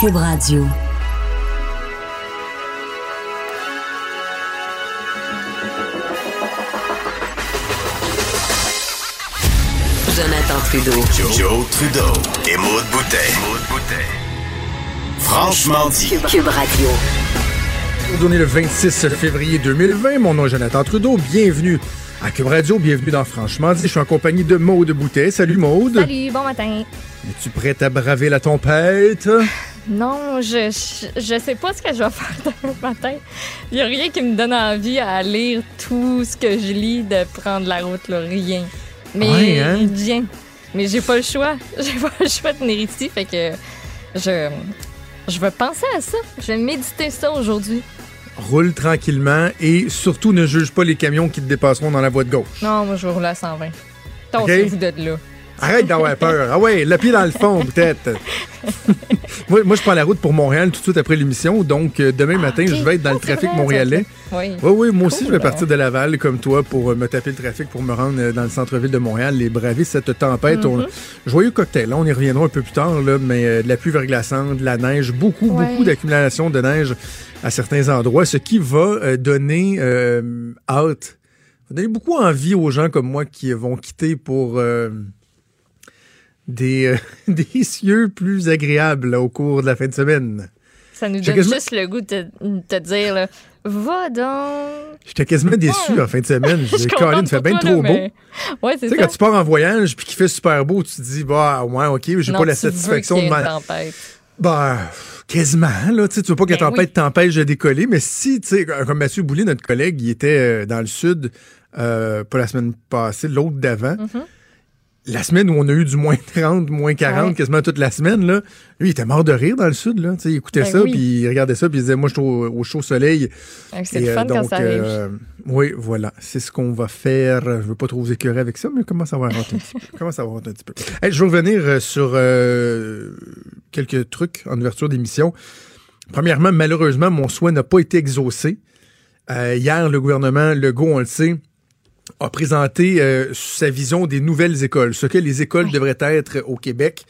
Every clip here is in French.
Cube Radio. Jonathan Trudeau. Joe, Trudeau et Maude Boutet. Franchement dit. Cube Radio. On est le 26 février 2020. Mon nom est Jonathan Trudeau. Bienvenue à Cube Radio. Bienvenue dans Franchement dit. Je suis en compagnie de Maude Boutet. Salut Maude. Salut, bon matin. Es-tu prête à braver la tempête? Non, je, je, je sais pas ce que je vais faire demain matin. Il y a rien qui me donne envie à lire tout ce que je lis de prendre la route, là, rien. Mais Ouais, hein? bien. Mais j'ai pas le choix. J'ai pas le choix de venir ici, fait que je je vais penser à ça. Je vais méditer ça aujourd'hui. Roule tranquillement et surtout ne juge pas les camions qui te dépasseront dans la voie de gauche. Non, moi je vais rouler à 120. Torsez-vous de là. Arrête d'avoir peur. Ah ouais, le pied dans le fond, peut-être. moi, moi, je prends la route pour Montréal tout de suite après l'émission. Donc, euh, demain matin, ok. je vais être dans Ah, le c'est trafic vrai, montréalais. Oui. Oui, oui, moi aussi, je vais partir de Laval comme toi pour euh, me taper le trafic pour me rendre euh, dans le centre-ville de Montréal et braver cette tempête. On- Mhm. joyeux cocktail, là, on y reviendra un peu plus tard, là, mais de la pluie verglaçante, de la neige, beaucoup, Ouais. beaucoup d'accumulation de neige à certains endroits, ce qui va donner euh, hâte, va donner beaucoup envie aux gens comme moi qui vont quitter pour euh, des, euh, des cieux plus agréables là, au cours de la fin de semaine. Ça nous J'ai donne quasiment- juste le goût de te, de te dire, là, va donc. J'étais quasiment déçu Ouais. en fin de semaine. Je Je contente Colin, fait bien trop beau. Ouais, Tu sais, quand tu pars en voyage puis qu'il fait super beau, tu te dis, bah, ouais, ok, j'ai pas la satisfaction de ma. tempête. Bah, quasiment, là. Tu sais, tu veux pas que la Ben tempête oui. t'empêche de décoller, mais si, tu sais, comme Mathieu Boulay, notre collègue, il était euh, dans le sud, euh, pas la semaine passée, l'autre d'avant. Mhm. La semaine où on a eu du moins 30, moins 40, Ouais. quasiment toute la semaine, là, lui, il était mort de rire dans le sud, là. Il écoutait Ben ça, oui. puis il regardait ça, puis il disait, moi, je suis au, au chaud soleil. C'est le euh, fun quand donc, ça arrive. euh, oui, voilà. C'est ce qu'on va faire. Je veux pas trop vous écœurer avec ça, mais comment ça va rentrer un petit peu? Comment ça va rentrer un petit peu? Hey, je vais revenir euh, sur euh, quelques trucs en ouverture d'émission. Premièrement, malheureusement, mon souhait n'a pas été exaucé. Euh, hier, le gouvernement Legault, on le sait, a présenté euh, sa vision des nouvelles écoles, ce que les écoles devraient être au Québec.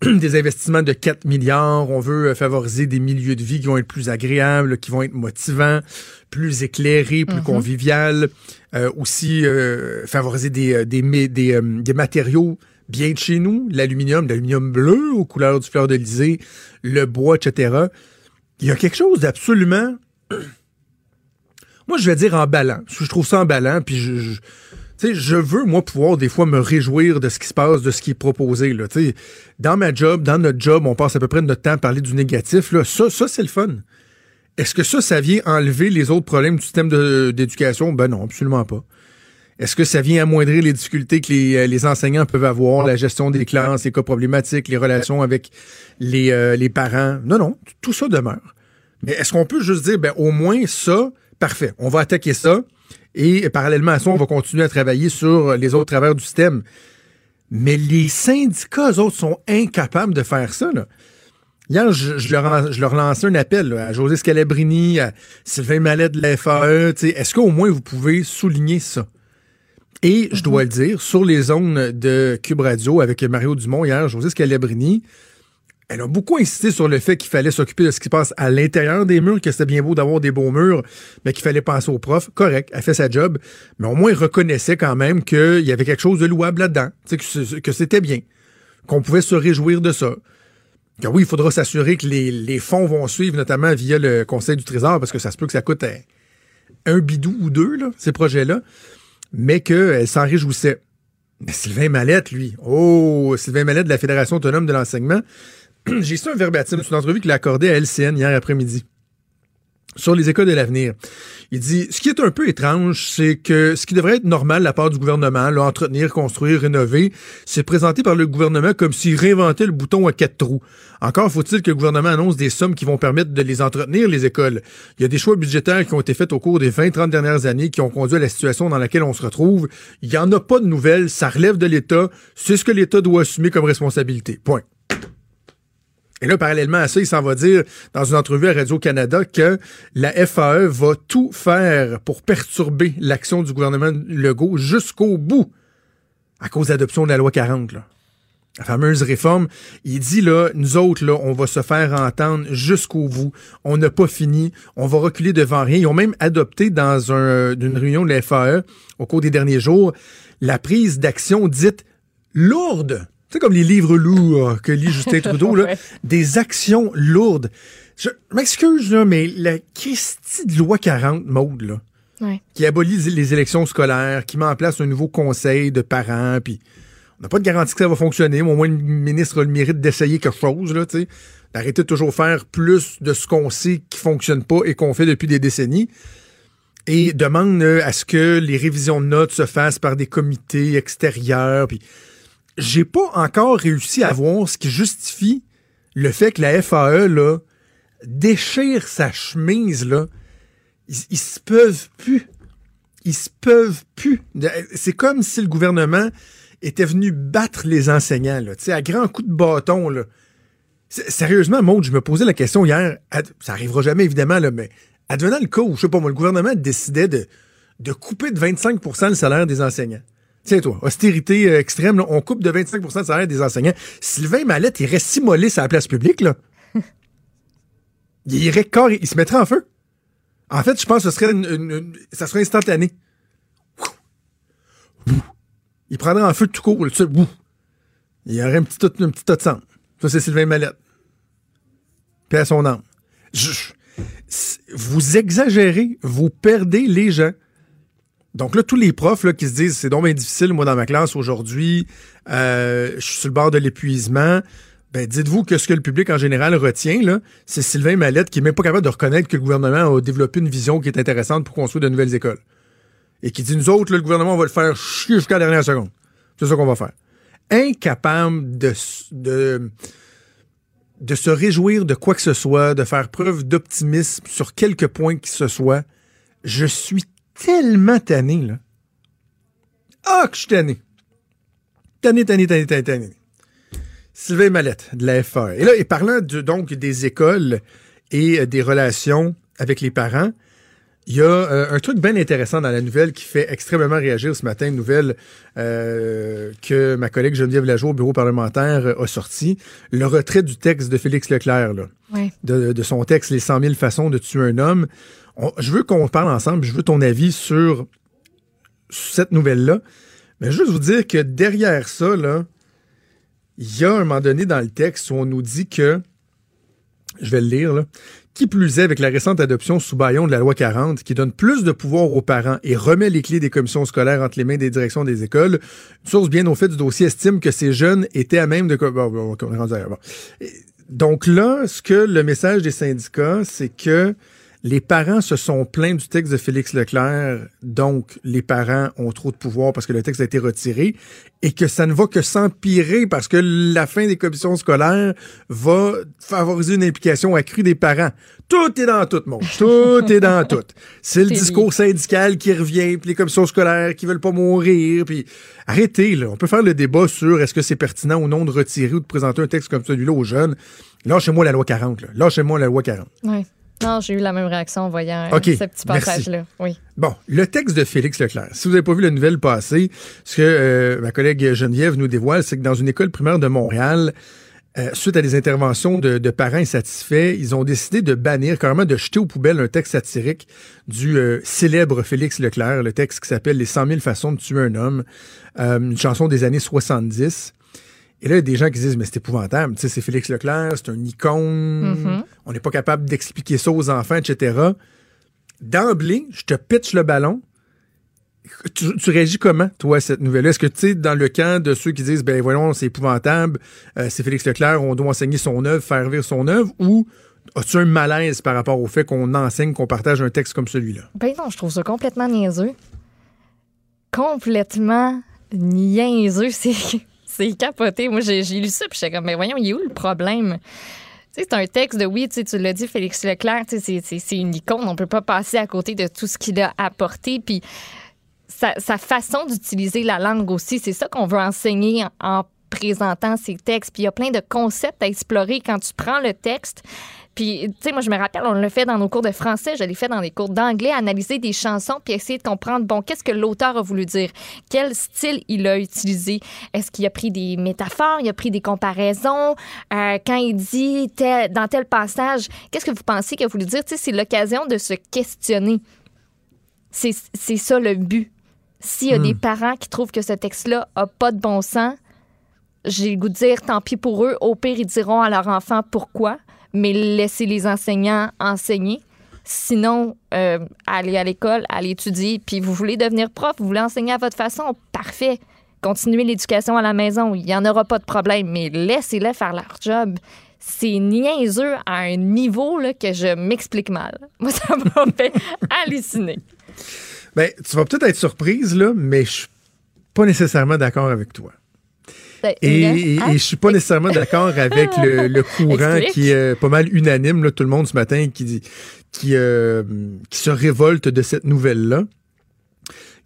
des investissements de 4 milliards. On veut euh, favoriser des milieux de vie qui vont être plus agréables, qui vont être motivants, plus éclairés, plus conviviales. Euh, aussi euh, favoriser des, des, des, euh, des matériaux bien de chez nous, l'aluminium, l'aluminium bleu aux couleurs du fleur d'Elysée, le bois, etc. Il y a quelque chose d'absolument moi, je vais dire emballant. Je trouve ça emballant, puis je, tu sais, je veux, moi, pouvoir des fois me réjouir de ce qui se passe, de ce qui est proposé. Là. Dans ma job, dans notre job, on passe à peu près notre temps à parler du négatif. Là. Ça, ça c'est le fun. Est-ce que ça, ça vient enlever les autres problèmes du système d'éducation? Ben non, absolument pas. Est-ce que ça vient amoindrir les difficultés que les, euh, les enseignants peuvent avoir, la gestion des classes, les cas problématiques, les relations avec les, euh, les parents? Non, non, tout ça demeure. Mais est-ce qu'on peut juste dire, ben, au moins ça, parfait, on va attaquer ça, et parallèlement à ça, on va continuer à travailler sur les autres travers du système. Mais les syndicats, eux autres, sont incapables de faire ça, là. Hier, je, je leur, je leur lançais un appel là, à José Scalabrini, à Sylvain Mallet de la FAE. Est-ce qu'au moins vous pouvez souligner ça? Et je dois le dire, sur les zones de Cube Radio avec Mario Dumont hier, José Scalabrini, elle a beaucoup insisté sur le fait qu'il fallait s'occuper de ce qui se passe à l'intérieur des murs, que c'était bien beau d'avoir des beaux murs, mais qu'il fallait penser aux profs. Correct, elle fait sa job, mais au moins elle reconnaissait quand même qu'il y avait quelque chose de louable là-dedans, que c'était bien, qu'on pouvait se réjouir de ça. Que oui, il faudra s'assurer que les, fonds vont suivre, notamment via le Conseil du Trésor, parce que ça se peut que ça coûte un bidou ou deux, ces projets-là, mais qu'elle s'en réjouissait. Mais Sylvain Mallette, lui, oh, Sylvain Mallette de la Fédération autonome de l'enseignement, j'ai su un verbatim, c'est une entrevue qu'il a accordée à LCN hier après-midi sur les écoles de l'avenir. Il dit ce qui est un peu étrange, c'est que ce qui devrait être normal de la part du gouvernement, là, entretenir, construire, rénover, c'est présenté par le gouvernement comme s'il réinventait le bouton à quatre trous. Encore faut-il que le gouvernement annonce des sommes qui vont permettre de les entretenir, les écoles. Il y a des choix budgétaires qui ont été faits au cours des 20-30 dernières années qui ont conduit à la situation dans laquelle on se retrouve. Il n'y en a pas de nouvelles, ça relève de l'État, c'est ce que l'État doit assumer comme responsabilité. Point. Et là, parallèlement à ça, il s'en va dire dans une entrevue à Radio-Canada que la FAE va tout faire pour perturber l'action du gouvernement Legault jusqu'au bout à cause de l'adoption de la loi 40. Là. la fameuse réforme, il dit là, nous autres, là, on va se faire entendre jusqu'au bout. On n'a pas fini. On va reculer devant rien. Ils ont même adopté dans un, une réunion de la FAE au cours des derniers jours la prise d'action dite lourde. C'est comme les livres lourds que lit Justin Trudeau, là. Ouais. Des actions lourdes. Je m'excuse, là, mais la Christie de loi 40, mode, là, Ouais. qui abolit les élections scolaires, qui met en place un nouveau conseil de parents, puis on n'a pas de garantie que ça va fonctionner, mais au moins le ministre a le mérite d'essayer quelque chose, là, tu sais, d'arrêter de toujours faire plus de ce qu'on sait qui fonctionne pas et qu'on fait depuis des décennies. Et demande euh, à ce que les révisions de notes se fassent par des comités extérieurs. Puis j'ai pas encore réussi à voir ce qui justifie le fait que la FAE là déchire sa chemise là. Ils, ils se peuvent plus. Ils se peuvent plus. C'est comme si le gouvernement était venu battre les enseignants là, à grands coups de bâton là. Sérieusement, Maud, je me posais la question hier. Ça arrivera jamais, évidemment, là, mais advenant le cas où, je sais pas moi, le gouvernement décidait de, de couper de 25% le salaire des enseignants. Tiens, toi, austérité euh, extrême, là, on coupe de 25% le salaire des enseignants. Sylvain Mallette irait s'immoler sur la place publique, là. il irait carré, il se mettrait en feu. En fait, je pense que ce serait une, une- une- ça serait instantané. Il prendrait en feu de tout court. Il y aurait un petit, tas- un petit tas de sang. Ça, c'est Sylvain Mallette. Paix à son âme. Je- vous exagérez, vous perdez les gens. Donc là, tous les profs là, qui se disent c'est donc bien difficile, moi, dans ma classe aujourd'hui, euh, je suis sur le bord de l'épuisement. Ben, dites-vous que ce que le public en général retient, là, c'est Sylvain Mallette qui est même pas capable de reconnaître que le gouvernement a développé une vision qui est intéressante pour construire de nouvelles écoles. Et qui dit, nous autres, le gouvernement, on va le faire jusqu'à la dernière seconde. C'est ça qu'on va faire. Incapable de, de, de se réjouir de quoi que ce soit, de faire preuve d'optimisme sur quelque point que ce soit. Je suis tellement tanné, là. Ah, que je suis tanné. Tanné, tanné, tanné, tanné, tanné. Sylvain Mallette, de la FA. Et là, et parlant de- donc des écoles et euh, des relations avec les parents, il y a euh, un truc bien intéressant dans la nouvelle qui fait extrêmement réagir ce matin, une nouvelle euh, que ma collègue Geneviève Lajoie au bureau parlementaire euh, a sorti, le retrait du texte de Félix Leclerc, là, de, de son texte Les 100 000 façons de tuer un homme. On- je veux qu'on parle ensemble, je veux ton avis sur, sur cette nouvelle-là. Mais juste vous dire que derrière ça, là, il y a un moment donné dans le texte où on nous dit que, je vais le lire, qui plus est, avec la récente adoption sous baillon de la loi 40, qui donne plus de pouvoir aux parents et remet les clés des commissions scolaires entre les mains des directions des écoles, une source bien au fait du dossier estime que ces jeunes étaient à même de... Bon, Donc là, ce que le message des syndicats, c'est que les parents se sont plaints du texte de Félix Leclerc, donc les parents ont trop de pouvoir parce que le texte a été retiré, et que ça ne va que s'empirer parce que la fin des commissions scolaires va favoriser une implication accrue des parents. Tout est dans tout, mon. Tout est dans tout. C'est le discours syndical qui revient, puis les commissions scolaires qui veulent pas mourir, puis arrêtez, là. On peut faire le débat sur est-ce que c'est pertinent ou non de retirer ou de présenter un texte comme celui-là aux jeunes. Lâchez-moi la loi 40, là. Lâchez-moi la loi 40. Ouais. Non, j'ai eu la même réaction en voyant euh, ce petit passage-là. Oui. Bon, le texte de Félix Leclerc. Si vous n'avez pas vu la nouvelle passer, ce que euh, ma collègue Geneviève nous dévoile, c'est que dans une école primaire de Montréal, euh, suite à des interventions de, de parents insatisfaits, ils ont décidé de bannir, carrément de jeter aux poubelles un texte satirique du euh, célèbre Félix Leclerc, le texte qui s'appelle Les 100 000 façons de tuer un homme, euh, une chanson des années 70. Et là, il y a des gens qui disent, mais c'est épouvantable. Tu sais, c'est Félix Leclerc, c'est un icône. Mhm. On n'est pas capable d'expliquer ça aux enfants, etc. D'emblée, je te pitch le ballon. Tu, tu réagis comment, toi, à cette nouvelle-là? Est-ce que tu es dans le camp de ceux qui disent, ben voyons, c'est épouvantable, euh, c'est Félix Leclerc, on doit enseigner son œuvre, faire vivre son œuvre, ou as-tu un malaise par rapport au fait qu'on enseigne, qu'on partage un texte comme celui-là? Ben non, je trouve ça complètement niaiseux. Complètement niaiseux. C'est, c'est capoté. Moi, j'ai, lu ça, puis j'étais comme, mais voyons, il est où le problème? C'est un texte de, oui, tu l'as dit, Félix Leclerc, c'est, une icône. On peut pas passer à côté de tout ce qu'il a apporté. Puis sa, sa façon d'utiliser la langue aussi, c'est ça qu'on veut enseigner en présentant ses textes. Puis il y a plein de concepts à explorer quand tu prends le texte. Puis, tu sais, moi, je me rappelle, on l'a fait dans nos cours de français, je l'ai fait dans les cours d'anglais, analyser des chansons puis essayer de comprendre, bon, qu'est-ce que l'auteur a voulu dire? Quel style il a utilisé? Est-ce qu'il a pris des métaphores? Il a pris des comparaisons? Euh, quand il dit tel- dans tel passage, qu'est-ce que vous pensez qu'il a voulu dire? Tu sais, c'est l'occasion de se questionner. C'est ça le but. S'il y a des parents qui trouvent que ce texte-là a pas de bon sens, j'ai le goût de dire tant pis pour eux. Au pire, ils diront à leur enfant pourquoi, mais laissez les enseignants enseigner. Sinon, euh, allez à l'école, allez étudier. Puis vous voulez devenir prof, vous voulez enseigner à votre façon, parfait. Continuez l'éducation à la maison, il n'y en aura pas de problème, mais laissez-les faire leur job. C'est niaiseux à un niveau là, que je m'explique mal. Moi, ça m'a fait halluciner. Ben, tu vas peut-être être surprise, là, mais je suis pas nécessairement d'accord avec toi. Et, et- Hein? et je suis pas nécessairement d'accord avec le, le courant Explique. qui est pas mal unanime, là, tout le monde ce matin, qui, dit, qui, euh, qui se révolte de cette nouvelle-là.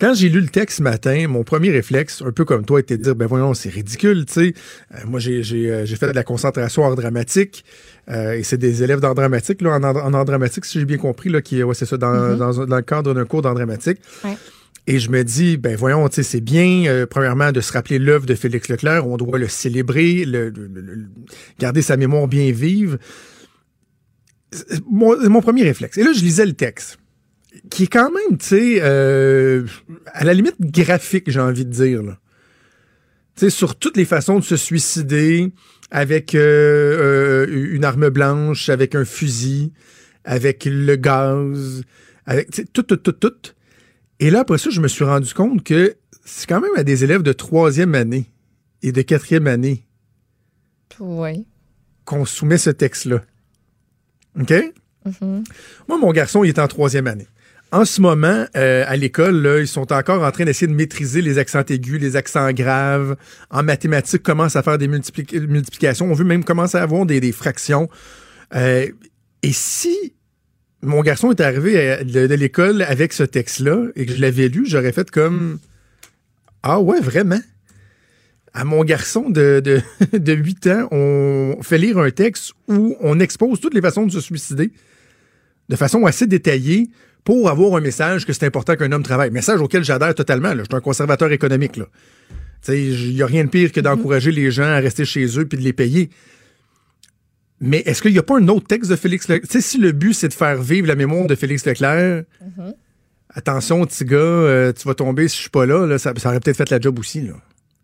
Quand j'ai lu le texte ce matin, mon premier réflexe, un peu comme toi, était de dire, ben voyons, c'est ridicule, tu sais. Euh, moi, j'ai, euh, j'ai fait de la concentration en dramatique, euh, et c'est des élèves d'art dramatique, là, en, art- en art dramatique, si j'ai bien compris, là, qui, ouais, c'est ça, dans, dans, un- dans le cadre d'un cours d'art dramatique. Ouais. Et je me dis, ben voyons, c'est bien, euh, premièrement, de se rappeler l'œuvre de Félix Leclerc. On doit le célébrer, garder sa mémoire bien vive. Mon, mon premier réflexe. Et là, je lisais le texte, qui est quand même, tu sais, euh, à la limite graphique, j'ai envie de dire. Là. Tu sais, sur toutes les façons de se suicider, avec euh, une arme blanche, avec un fusil, avec le gaz, avec tout, tout, tout, tout. Et là, après ça, je me suis rendu compte que c'est quand même à des élèves de troisième année et de quatrième année Oui. qu'on soumet ce texte-là. OK? Moi, mon garçon, il est en troisième année. En ce moment, euh, à l'école, ils sont encore en train d'essayer de maîtriser les accents aigus, les accents graves. En mathématiques, commence à faire des multipli- multiplications. On veut même commencer à avoir des, des fractions. Euh, et si mon garçon est arrivé à- de, de l'école avec ce texte-là et que je l'avais lu, j'aurais fait comme Ah ouais, vraiment? À mon garçon de, de, de 8 ans, on fait lire un texte où on expose toutes les façons de se suicider de façon assez détaillée pour avoir un message que c'est important qu'un homme travaille. Message auquel j'adhère totalement. là. Je suis un conservateur économique. là. Tu sais, Il n'y a rien de pire que d'encourager les gens à rester chez eux puis de les payer. Mais est-ce qu'il n'y a pas un autre texte de Félix Leclerc? Tu sais, si le but, c'est de faire vivre la mémoire de Félix Leclerc, attention, petit gars, euh, tu vas tomber si je suis pas là. là, ça, ça aurait peut-être fait la job aussi. Là.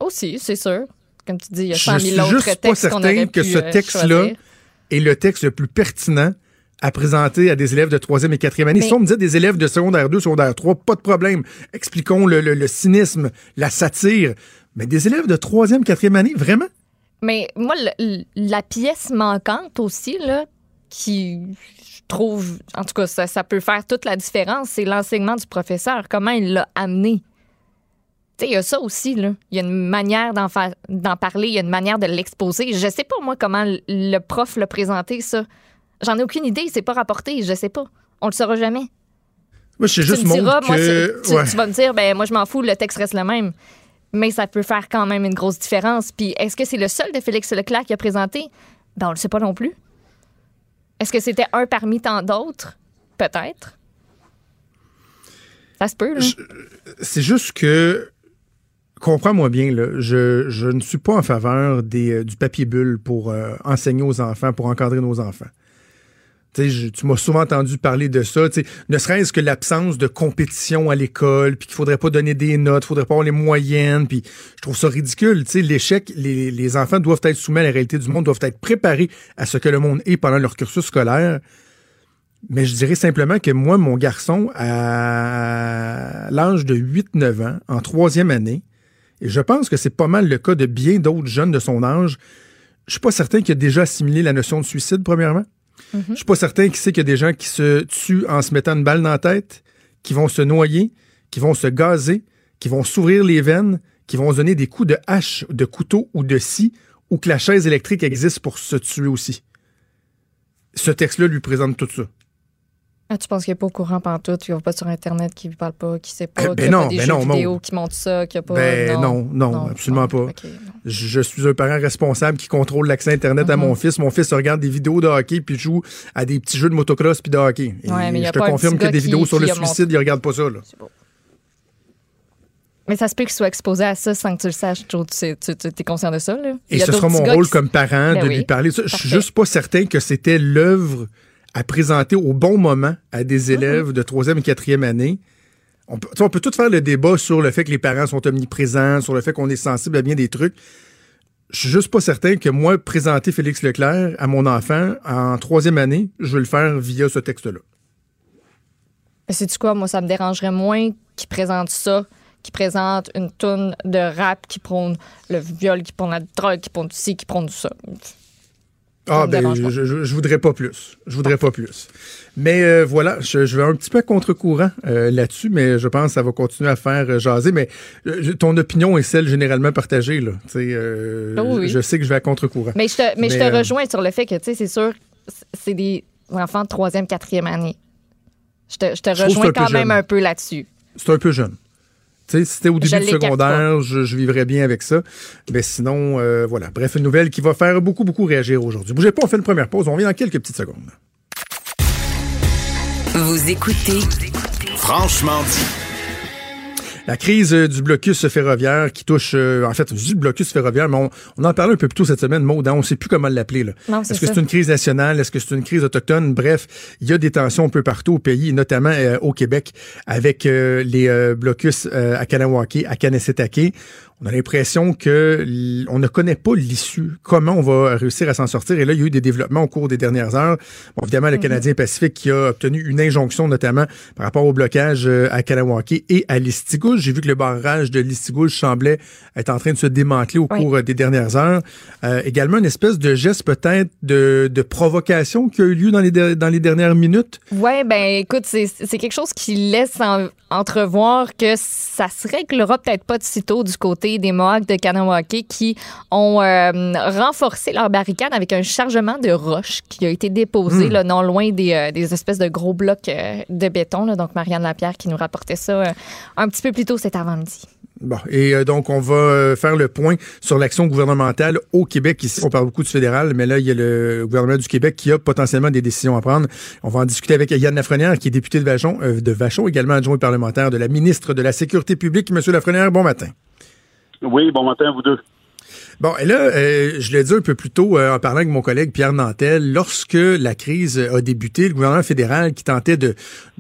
Aussi, c'est sûr. Comme tu dis, il y a Je 100 suis 000 autres juste pas textes qu'on certain aurait que ce euh, texte-là est le texte le plus pertinent à présenter à des élèves de troisième et quatrième année. Mais- Si on me dit des élèves de secondaire 2, secondaire 3, pas de problème. Expliquons le, le- le cynisme, la satire. Mais des élèves de troisième, quatrième année, vraiment? Mais moi, le- la pièce manquante aussi, là, qui je trouve, en tout cas, ça, ça peut faire toute la différence, c'est l'enseignement du professeur. Comment il l'a amené. Tu sais, il y a ça aussi, là. Il y a une manière d'en, fa- d'en parler, il y a une manière de l'exposer. Je sais pas, moi, comment le prof l'a présenté, ça. J'en ai aucune idée, c'est pas rapporté, je sais pas. On le saura jamais. Moi, je sais Tu juste me diras, moi, tu, tu- ouais. tu vas me dire, ben moi, je m'en fous, le texte reste le même. Mais ça peut faire quand même une grosse différence. Puis est-ce que c'est le seul de Félix Leclerc qui a présenté? Ben, on le sait pas non plus. Est-ce que c'était un parmi tant d'autres? Peut-être. Ça se peut, là. C'est juste que, comprends-moi bien, là, je, ne suis pas en faveur des, euh, du papier bulle pour euh, enseigner aux enfants, pour encadrer nos enfants. Tu m'as souvent entendu parler de ça, ne serait-ce que l'absence de compétition à l'école, puis qu'il faudrait pas donner des notes, faudrait pas avoir les moyennes, puis je trouve ça ridicule. L'échec, les, les enfants doivent être soumis à la réalité du monde, doivent être préparés à ce que le monde est pendant leur cursus scolaire. Mais je dirais simplement que moi, mon garçon, à l'âge de 8-9 ans, en troisième année, et je pense que c'est pas mal le cas de bien d'autres jeunes de son âge, je suis pas certain qu'il a déjà assimilé la notion de suicide, premièrement. Je suis pas certain qu'il sait qu'il y a des gens qui se tuent en se mettant une balle dans la tête, qui vont se noyer, qui vont se gazer, qui vont s'ouvrir les veines, qui vont donner des coups de hache, de couteau ou de scie, ou que la chaise électrique existe pour se tuer aussi. Ce texte-là lui présente tout ça. Ah, tu penses qu'il n'est pas au courant tout, qu'il va pas sur Internet, qu'il ne parle pas, qu'il ne sait pas, Eh, ben n'y a non, pas des ben jeux non, vidéo qui montrent ça, qu'il n'y a pas... Ben non, non, absolument pas. Je, je suis un parent responsable qui contrôle l'accès Internet à mon fils. Mon fils regarde des vidéos de hockey puis joue à des petits jeux de motocross puis de hockey. Et Ouais, mais il y a je te confirme que des qui- vidéos sur le qui suicide, il regarde pas ça. Là. Mais ça se peut qu'il soit exposé à ça sans que tu le saches. Tu es conscient de ça, là? Et ce sera mon rôle qui- comme parent Ben de oui. lui parler. Je suis juste pas certain que c'était l'œuvre à présenter au bon moment à des élèves de troisième et quatrième année. On peut, on tout faire le débat sur le fait que les parents sont omniprésents, sur le fait qu'on est sensible à bien des trucs. Je suis juste pas certain que moi, présenter Félix Leclerc à mon enfant en troisième année, je vais le faire via ce texte-là. Mais sais-tu quoi? Moi, ça me dérangerait moins qu'il présente ça, qu'il présente une toune de rap qui prône le viol, qui prône la drogue, qui prône ci, qui prône ça. Ah, ben, je, je, je voudrais pas plus. Je voudrais pas plus. Mais euh, voilà, je, je vais un petit peu à contre-courant euh, là-dessus, mais je pense que ça va continuer à faire euh, jaser. Mais ton opinion est celle généralement partagée. Là. Ah oui. Je sais que je vais à contre-courant. Mais je te, mais je te rejoins sur le fait que, tu sais, c'est sûr, c'est des enfants de troisième, quatrième année. Je te, je te rejoins quand même jeune. un peu là-dessus. C'est un peu jeune. Tu sais, si c'était au début Je du secondaire, je, je vivrais bien avec ça. Mais sinon, euh, voilà. Bref, une nouvelle qui va faire beaucoup, beaucoup réagir aujourd'hui. Bougez pas, on fait une première pause. On revient dans quelques petites secondes. Vous écoutez Franchement dit. La crise euh, du blocus ferroviaire qui touche, euh, en fait, le blocus ferroviaire, mais on, on en parlait un peu plus tôt cette semaine, Maud, hein, on ne sait plus comment l'appeler. Est-ce que c'est une crise nationale? Est-ce que c'est une crise autochtone? Bref, il y a des tensions un peu partout au pays, notamment euh, au Québec, avec euh, les euh, blocus euh, à Kanawake, à Kanesetake. On a l'impression que on ne connaît pas l'issue, comment on va réussir à s'en sortir. Et là, il y a eu des développements au cours des dernières heures. Bon, évidemment, le Mhm. Canadien Pacifique qui a obtenu une injonction, notamment par rapport au blocage euh, à Kanawake et à Listigouche. J'ai vu que le barrage de Listigouche semblait être en train de se démanteler au Oui. cours euh, des dernières heures. Euh, également, une espèce de geste peut-être de, de provocation qui a eu lieu dans les, der- dans les dernières minutes. Ouais, ben écoute, c'est quelque chose qui laisse en- entrevoir que ça se réglera peut-être pas de sitôt du côté des Mohawks de Kanawake qui ont euh, renforcé leur barricade avec un chargement de roches qui a été déposé là, non loin des, euh, des espèces de gros blocs euh, de béton. là. Donc Marianne Lapierre qui nous rapportait ça un petit peu plus tôt cet avant-midi. Bon, et donc on va faire le point sur l'action gouvernementale au Québec. Ici, on parle beaucoup du fédéral, mais là, il y a le gouvernement du Québec qui a potentiellement des décisions à prendre. On va en discuter avec Yann Lafrenière, qui est député de Vachon, euh, de Vachon également adjoint parlementaire de la ministre de la Sécurité publique. Monsieur Lafrenière, bon matin. Oui, bon matin vous deux. Bon, et là, euh, je l'ai dit un peu plus tôt euh, en parlant avec mon collègue Pierre Nantel, lorsque la crise a débuté, le gouvernement fédéral qui tentait de,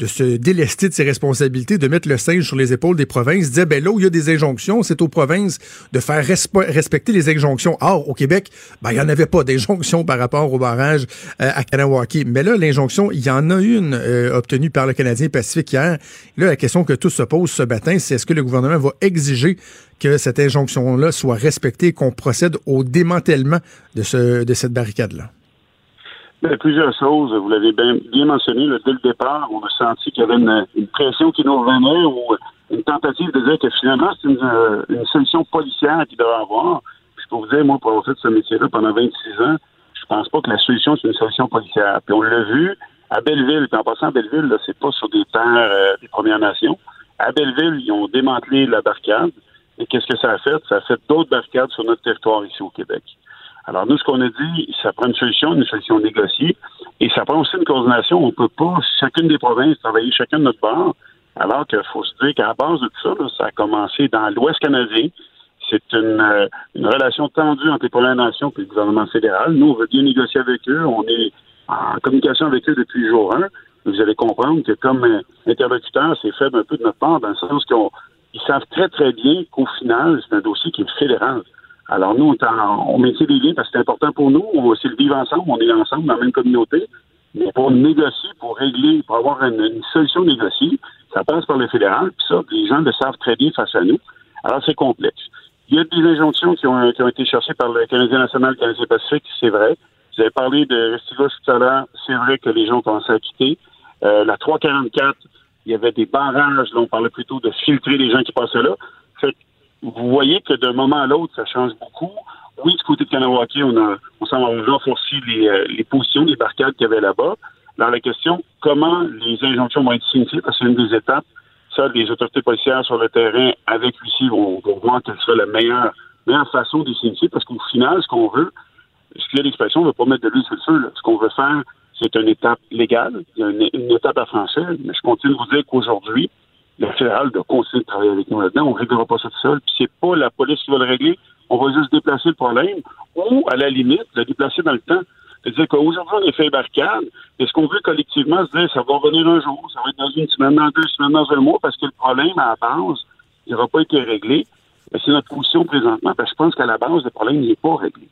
se délester de ses responsabilités, de mettre le singe sur les épaules des provinces, disait, ben là où il y a des injonctions, c'est aux provinces de faire respe- respecter les injonctions. Or, au Québec, ben, il n'y en avait pas d'injonction par rapport au barrage euh, à Kanawake. Mais là, l'injonction, il y en a une obtenue par le Canadien Pacifique hier. Là, la question que tous se posent ce matin, c'est est-ce que le gouvernement va exiger que cette injonction-là soit respectée et qu'on procède au démantèlement de, ce, de cette barricade-là? Ben, plusieurs choses, vous l'avez bien, bien mentionné, là, dès le départ, on a senti qu'il y avait une, pression qui nous revenait ou une tentative de dire que finalement, c'est une, euh, une solution policière qu'il devrait avoir. Puis je peux vous dire, moi, pour avoir fait ce métier-là pendant 26 ans, je pense pas que la solution, c'est une solution policière. Puis on l'a vu à Belleville, puis en passant à Belleville, là, c'est pas sur des terres euh, des Premières Nations. À Belleville, ils ont démantelé la barricade. Et qu'est-ce que ça a fait? Ça a fait d'autres barricades sur notre territoire ici au Québec. Alors, nous, ce qu'on a dit, ça prend une solution, une solution négociée, et ça prend aussi une coordination. On ne peut pas, chacune des provinces, travailler chacun de notre part, alors qu'il faut se dire qu'à la base de tout ça, là, ça a commencé dans l'Ouest canadien. C'est une, euh, une relation tendue entre les Premières Nations et le gouvernement fédéral. Nous, on veut bien négocier avec eux. On est en communication avec eux depuis jour 1. Vous allez comprendre que comme euh, interlocuteur, c'est faible un peu de notre part, dans le sens qu'ils savent très, très bien qu'au final, c'est un dossier qui est fédéral. Alors nous, on, on maintient des liens parce que c'est important pour nous. On va essayer de vivre ensemble. On est ensemble dans la même communauté. Mais pour négocier, pour régler, pour avoir une, solution négociée, ça passe par le fédéral. Puis ça, les gens le savent très bien face à nous. Alors c'est complexe. Il y a des injonctions qui ont, qui ont été cherchées par le Canadien national, le Canadien Pacifique, c'est vrai. Vous avez parlé de Restigouche tout à l'heure. C'est vrai que les gens commençaient à quitter. Euh, la 344, il y avait des barrages. Là, on parlait plutôt de filtrer les gens qui passaient là. Fait vous voyez que d'un moment à l'autre, ça change beaucoup. Oui, du côté de Kanawake, on a, on s'en va renforcer les, euh, les positions des barricades qu'il y avait là-bas. dans la question comment les injonctions vont être signifiées, parce que c'est une des étapes. Ça, les autorités policières sur le terrain, avec l'huissier, vont, vont voir quelle sera la meilleure, meilleure façon de les signifier, parce qu'au final, ce qu'on veut, a l'expression, on ne veut pas mettre de l'huile sur le feu. Ce qu'on veut faire, c'est une étape légale, une, une étape à franchir, mais je continue de vous dire qu'aujourd'hui, le fédéral doit continuer de travailler avec nous là-dedans. On ne réglera pas ça tout seul. Puis c'est pas la police qui va le régler. On va juste déplacer le problème ou, à la limite, le déplacer dans le temps. C'est-à-dire qu'aujourd'hui, on est fait barricade. Est-ce qu'on veut collectivement se dire ça va revenir un jour, ça va être dans une semaine, dans deux semaines, dans un mois, parce que le problème, à la base, il n'aura pas été réglé. C'est notre position présentement, parce que je pense qu'à la base, le problème n'est pas réglé.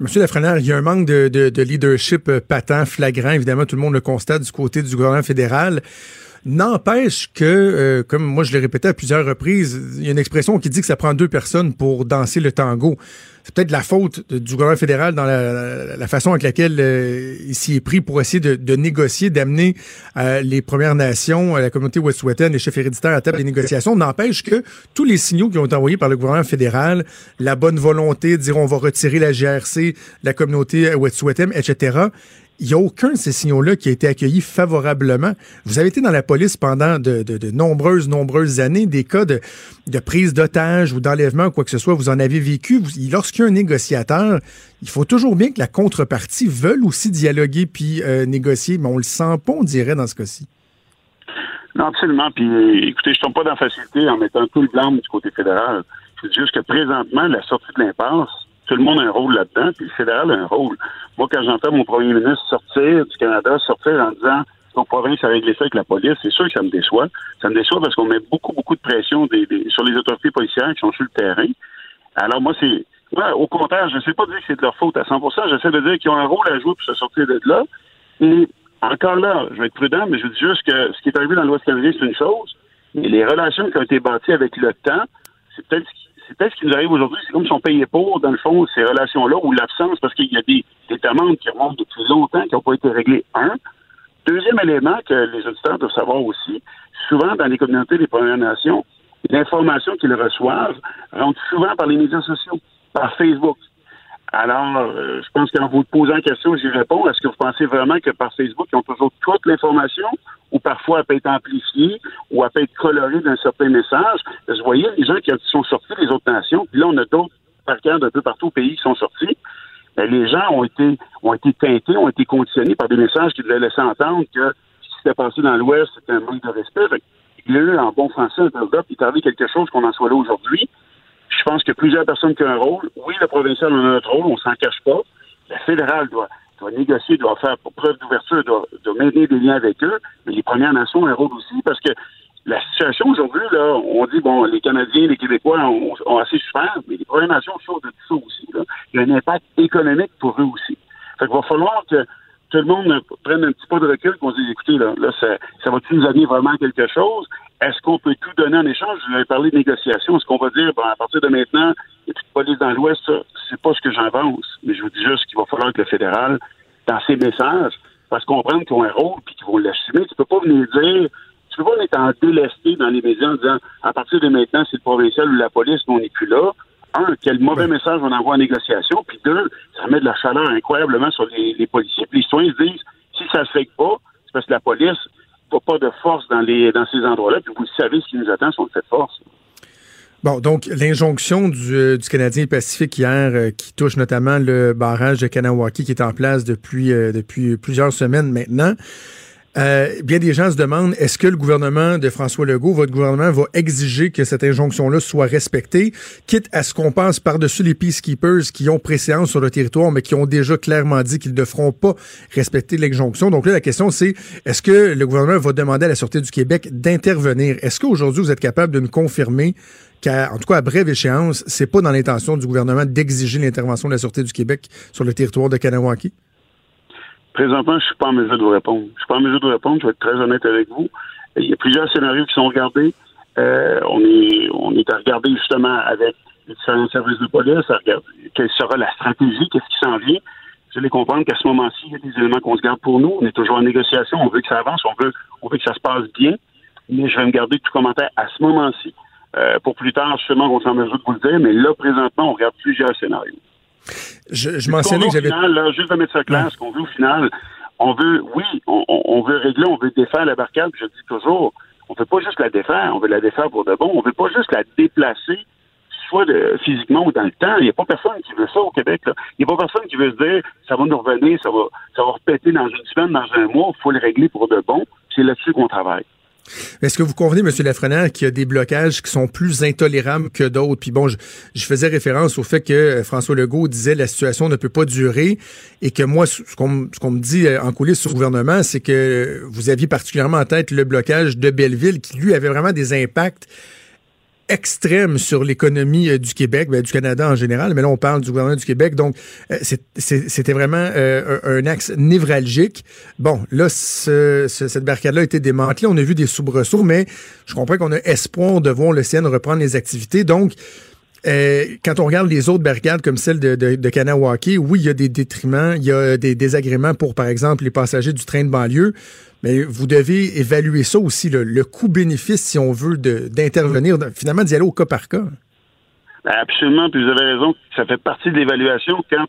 Monsieur Lafrenière, il y a un manque de, de, de leadership euh, patent, flagrant. Évidemment, tout le monde le constate du côté du gouvernement fédéral. N'empêche que, euh, comme moi je l'ai répété à plusieurs reprises, il y a une expression qui dit que ça prend deux personnes pour danser le tango. C'est peut-être la faute du gouvernement fédéral dans la, façon avec laquelle euh, il s'y est pris pour essayer de, de négocier, d'amener euh, les Premières Nations, la communauté wet'suwet'en, les chefs héréditaires à table des négociations. N'empêche que tous les signaux qui ont été envoyés par le gouvernement fédéral, la bonne volonté de dire on va retirer la GRC, la communauté wet'suwet'en, etc., il n'y a aucun de ces signaux-là qui a été accueilli favorablement. Vous avez été dans la police pendant de, de, de nombreuses, nombreuses années, des cas de, de prise d'otage ou d'enlèvement, quoi que ce soit, vous en avez vécu. Lorsqu'il y a un négociateur, il faut toujours bien que la contrepartie veuille aussi dialoguer puis euh, négocier, mais on le sent pas, on dirait, dans ce cas-ci. Non, absolument. Puis, écoutez, je ne tombe pas dans la facilité en mettant tout le blanc du côté fédéral. C'est juste que présentement, la sortie de l'impasse, tout le monde a un rôle là-dedans, puis le fédéral a un rôle. Moi, quand j'entends mon premier ministre sortir du Canada, sortir en disant ton province a réglé ça avec la police, c'est sûr que ça me déçoit. Ça me déçoit parce qu'on met beaucoup, beaucoup de pression sur les autorités policières qui sont sur le terrain. Alors moi, c'est au contraire, je ne sais pas dire que c'est de leur faute à 100% j'essaie de dire qu'ils ont un rôle à jouer pour se sortir de là. Et encore là, je vais être prudent, mais je dis juste que ce qui est arrivé dans l'Ouest canadien, c'est une chose, mais les relations qui ont été bâties avec le temps, c'est peut-être ce peut-être ce qui nous arrive aujourd'hui. C'est comme si on payait pour, dans le fond, ces relations-là, ou l'absence, parce qu'il y a des, des demandes qui remontent depuis longtemps, qui n'ont pas été réglées. Un. Deuxième élément que les auditeurs doivent savoir aussi, souvent dans les communautés des Premières Nations, l'information qu'ils reçoivent rentre souvent par les médias sociaux, par Facebook. Alors, euh, je pense qu'en vous posant la question, j'y réponds. Est-ce que vous pensez vraiment que par Facebook, ils ont toujours toute l'information ou parfois elle peut être amplifiée ou elle peut être colorée d'un certain message? Vous voyez, les gens qui sont sortis des autres nations, puis là, on a d'autres parquants d'un peu partout au pays qui sont sortis. Les gens ont été ont été teintés, ont été conditionnés par des messages qui devaient laisser entendre que ce qui s'était passé dans l'Ouest, c'était un manque de respect. Il y a eu en bon français un build-up, il est arrivé quelque chose qu'on en soit là aujourd'hui. Je pense que plusieurs personnes qui ont un rôle. Oui, le provincial a un autre rôle, on s'en cache pas. Le fédéral doit, doit négocier, doit faire preuve d'ouverture, doit, doit maintenir des liens avec eux, mais les Premières Nations ont un rôle aussi parce que la situation aujourd'hui, là, on dit, bon, les Canadiens, les Québécois ont, ont assez souffert, mais les Premières Nations sont de tout ça aussi. Là. Il y a un impact économique pour eux aussi. Fait qu'il va falloir que tout le monde prenne un petit pas de recul, qu'on se dise, écoutez, là, là ça, ça va-tu nous amener vraiment quelque chose? Est-ce qu'on peut tout donner en échange? Je vais parler de négociation. Est-ce qu'on va dire, bon, à partir de maintenant, a plus de dans l'Ouest? C'est pas ce que j'avance. Mais je vous dis juste qu'il va falloir que le fédéral, dans ses messages, fasse comprendre qu'ils ont un rôle puis qu'ils vont l'assumer. Tu peux pas venir dire, tu peux pas être en délesté dans les médias en disant, à partir de maintenant, c'est le provincial ou la police, mais on n'est plus là. Un, quel mauvais message on envoie en négociation. Puis deux, ça met de la chaleur incroyablement sur les, les policiers. Puis les citoyens se disent, si ça se fait pas, c'est parce que la police n'a pas de force dans, les, dans ces endroits-là. Puis vous savez ce qui nous attend sur cette force. Bon, donc l'injonction du, euh, du, Canadien Pacifique hier, euh, qui touche notamment le barrage de Kanawaki, qui est en place depuis, euh, depuis plusieurs semaines maintenant. Euh, bien des gens se demandent, est-ce que le gouvernement de François Legault, votre gouvernement, va exiger que cette injonction-là soit respectée, quitte à ce qu'on passe par-dessus les peacekeepers qui ont préséance sur le territoire, mais qui ont déjà clairement dit qu'ils ne feront pas respecter l'injonction? Donc là, la question, c'est, est-ce que le gouvernement va demander à la Sûreté du Québec d'intervenir? Est-ce qu'aujourd'hui, vous êtes capable de nous confirmer qu'en tout cas, à brève échéance, c'est pas dans l'intention du gouvernement d'exiger l'intervention de la Sûreté du Québec sur le territoire de Kanawaki? Présentement, je suis pas en mesure de vous répondre. Je suis pas en mesure de vous répondre, je vais être très honnête avec vous. Il y a plusieurs scénarios qui sont regardés. Euh, on est on est à regarder justement avec les différents services de police, à regarder quelle sera la stratégie, qu'est-ce qui s'en vient. Vous allez comprendre qu'à ce moment-ci, il y a des éléments qu'on se garde pour nous. On est toujours en négociation, on veut que ça avance, on veut, on veut que ça se passe bien. Mais je vais me garder tout commentaire à ce moment-ci. Euh, pour plus tard, justement, on s'en mesure de vous le dire, mais là, présentement, on regarde plusieurs scénarios. Je, je mentionnais que j'avais. Là, juste de mettre ça clair, ce qu'on veut au final, On veut, oui, on, on veut régler, on veut défaire la barricade. Je dis toujours, on veut pas juste la défaire, on veut la défaire pour de bon. On veut pas juste la déplacer soit de, physiquement ou dans le temps. Il n'y a pas personne qui veut ça au Québec. Il n'y a pas personne qui veut se dire ça va nous revenir, ça va, ça va repéter dans une semaine, dans un mois, il faut le régler pour de bon. C'est là-dessus qu'on travaille. Est-ce que vous convenez, M. Lafrenière, qu'il y a des blocages qui sont plus intolérables que d'autres? Puis bon, je, faisais référence au fait que euh, François Legault disait la situation ne peut pas durer et que moi, ce qu'on me dit euh, en coulisses sur le gouvernement, c'est que vous aviez particulièrement en tête le blocage de Belleville qui, lui, avait vraiment des impacts extrême sur l'économie euh, du Québec, ben, du Canada en général, mais là on parle du gouvernement du Québec, donc euh, c'était vraiment euh, un, axe névralgique. Bon, là, cette barricade-là a été démantelée, on a vu des soubresauts, mais je comprends qu'on a espoir de voir le CN reprendre les activités, donc quand on regarde les autres barricades comme celle de, de, de Kanawaki, oui, il y a des détriments, il y a des désagréments pour, par exemple, les passagers du train de banlieue, mais vous devez évaluer ça aussi, le, coût-bénéfice, si on veut, d'intervenir, finalement d'y aller au cas par cas. Absolument, puis vous avez raison, ça fait partie de l'évaluation quand,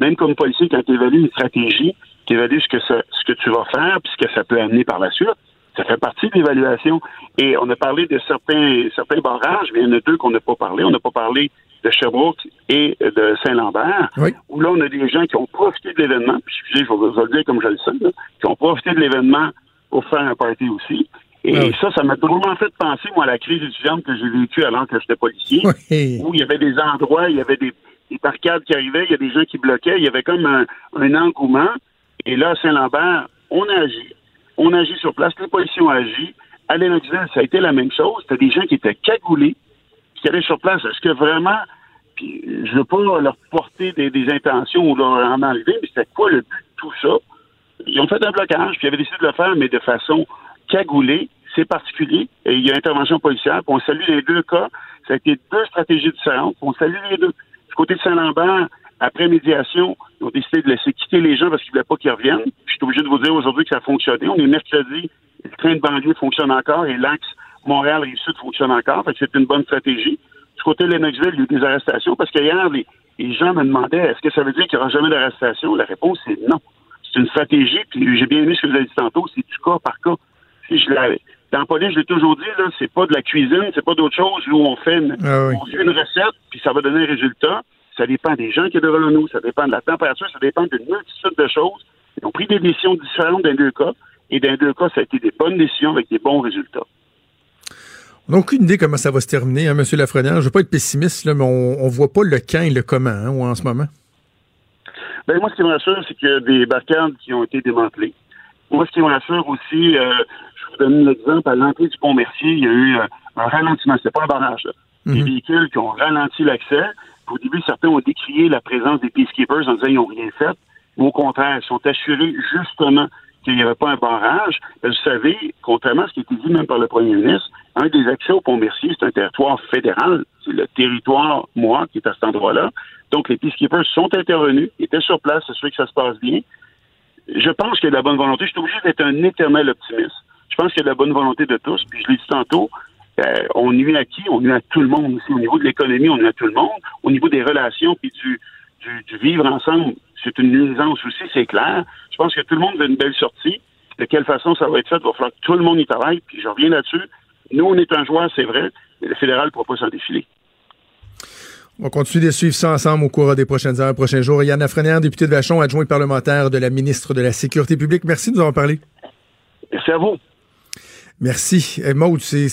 même comme policier, quand tu évalues une stratégie, tu évalues ce que, ce que tu vas faire, puis ce que ça peut amener par la suite. Ça fait partie de l'évaluation. Et on a parlé de certains, certains barrages, mais il y en a deux qu'on n'a pas parlé. On n'a pas parlé de Sherbrooke et de Saint-Lambert, où là, on a des gens qui ont profité de l'événement, puis excusez, je vais, le dire comme je le sais, qui ont profité de l'événement pour faire un party aussi. Et ça, ça m'a drôlement fait penser, moi, à la crise étudiante que j'ai vécue alors que j'étais policier, où il y avait des endroits, il y avait des, des parcades qui arrivaient, il y a des gens qui bloquaient, il y avait comme un, un engouement. Et là, à Saint-Lambert, on a agi. On a agi sur place, les policiers ont agi. À Lénoxville, ça a été la même chose. C'était des gens qui étaient cagoulés, qui allaient sur place. Est-ce que vraiment, puis je veux pas leur porter des, intentions ou leur en enlever, mais c'était quoi le but de tout ça? Ils ont fait un blocage, puis ils avaient décidé de le faire, mais de façon cagoulée. C'est particulier. Et il y a intervention policière. Puis on salue les deux cas. Ça a été deux stratégies différentes. On salue les deux. Du côté de Saint-Lambert, après médiation, ils ont décidé de laisser quitter les gens parce qu'ils ne voulaient pas qu'ils reviennent. Je suis obligé de vous dire aujourd'hui que ça a fonctionné. On est mercredi, le train de banlieue fonctionne encore et l'axe Montréal-Rive-Sud fonctionne encore. Fait que c'est une bonne stratégie. Du côté de Lennoxville, il y a eu des arrestations parce qu'hier, les, les gens me demandaient est-ce que ça veut dire qu'il n'y aura jamais d'arrestation? La réponse est non. C'est une stratégie, puis j'ai bien aimé ce que vous avez dit tantôt, c'est du cas par cas. Si je l'avais. Dans la police, je l'ai toujours dit, là, c'est pas de la cuisine, c'est pas d'autre chose où on fait une, ah on fait une recette, puis ça va donner un résultat. Ça dépend des gens qui sont devant nous, ça dépend de la température, ça dépend d'une multitude de choses. Ils ont pris des décisions différentes dans deux cas, et dans deux cas, ça a été des bonnes décisions avec des bons résultats. On n'a aucune idée comment ça va se terminer, hein, M. Lafrenière? Je ne veux pas être pessimiste, là, mais on ne voit pas le quand et le comment hein, en ce moment. Ben, moi, ce qui me rassure, c'est qu'il y a des barricades qui ont été démantelées. Moi, ce qui me rassure aussi, euh, je vous donne l'exemple, à l'entrée du pont Mercier, il y a eu euh, un ralentissement. C'est pas un barrage. Des mhm. véhicules qui ont ralenti l'accès. Au début, certains ont décrié la présence des peacekeepers en disant qu'ils n'ont rien fait. au contraire, ils sont assurés justement qu'il n'y avait pas un barrage. Vous savez, contrairement à ce qui a été dit même par le premier ministre, un des accès au Pont-Mercier, c'est un territoire fédéral. C'est le territoire, moi, qui est à cet endroit-là. Donc, les peacekeepers sont intervenus, étaient sur place, c'est sûr que ça se passe bien. Je pense qu'il y a de la bonne volonté. Je suis obligé d'être un éternel optimiste. Je pense qu'il y a de la bonne volonté de tous. Puis je l'ai dit tantôt, euh, on nuit à qui? On nuit à tout le monde aussi. Au niveau de l'économie, on nuit à tout le monde. Au niveau des relations puis du, du, vivre ensemble, c'est une nuisance aussi, c'est clair. Je pense que tout le monde veut une belle sortie. De quelle façon ça va être fait? Il va falloir que tout le monde y travaille. Puis je reviens là-dessus. Nous, on est un joueur, c'est vrai, mais le fédéral ne pourra pas s'en défiler. On continue de suivre ça ensemble au cours des prochaines heures, prochains jours. Yann Afrenière, député de Vachon, adjoint parlementaire de la ministre de la Sécurité publique. Merci de nous avoir parlé. Merci à vous. Merci. Eh, Maud, c'est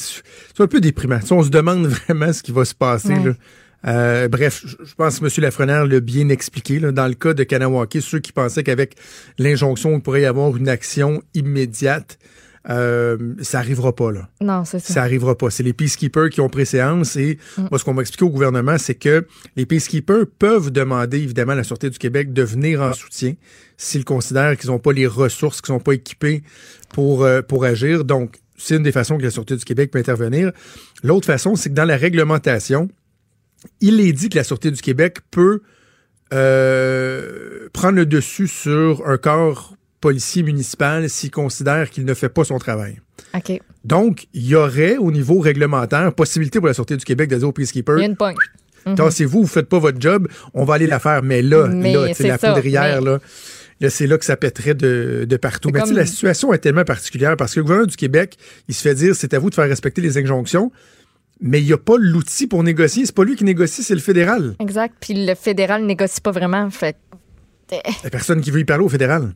un peu déprimant. on se demande vraiment ce qui va se passer. Euh, bref, je pense que M. Lafrenière l'a bien expliqué. dans le cas de Kanawaki, ceux qui pensaient qu'avec l'injonction, il pourrait y avoir une action immédiate, euh, ça arrivera pas, là. Non, c'est ça. Ça arrivera pas. C'est les peacekeepers qui ont préséance et mm. moi, ce qu'on m'a expliqué au gouvernement, c'est que les peacekeepers peuvent demander, évidemment, à la Sûreté du Québec de venir en soutien s'ils considèrent qu'ils n'ont pas les ressources, qu'ils ne sont pas équipés pour, euh, pour agir. Donc, c'est une des façons que la Sûreté du Québec peut intervenir. L'autre façon, c'est que dans la réglementation, il est dit que la Sûreté du Québec peut euh, prendre le dessus sur un corps policier municipal s'il considère qu'il ne fait pas son travail. Donc, il y aurait, au niveau réglementaire, possibilité pour la Sûreté du Québec de dire aux peacekeepers. Il y a une pointe. Mhm. vous vous faites pas votre job, on va aller la faire. Mais là, là, c'est la poudrière, là. là, c'est là que ça pèterait de, de partout. Mais comme- la situation est tellement particulière parce que le gouvernement du Québec, il se fait dire c'est à vous de faire respecter les injonctions, mais il n'y a pas l'outil pour négocier. C'est pas lui qui négocie, c'est le fédéral. Exact. Puis le fédéral négocie pas vraiment. Fait que- La personne qui veut y parler au fédéral.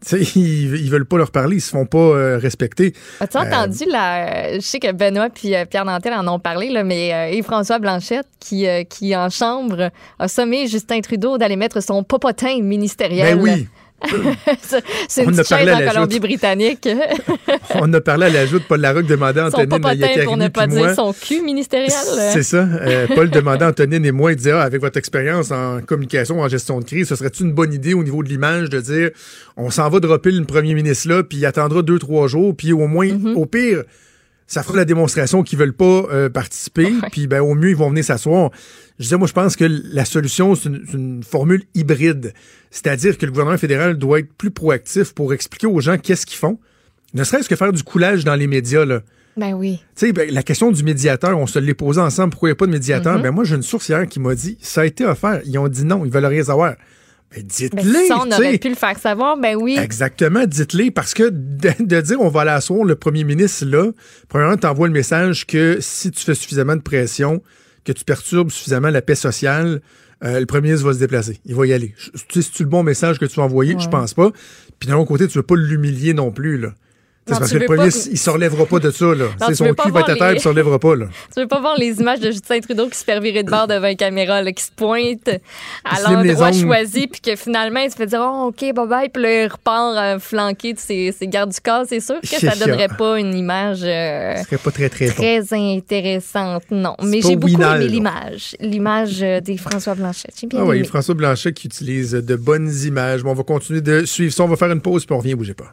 Sais, ils, ils veulent pas leur parler, ils se font pas euh, respecter. As-tu entendu la. Je sais que Benoît puis euh, Pierre Nantel en ont parlé, là, mais euh, Yves-François Blanchette, qui, euh, qui en chambre a sommé Justin Trudeau d'aller mettre son popotin ministériel. Ben oui, C'est On une a parlé à en Colombie-Britannique. on a parlé à l'ajout de Paul Larocque demandait à Antonine Yacarini pour ne pas dire moi. son cul ministériel. C'est ça. Euh, Paul demandait à Antonine et moi, il disait, ah, avec votre expérience en communication, en gestion de crise, ce serait une bonne idée au niveau de l'image de dire, on s'en va dropper le premier ministre là, puis il attendra deux, trois jours, puis au moins, Mm-hmm. au pire, ça fera la démonstration qu'ils veulent pas euh, participer, puis ben, au mieux, ils vont venir s'asseoir. Je disais, moi, je pense que la solution, c'est une, c'est une formule hybride. C'est-à-dire que le gouvernement fédéral doit être plus proactif pour expliquer aux gens qu'est-ce qu'ils font. Ne serait-ce que faire du coulage dans les médias, là. Ben oui. Tu sais, ben, la question du médiateur, on se l'est posé ensemble. Pourquoi il n'y a pas de médiateur? Mm-hmm. Ben, moi, j'ai une source hier qui m'a dit, ça a été offert. Ils ont dit non, ils veulent rien savoir. Ben, Ben, dites-les, ça, on tu aurait pu le faire savoir. Ben oui. Exactement, dites-les, parce que de, de dire on va aller asseoir le premier ministre là, premièrement, t'envoies le message que si tu fais suffisamment de pression, que tu perturbes suffisamment la paix sociale, euh, le premier ministre va se déplacer. Il va y aller. Je- c'est-tu le bon message que tu vas envoyer? Je Ouais. pense pas. Puis d'un autre côté, tu veux pas l'humilier non plus, là. C'est parce que le premier il se relèvera pas de ça, là. Son veux cul pas va être voir à terre, il se relèvera pas, là. Tu veux pas voir les images de Justin Trudeau qui se fait virer de bord devant une caméra, là, qui se pointe à l'endroit choisi, puis que finalement, il se fait dire Oh, OK, bye bye, puis là, il repart euh, flanqué de ses, ses gardes du corps. C'est sûr que ça Yeah. donnerait pas une image euh, serait pas très, très bon. très intéressante, non. Mais j'ai beaucoup winal, aimé l'image, l'image euh, des François Blanchette. J'ai bien Ah oui. François Blanchet qui utilise de bonnes images. Bon, on va continuer de suivre ça. On va faire une pause, puis on revient, bougez pas.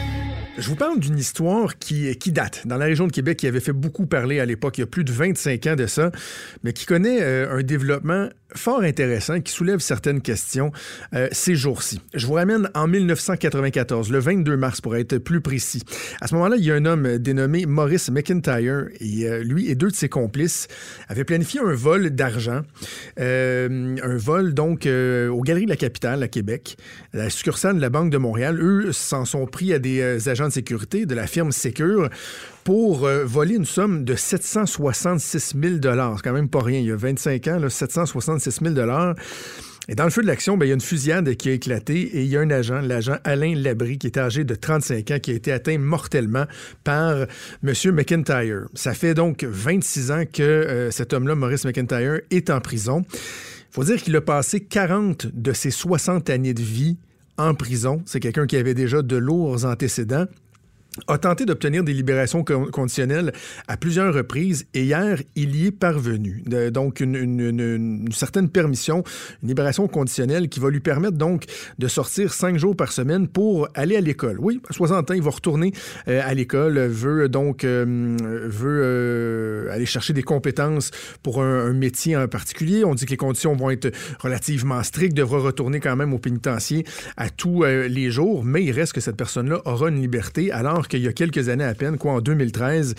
Je vous parle d'une histoire qui, date dans la région de Québec, qui avait fait beaucoup parler à l'époque, il y a plus de 25 ans de ça, mais qui connaît euh, un développement fort intéressant qui soulève certaines questions euh, ces jours-ci. Je vous ramène en 1994, le 22 mars pour être plus précis. À ce moment-là, il y a un homme dénommé Maurice McIntyre et euh, lui et deux de ses complices avaient planifié un vol d'argent, euh, un vol donc euh, aux Galeries de la Capitale à Québec, la succursale de la Banque de Montréal. Eux s'en sont pris à des euh, de sécurité de la firme Secure pour euh, voler une somme de 766 000 C'est quand même pas rien. Il y a 25 ans, là, 766 000 et dans le feu de l'action, ben, il y a une fusillade qui a éclaté et il y a un agent, l'agent Alain Labrie, qui est âgé de 35 ans, qui a été atteint mortellement par M. McIntyre. Ça fait donc 26 ans que euh, cet homme-là, Maurice McIntyre, est en prison. Il faut dire qu'il a passé 40 de ses 60 années de vie en prison. C'est quelqu'un qui avait déjà de lourds antécédents a tenté d'obtenir des libérations con- conditionnelles à plusieurs reprises et hier, il y est parvenu. Donc, une, certaine permission, une libération conditionnelle qui va lui permettre donc de sortir cinq jours par semaine pour aller à l'école. Oui, à 60 ans, il va retourner euh, à l'école, veut donc euh, veut euh, aller chercher des compétences pour un, métier en particulier. On dit que les conditions vont être relativement strictes, devra retourner quand même au pénitencier à tous les jours, mais il reste que cette personne-là aura une liberté qu'il y a quelques années à peine, quoi, en 2013,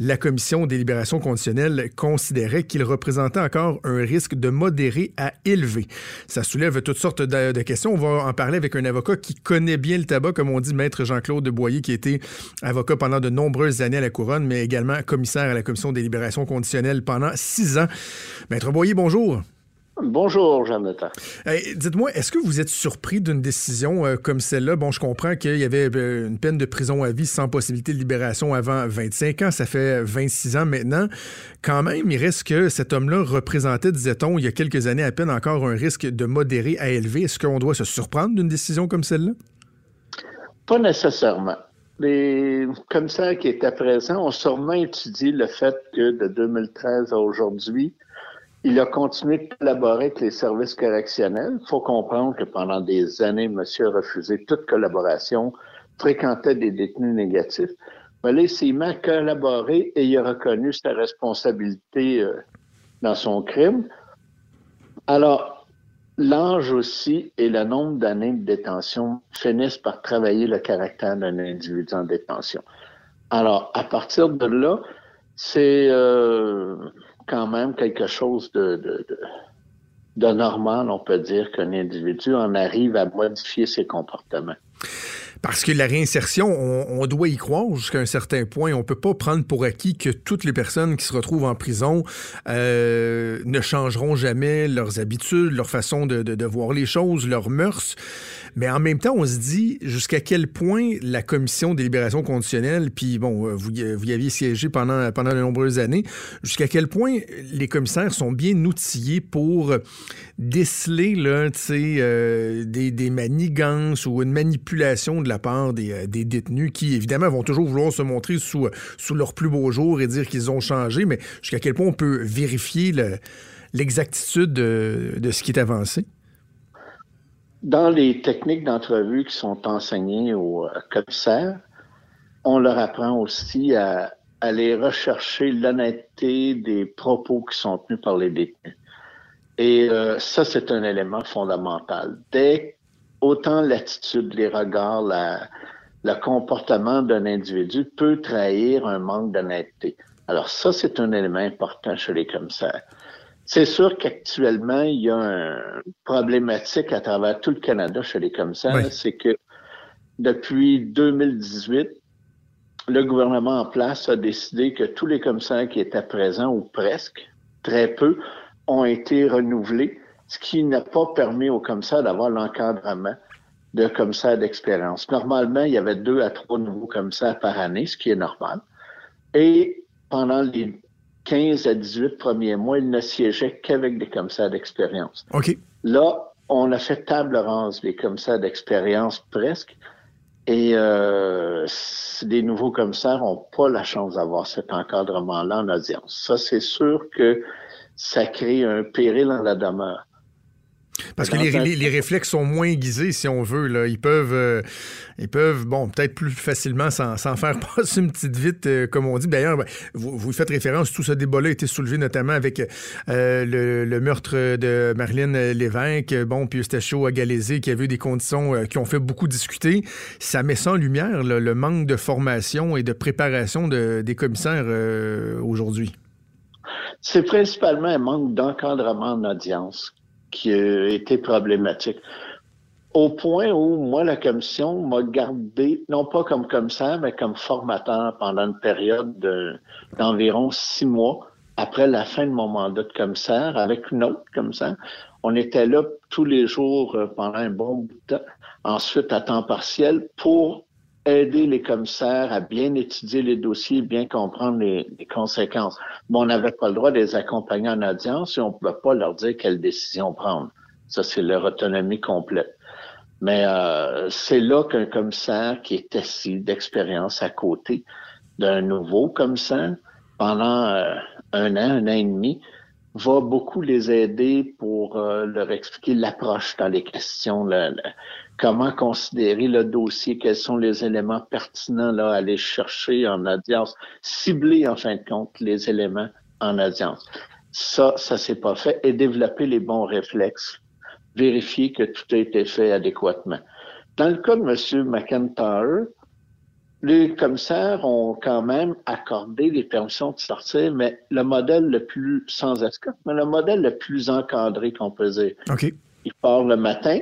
la Commission des libérations conditionnelles considérait qu'il représentait encore un risque de modéré à élevé. Ça soulève toutes sortes de, de questions. On va en parler avec un avocat qui connaît bien le tabac, comme on dit, maître Jean-Claude Boyer, qui été avocat pendant de nombreuses années à la Couronne, mais également commissaire à la Commission des libérations conditionnelles pendant six ans. Maître Boyer, bonjour. Bonjour, Jonathan. Hey, Dites-moi, est-ce que vous êtes surpris d'une décision euh, comme celle-là? Bon, je comprends qu'il y avait euh, une peine de prison à vie sans possibilité de libération avant 25 ans. Ça fait 26 ans maintenant. Quand même, il reste que cet homme-là représentait, disait-on, il y a quelques années à peine encore un risque de modéré à élevé. Est-ce qu'on doit se surprendre d'une décision comme celle-là? Pas nécessairement. Les commissaires qui étaient présents ont sûrement étudié le fait que de 2013 à aujourd'hui, il a continué de collaborer avec les services correctionnels. Il faut comprendre que pendant des années, monsieur a refusé toute collaboration, fréquentait des détenus négatifs. Mais là, il s'est mis et il a reconnu sa responsabilité euh, dans son crime. Alors, l'âge aussi et le nombre d'années de détention finissent par travailler le caractère d'un individu en détention. Alors, à partir de là, c'est euh, quand même quelque chose de, normal, on peut dire, qu'un individu en arrive à modifier ses comportements. Parce que la réinsertion, on, doit y croire jusqu'à un certain point. On peut pas prendre pour acquis que toutes les personnes qui se retrouvent en prison euh, ne changeront jamais leurs habitudes, leur façon de, de, de, voir les choses, leurs mœurs. Mais en même temps, on se dit jusqu'à quel point la commission des libérations conditionnelles, puis bon, vous, vous y aviez siégé pendant, pendant de nombreuses années, jusqu'à quel point les commissaires sont bien outillés pour déceler là, euh, des, des manigances ou une manipulation de la part des, euh, détenus qui, évidemment, vont toujours vouloir se montrer sous, sous leur plus beau jour et dire qu'ils ont changé, mais jusqu'à quel point on peut vérifier l'exactitude de, de ce qui est avancé? Dans les techniques d'entrevue qui sont enseignées aux commissaires, on leur apprend aussi à aller rechercher l'honnêteté des propos qui sont tenus par les détenus. Et euh, ça, c'est un élément fondamental. Dès autant l'attitude, les regards, le comportement d'un individu peut trahir un manque d'honnêteté. Alors ça, c'est un élément important chez les commissaires. C'est sûr qu'actuellement, il y a une problématique à travers tout le Canada chez les commissaires, oui. c'est que depuis 2018, le gouvernement en place a décidé que tous les commissaires qui étaient présents, ou presque, très peu, ont été renouvelés, ce qui n'a pas permis aux commissaires d'avoir l'encadrement de commissaires d'expérience. Normalement, il y avait deux à trois nouveaux commissaires par année, ce qui est normal. Et pendant les 15 à 18 premiers mois, il ne siégeait qu'avec des commissaires d'expérience. OK. Là, on a fait table rase des commissaires d'expérience presque. Et euh, les nouveaux commissaires n'ont pas la chance d'avoir cet encadrement-là en audience. Ça, c'est sûr que ça crée un péril en la demeure. Parce que les, les, les, réflexes sont moins aiguisés, si on veut. Là. Ils peuvent, euh, ils peuvent bon, peut-être plus facilement s'en faire passer une petite vite, euh, comme on dit. D'ailleurs, ben, vous, vous, faites référence, tout ce débat-là a été soulevé notamment avec euh, le, le, meurtre de Marilyn Lévesque, bon, puis Eustachio Agalésé, qui a vu des conditions qui ont fait beaucoup discuter. Ça met ça en lumière, là, le manque de formation et de préparation de, des commissaires aujourd'hui. C'est principalement un manque d'encadrement en audience qui a été problématique. Au point où, moi, la commission m'a gardé, non pas comme commissaire, mais comme formateur pendant une période d'environ six mois après la fin de mon mandat de commissaire, avec une autre commissaire. On était là tous les jours euh, pendant un bon bout de temps, ensuite à temps partiel, pour aider les commissaires à bien étudier les dossiers, bien comprendre les, conséquences. Mais on n'avait pas le droit de les accompagner en audience et on ne pouvait pas leur dire quelle décision prendre. Ça, c'est leur autonomie complète. Mais euh, c'est là qu'un commissaire qui est assis d'expérience à côté d'un nouveau commissaire pendant euh, un an, un an et demi, va beaucoup les aider pour euh, leur expliquer l'approche dans les questions, comment considérer le dossier, quels sont les éléments pertinents là, à aller chercher en audience, cibler en fin de compte les éléments en audience. Ça, ça s'est pas fait et développer les bons réflexes, vérifier que tout a été fait adéquatement. Dans le cas de M. McIntyre, les commissaires ont quand même accordé les permissions de sortir, mais le modèle le plus, sans escorte, mais le modèle le plus encadré qu'on peut dire. Okay. Il part le matin,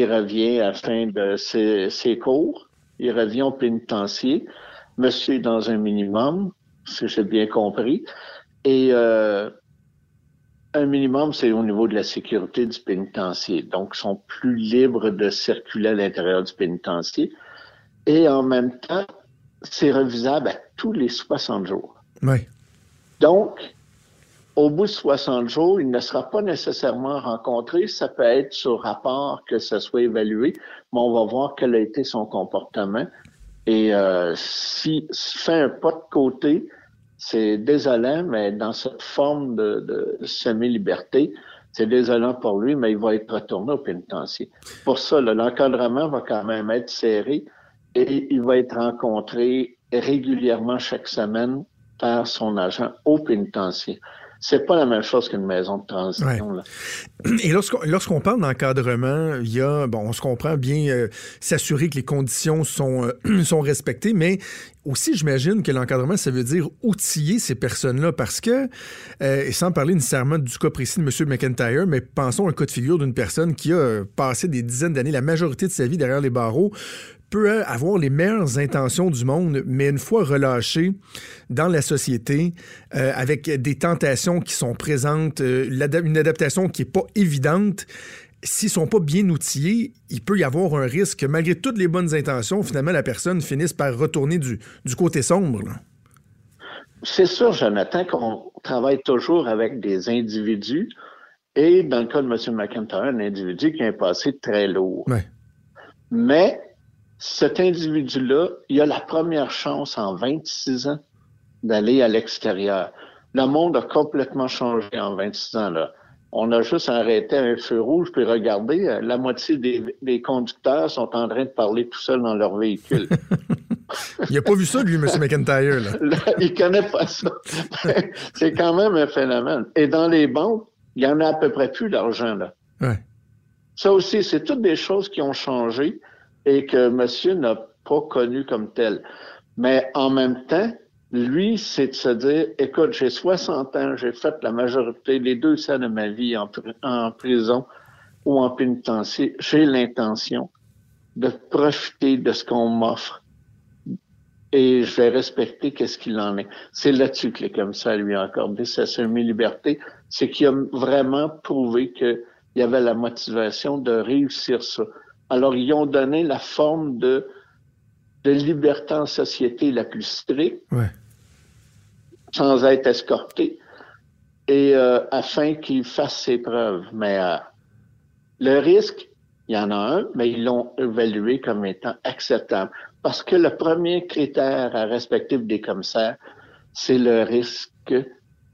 il revient à la fin de ses, ses, cours, il revient au pénitencier, monsieur est dans un minimum, si j'ai bien compris, et euh, un minimum, c'est au niveau de la sécurité du pénitencier. Donc, ils sont plus libres de circuler à l'intérieur du pénitencier. Et en même temps, c'est revisable à tous les 60 jours. Oui. Donc, au bout de 60 jours, il ne sera pas nécessairement rencontré. Ça peut être sur rapport que ça soit évalué, mais on va voir quel a été son comportement. Et euh, s'il si fait un pas de côté, c'est désolant, mais dans cette forme de, de semi-liberté, c'est désolant pour lui, mais il va être retourné au pénitencier. Pour ça, l'encadrement va quand même être serré et il va être rencontré régulièrement chaque semaine par son agent au pénitencier. C'est pas la même chose qu'une maison de transition. Là. Et lorsqu'on lorsqu'on parle d'encadrement, il y a, bon, on se comprend bien euh, s'assurer que les conditions sont, euh, sont respectées, mais aussi, j'imagine que l'encadrement, ça veut dire outiller ces personnes-là parce que, euh, et sans parler nécessairement du cas précis de M. McIntyre, mais pensons à un cas de figure d'une personne qui a passé des dizaines d'années, la majorité de sa vie derrière les barreaux, peut avoir les meilleures intentions du monde, mais une fois relâché dans la société, euh, avec des tentations qui sont présentes, euh, une adaptation qui n'est pas évidente, s'ils sont pas bien outillés, il peut y avoir un risque que malgré toutes les bonnes intentions, finalement, la personne finisse par retourner du, du côté sombre. C'est sûr, Jonathan, qu'on travaille toujours avec des individus et dans le cas de M. McIntyre, un individu qui a un passé très lourd. Ouais. Mais cet individu-là, il a la première chance en 26 ans d'aller à l'extérieur. Le monde a complètement changé en 26 ans. Là. On a juste arrêté un feu rouge, puis regardez, euh, la moitié des, conducteurs sont en train de parler tout seuls dans leur véhicule. il n'a pas vu ça, lui, M. McIntyre. Là. là il connaît pas ça. C'est quand même un phénomène. Et dans les banques, il y en a à peu près plus d'argent. là. Ouais. Ça aussi, c'est toutes des choses qui ont changé et que monsieur n'a pas connu comme tel. Mais en même temps, lui, c'est de se dire, écoute, j'ai 60 ans, j'ai fait la majorité, les deux tiers de ma vie en, prison ou en pénitencier. J'ai l'intention de profiter de ce qu'on m'offre et je vais respecter qu'est-ce qu'il en est. C'est là-dessus que les commissaires lui ont accordé sa semi-liberté. C'est qu'il a vraiment prouvé qu'il y avait la motivation de réussir ça. Alors, ils ont donné la forme de, de liberté en société la plus stricte, ouais. sans être escorté, et euh, afin qu'il fasse ses preuves. Mais euh, le risque, il y en a un, mais ils l'ont évalué comme étant acceptable. Parce que le premier critère à respecter des commissaires, c'est le risque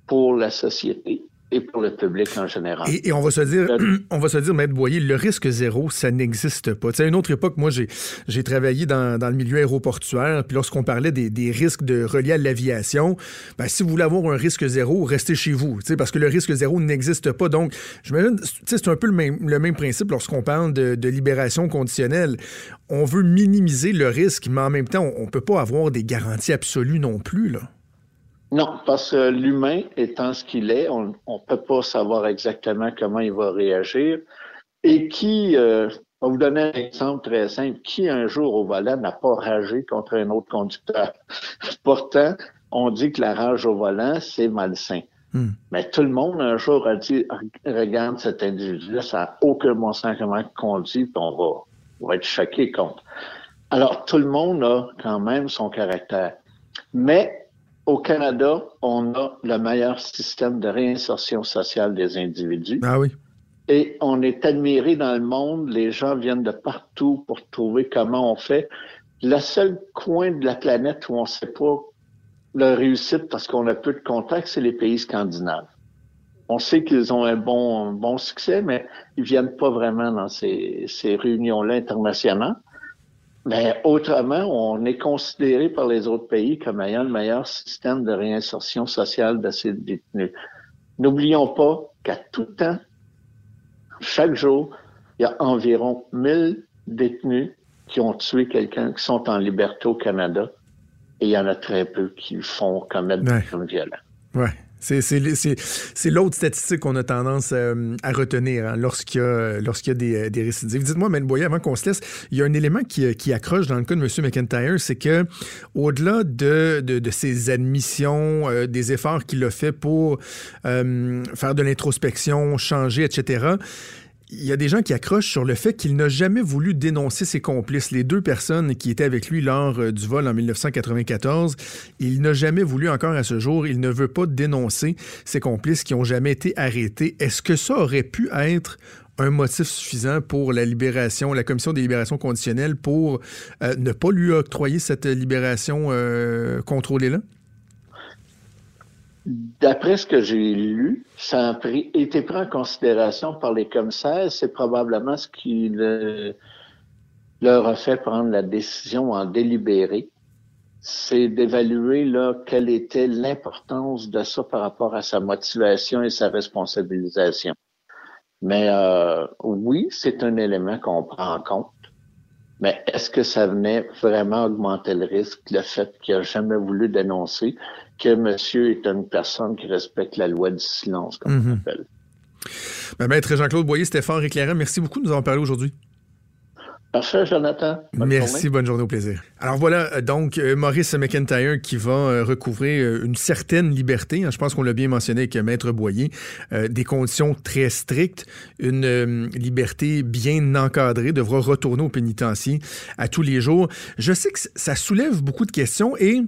pour la société et pour le public en général. Et, et on va se dire, on va se dire, Maître Boyer, le risque zéro, ça n'existe pas. Tu sais, à une autre époque, moi, j'ai, travaillé dans, dans, le milieu aéroportuaire, puis lorsqu'on parlait des, des, risques de reliés à l'aviation, ben, si vous voulez avoir un risque zéro, restez chez vous, parce que le risque zéro n'existe pas. Donc, j'imagine, c'est un peu le même, le même principe lorsqu'on parle de, de, libération conditionnelle. On veut minimiser le risque, mais en même temps, on ne peut pas avoir des garanties absolues non plus, là. Non, parce que l'humain étant ce qu'il est, on ne peut pas savoir exactement comment il va réagir. Et qui, euh, on va vous donner un exemple très simple, qui un jour au volant n'a pas ragé contre un autre conducteur? Pourtant, on dit que la rage au volant, c'est malsain. Hmm. Mais tout le monde un jour a dit, regarde cet individu-là, ça n'a aucun bon sens comment il conduit, puis on va, on va être choqué contre. Alors, tout le monde a quand même son caractère. Mais au Canada, on a le meilleur système de réinsertion sociale des individus. Ah oui. Et on est admiré dans le monde. Les gens viennent de partout pour trouver comment on fait. Le seul coin de la planète où on ne sait pas leur réussite parce qu'on a peu de contacts, c'est les pays scandinaves. On sait qu'ils ont un bon, un bon succès, mais ils viennent pas vraiment dans ces, ces réunions-là internationales. Mais autrement, on est considéré par les autres pays comme ayant le meilleur système de réinsertion sociale de ces détenus. N'oublions pas qu'à tout temps, chaque jour, il y a environ 1000 détenus qui ont tué quelqu'un, qui sont en liberté au Canada. Et il y en a très peu qui font commettre des crimes violents. Ouais. C'est, l'autre statistique qu'on a tendance euh, à retenir hein, lorsqu'il y a, a des, récidives. Dites-moi, Mme Boyer, avant qu'on se laisse, il y a un élément qui, qui accroche dans le cas de M. McIntyre, c'est que au-delà de, ses admissions, euh, des efforts qu'il a fait pour euh, faire de l'introspection, changer, etc., il y a des gens qui accrochent sur le fait qu'il n'a jamais voulu dénoncer ses complices, les deux personnes qui étaient avec lui lors euh, du vol en 1994. Il n'a jamais voulu encore à ce jour, il ne veut pas dénoncer ses complices qui ont jamais été arrêtés. Est-ce que ça aurait pu être un motif suffisant pour la libération, la commission des libérations conditionnelles pour euh, ne pas lui octroyer cette libération euh, contrôlée-là? D'après ce que j'ai lu, ça a été pris en considération par les commissaires. C'est probablement ce qui le, leur a fait prendre la décision en délibéré. c'est d'évaluer là quelle était l'importance de ça par rapport à sa motivation et sa responsabilisation. Mais euh, oui, c'est un élément qu'on prend en compte. Mais est-ce que ça venait vraiment augmenter le risque, le fait qu'il n'a jamais voulu dénoncer? Que monsieur est une personne qui respecte la loi du silence, comme on Mhm. appelle? Ben, Maître Jean-Claude Boyer, c'était fort éclairant. Merci beaucoup de nous avoir parlé aujourd'hui. Jonathan. Merci, bonne journée au plaisir. Alors voilà, euh, donc euh, Maurice McIntyre qui va euh, recouvrer une certaine liberté. hein, je pense qu'on l'a bien mentionné avec Maître Boyer. des conditions très strictes, une liberté bien encadrée, devra retourner au pénitencier à tous les jours. Je sais que ça soulève beaucoup de questions et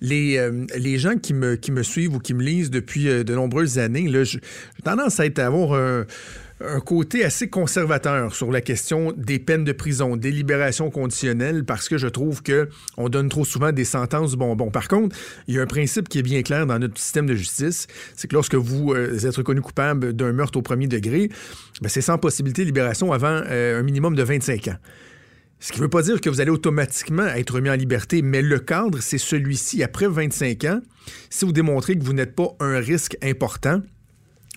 les, les gens qui me, qui me suivent ou qui me lisent depuis de nombreuses années, j'ai tendance à être à avoir un un côté assez conservateur sur la question des peines de prison, des libérations conditionnelles, parce que je trouve que on donne trop souvent des sentences bonbons. Par contre, il y a un principe qui est bien clair dans notre système de justice, c'est que lorsque vous euh, êtes reconnu coupable d'un meurtre au premier degré, ben, c'est sans possibilité de libération avant euh, un minimum de 25 ans. Ce qui ne veut pas dire que vous allez automatiquement être remis en liberté, mais le cadre, c'est celui-ci. Après 25 ans, si vous démontrez que vous n'êtes pas un risque important,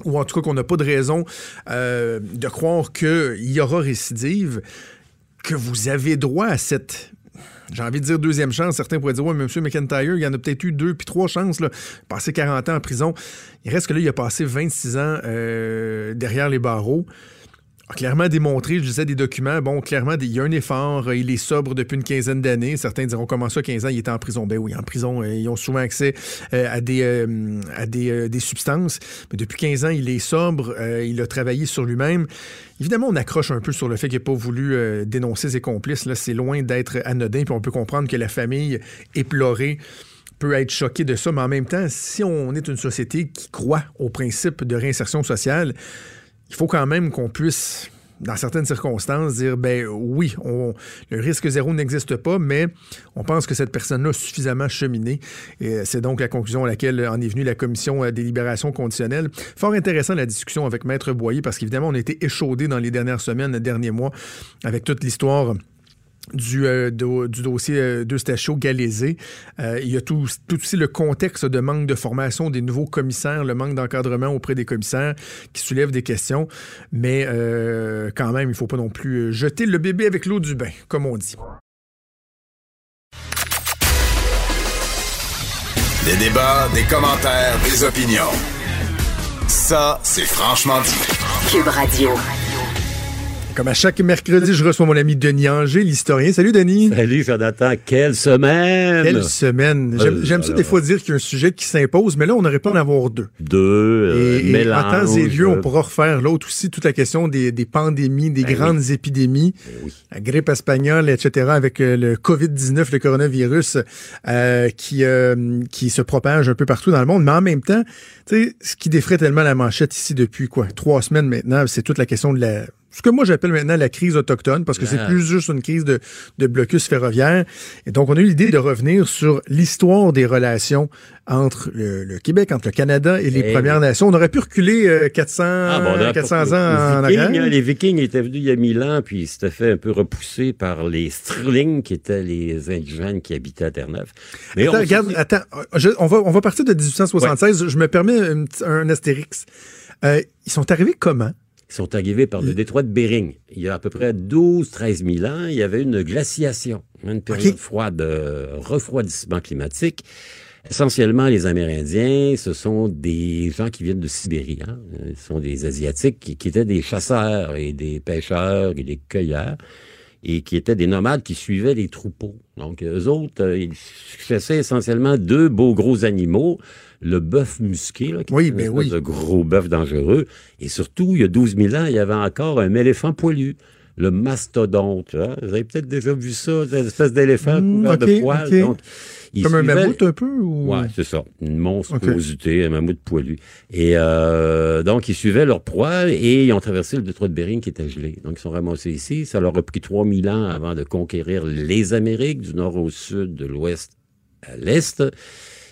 ou en tout cas qu'on n'a pas de raison euh, de croire qu'il y aura récidive, que vous avez droit à cette. J'ai envie de dire deuxième chance. Certains pourraient dire, oui, mais M. McIntyre, il y en a peut-être eu deux puis trois chances. Là. Passé 40 ans en prison. Il reste que là, il a passé 26 ans euh, derrière les barreaux clairement démontré, je disais des documents, bon, clairement, il y a un effort, euh, il est sobre depuis une quinzaine d'années. Certains diront comment ça, 15 ans, il était en prison? Ben oui, en prison, euh, ils ont souvent accès euh, à, des, substances. Mais depuis 15 ans, il est sobre, il a travaillé sur lui-même. Évidemment, on accroche un peu sur le fait qu'il n'a pas voulu dénoncer ses complices. Là, c'est loin d'être anodin, puis on peut comprendre que la famille éplorée peut être choquée de ça, mais en même temps, si on est une société qui croit au principe de réinsertion sociale, il faut quand même qu'on puisse, dans certaines circonstances, dire ben oui, le risque zéro n'existe pas, mais on pense que cette personne-là a suffisamment cheminé. Et c'est donc la conclusion à laquelle en est venue la commission euh, des libérations conditionnelles. Fort intéressant la discussion avec Maître Boyer, parce qu'évidemment, on a été échaudés dans les dernières semaines, les derniers mois, avec toute l'histoire du, euh, du dossier euh, d'Eustachio Galézé. Euh, il y a tout, tout aussi le contexte de manque de formation des nouveaux commissaires, le manque d'encadrement auprès des commissaires qui soulève des questions. Mais euh, quand même, il ne faut pas non plus jeter le bébé avec l'eau du bain, comme on dit. Des débats, des commentaires, des opinions. Ça, c'est franchement dit. Cube Radio. Comme à chaque mercredi, je reçois mon ami Denis Anger, l'historien. Salut Denis. Salut Jonathan, quelle semaine! Quelle semaine. J'aime Euh, j'aime ça alors. des fois dire qu'il y a un sujet qui s'impose, mais là, on aurait pas en avoir deux. Deux, euh, Et, et en mélange. temps et lieu, on pourra refaire l'autre aussi, toute la question des, des pandémies, des Ben grandes épidémies, oui. la grippe espagnole, etc., avec euh, le COVID-19, le coronavirus, euh, qui, euh, qui se propage un peu partout dans le monde. Mais en même temps, tu sais, ce qui défrait tellement la manchette ici depuis quoi, trois semaines maintenant, c'est toute la question de la ce que moi j'appelle maintenant la crise autochtone, parce que c'est Ah. plus juste une crise de, de blocus ferroviaire. Et donc, on a eu l'idée de revenir sur l'histoire des relations entre le, le Québec, entre le Canada et les Eh Premières. Nations. On aurait pu reculer euh, 400, Ah, bon, on a 400 pas- ans en Vikings, arrière. hein, les Vikings étaient venus il y a mille ans, puis ils s'étaient fait un peu repousser par les Sterling, qui étaient les indigènes qui habitaient à Terre-Neuve. Mais Attends, on regarde, attends, je- on, va, on va partir de 1876. Je me permets un, un astérix. Euh, ils sont arrivés comment? Sont arrivés par le détroit de Bering. Il y a à peu près 12-13 000 ans, il y avait une glaciation, une période froide de refroidissement climatique. Essentiellement, les Amérindiens, ce sont des gens qui viennent de Sibérie. Hein? Ce sont des Asiatiques qui, qui étaient des chasseurs et des pêcheurs et des cueilleurs et qui étaient des nomades qui suivaient les troupeaux. Donc, eux autres, euh, ils chassaient essentiellement deux beaux gros animaux, le bœuf musqué, là, qui Oui, est une ben oui. de gros bœuf dangereux, et surtout, il y a 12 000 ans, il y avait encore un éléphant poilu, le mastodonte. hein. Vous avez peut-être déjà vu ça, cette espèce d'éléphant Mm, couvert de poils. ok. Donc, il Comme un mammouth un peu? Ou... Ouais, c'est ça. Une monstruosité, un mammouth poilu. Et euh, donc, ils suivaient leur proie et ils ont traversé le détroit de Bering qui était gelé. Donc, ils sont ramassés ici. Ça leur a pris 3000 ans avant de conquérir les Amériques, du nord au sud, de l'ouest à l'est.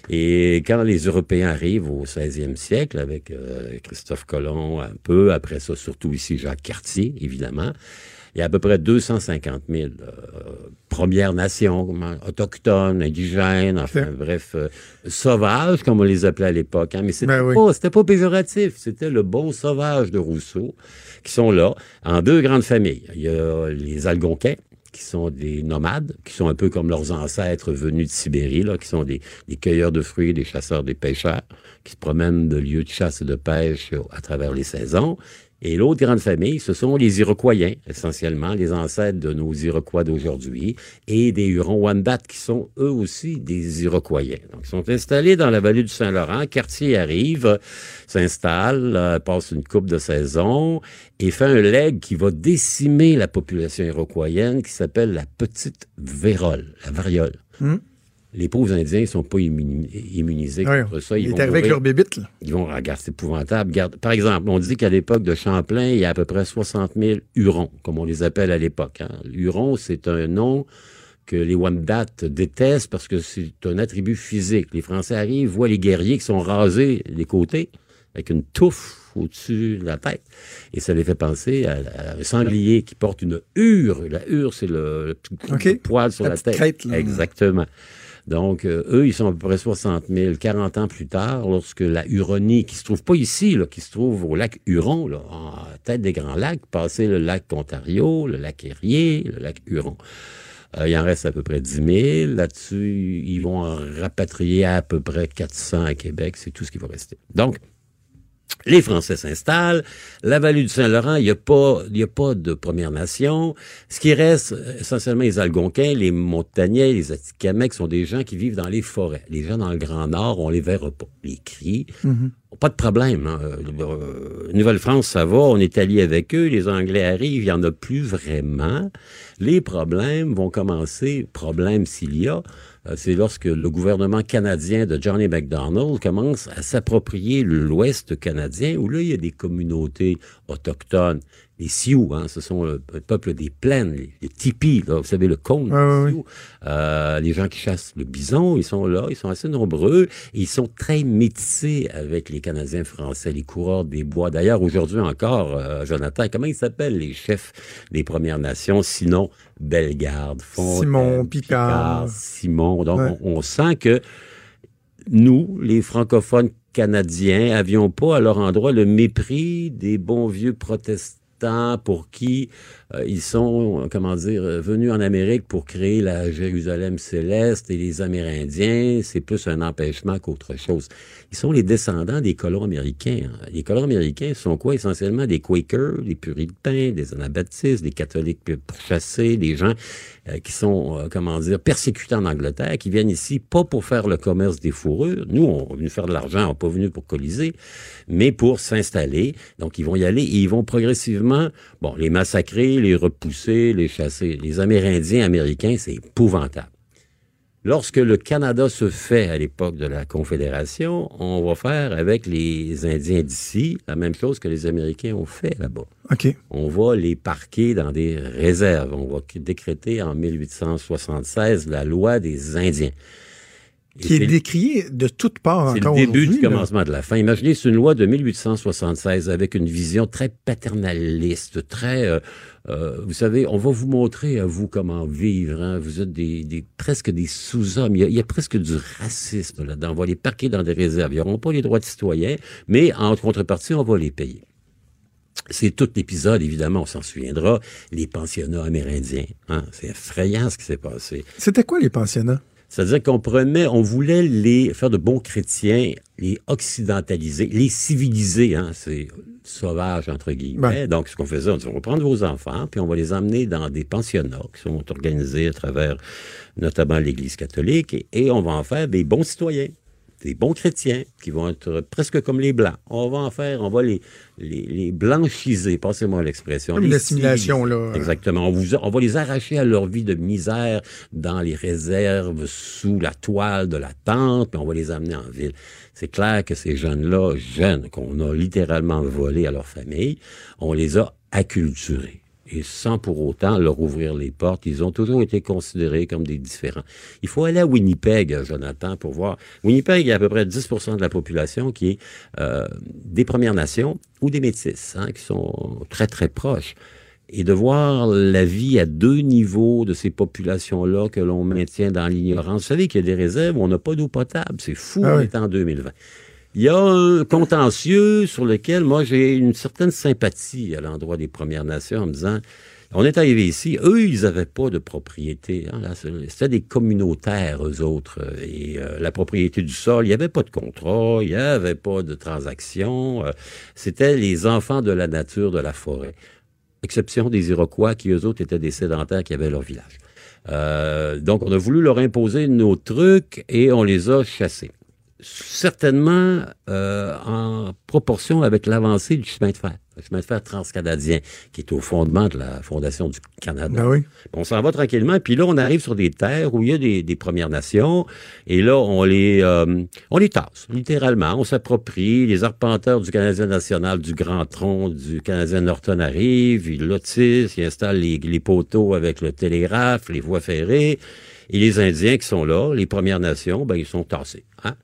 Et quand les Européens arrivent au 16e siècle, avec euh, Christophe Colomb un peu, après ça, surtout ici Jacques Cartier, évidemment, il y a à peu près 250 000 euh, Premières Nations, autochtones, indigènes, enfin bref, euh, sauvages, comme on les appelait à l'époque. Hein. Mais c'était Ben oui. pas, c'était pas péjoratif, c'était le bon sauvage de Rousseau qui sont là en deux grandes familles. Il y a les Algonquins, qui sont des nomades, qui sont un peu comme leurs ancêtres venus de Sibérie, là, qui sont des, des cueilleurs de fruits, des chasseurs, des pêcheurs, qui se promènent de lieux de chasse et de pêche à travers les saisons. Et l'autre grande famille, ce sont les Iroquois, essentiellement, les ancêtres de nos Iroquois d'aujourd'hui, et des Hurons-Wendat, qui sont eux aussi des Iroquois. Donc, ils sont installés dans la vallée du Saint-Laurent. Cartier arrive, s'installe, euh, passe une coupe de saison, et fait un leg qui va décimer la population iroquoienne, qui s'appelle la petite vérole, la variole. Hmm. Les pauvres Indiens ne sont pas immuni- immunisés Ouais, contre ça. il est vont avec mourir. leur bébite, là. Ils vont regarder, c'est épouvantable. Par exemple, on dit qu'à l'époque de Champlain, il y a à peu près 60 000 Hurons, comme on les appelle à l'époque. Hein. Huron, c'est un nom que les Wendat détestent parce que c'est un attribut physique. Les Français arrivent, voient les guerriers qui sont rasés des côtés, avec une touffe au-dessus de la tête. Et ça les fait penser à, à un sanglier qui porte une hure. La hure, c'est le, le poil sur La tête. crête. Exactement. Donc, euh, eux, ils sont à peu près 60 000. 40 ans plus tard, lorsque la Huronie, qui se trouve pas ici, qui se trouve au lac Huron, en tête des Grands Lacs, passé le lac Ontario, le lac Erie, le lac Huron. Euh, il en reste à peu près 10 000. Là-dessus, ils vont en rapatrier à peu près 400 à Québec. C'est tout ce qui va rester. Donc, les Français s'installent. La vallée du Saint-Laurent, il n'y a pas, il y a pas de Première Nation. Ce qui reste, euh, essentiellement, les Algonquins, les Montagnais, les Atikamekw sont des gens qui vivent dans les forêts. Les gens dans le Grand Nord, on les verra pas. Les cris, pas de problème. hein. Euh, Nouvelle-France, ça va, on est allié avec eux, les Anglais arrivent, il n'y en a plus vraiment. Les problèmes vont commencer, problème s'il y a, euh, c'est lorsque le gouvernement canadien de Johnny MacDonald commence à s'approprier l'Ouest canadien, où là, il y a des communautés autochtones. Les Sioux, hein, ce sont le, le peuple des plaines, les, les tipis, là, vous savez, le cône. Ouais. Sioux. Euh, les gens qui chassent le bison, ils sont là, ils sont assez nombreux. Ils sont très métissés avec les Canadiens français, les coureurs des bois. D'ailleurs, aujourd'hui encore, euh, Jonathan, comment ils s'appellent les chefs des Premières Nations, sinon Bellegarde, Fontaine, Simon, Picard. Simon. Donc, Ouais. on, on sent que nous, les francophones canadiens, avions pas à leur endroit le mépris des bons vieux protestants pour qui ils sont, comment dire, euh, venus en Amérique pour créer la Jérusalem céleste et les Amérindiens, c'est plus un empêchement qu'autre chose. Ils sont les descendants des colons américains. Les colons américains sont quoi? Essentiellement des Quakers, des puritains, des anabaptistes, des catholiques pourchassés, des gens euh, qui sont, euh, comment dire, persécutés en Angleterre, qui viennent ici pas pour faire le commerce des fourrures. Nous, on est venu faire de l'argent, on n'est pas venu pour coliser, mais pour s'installer. Donc, ils vont y aller et ils vont progressivement, bon, les massacrer, les repousser, les chasser. Les Amérindiens américains, c'est épouvantable. Lorsque le Canada se fait à l'époque de la Confédération, on va faire avec les Indiens d'ici la même chose que les Américains ont fait là-bas on va les parquer dans des réserves. On va décréter en 1876 la loi des Indiens. Qui est c'est- décrié de toutes parts c'est encore le début du là. commencement de la fin. Imaginez, c'est une loi de 1876 avec une vision très paternaliste, très, euh, euh, vous savez, on va vous montrer à vous comment vivre. hein. Vous êtes des, des- presque des sous-hommes. Il y, a, il y a presque du racisme là-dedans. On va les parquer dans des réserves. Ils n'auront pas les droits de citoyens, mais en contrepartie, on va les payer. C'est tout l'épisode, évidemment, on s'en souviendra, les pensionnats amérindiens. hein. C'est effrayant ce qui s'est passé. C'était quoi les pensionnats? C'est-à-dire qu'on prenait, on voulait les faire de bons chrétiens, les occidentaliser, les civiliser, hein, c'est sauvage entre guillemets. Donc, ce qu'on faisait, on dit, on va prendre vos enfants, puis on va les emmener dans des pensionnats qui sont organisés à travers notamment l'Église catholique, et, et on va en faire des bons citoyens, des bons chrétiens, qui vont être presque comme les Blancs. On va en faire, on va les, les, les blanchiser, passez-moi l'expression. Comme l'assimilation, là. Exactement. On, vous, on va les arracher à leur vie de misère dans les réserves, sous la toile de la tente, puis on va les amener en ville. C'est clair que ces jeunes-là, jeunes, qu'on a littéralement volés à leur famille, on les a acculturés. Et sans pour autant leur ouvrir les portes, ils ont toujours été considérés comme des différents. Il faut aller à Winnipeg, Jonathan, pour voir. Winnipeg, il y a à peu près 10% de la population qui est euh, des Premières Nations ou des Métis, hein, qui sont très, très proches. et de voir la vie à deux niveaux de ces populations-là que l'on maintient dans l'ignorance. Vous savez qu'il y a des réserves où on n'a pas d'eau potable. C'est fou, Ah oui. en 2020. Il y a un contentieux sur lequel moi j'ai une certaine sympathie à l'endroit des Premières Nations en me disant on est arrivé ici, eux, ils n'avaient pas de propriété. hein, C'était des communautaires, eux autres. euh, Et euh, la propriété du sol, il n'y avait pas de contrat, il n'y avait pas de transaction. euh, C'était les enfants de la nature, de la forêt. Exception des Iroquois, qui eux autres étaient des sédentaires qui avaient leur village. Euh, donc, on a voulu leur imposer nos trucs et on les a chassés. Certainement euh, en proportion avec l'avancée du chemin de fer, le chemin de fer transcanadien, qui est au fondement de la fondation du Canada. Ben oui. On s'en va tranquillement, puis là, on arrive sur des terres où il y a des, des Premières Nations, et là, on les, euh, on les tasse, littéralement. On s'approprie. Les arpenteurs du Canadien national, du Grand Tronc, du Canadien Norton arrivent, ils lotissent, ils installent les, les poteaux avec le télégraphe, les voies ferrées, et les Indiens qui sont là, les Premières Nations, ben, ils sont tassés. Hein?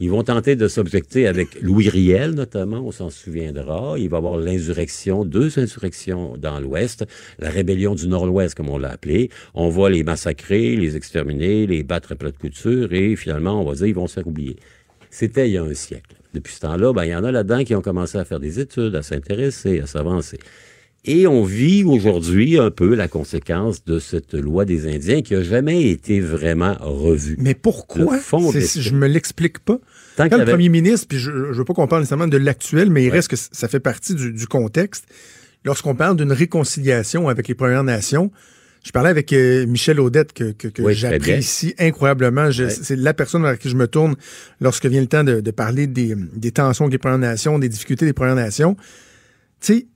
Ils vont tenter de s'objecter avec Louis Riel, notamment, on s'en souviendra. Il va y avoir l'insurrection, deux insurrections dans l'Ouest, la rébellion du Nord-Ouest, comme on l'a appelé. On va les massacrer, les exterminer, les battre à plat de couture, et finalement, on va dire, ils vont se faire oublier. C'était il y a un siècle. Depuis ce temps-là, ben, il y en a là-dedans qui ont commencé à faire des études, à s'intéresser, à s'avancer. Et on vit aujourd'hui un peu la conséquence de cette loi des Indiens qui a jamais été vraiment revue. Mais pourquoi? Des- je me l'explique pas. Tant Quand le premier ministre, puis je ne veux pas qu'on parle nécessairement de l'actuel, mais il Ouais. reste que ça fait partie du, du contexte. Lorsqu'on parle d'une réconciliation avec les Premières Nations, je parlais avec euh, Michel Audette, que, que, que Oui, j'apprécie incroyablement. Je-. C'est la personne vers qui je me tourne lorsque vient le temps de, de parler des, des tensions avec les Premières Nations, des difficultés des Premières Nations. Tu sais,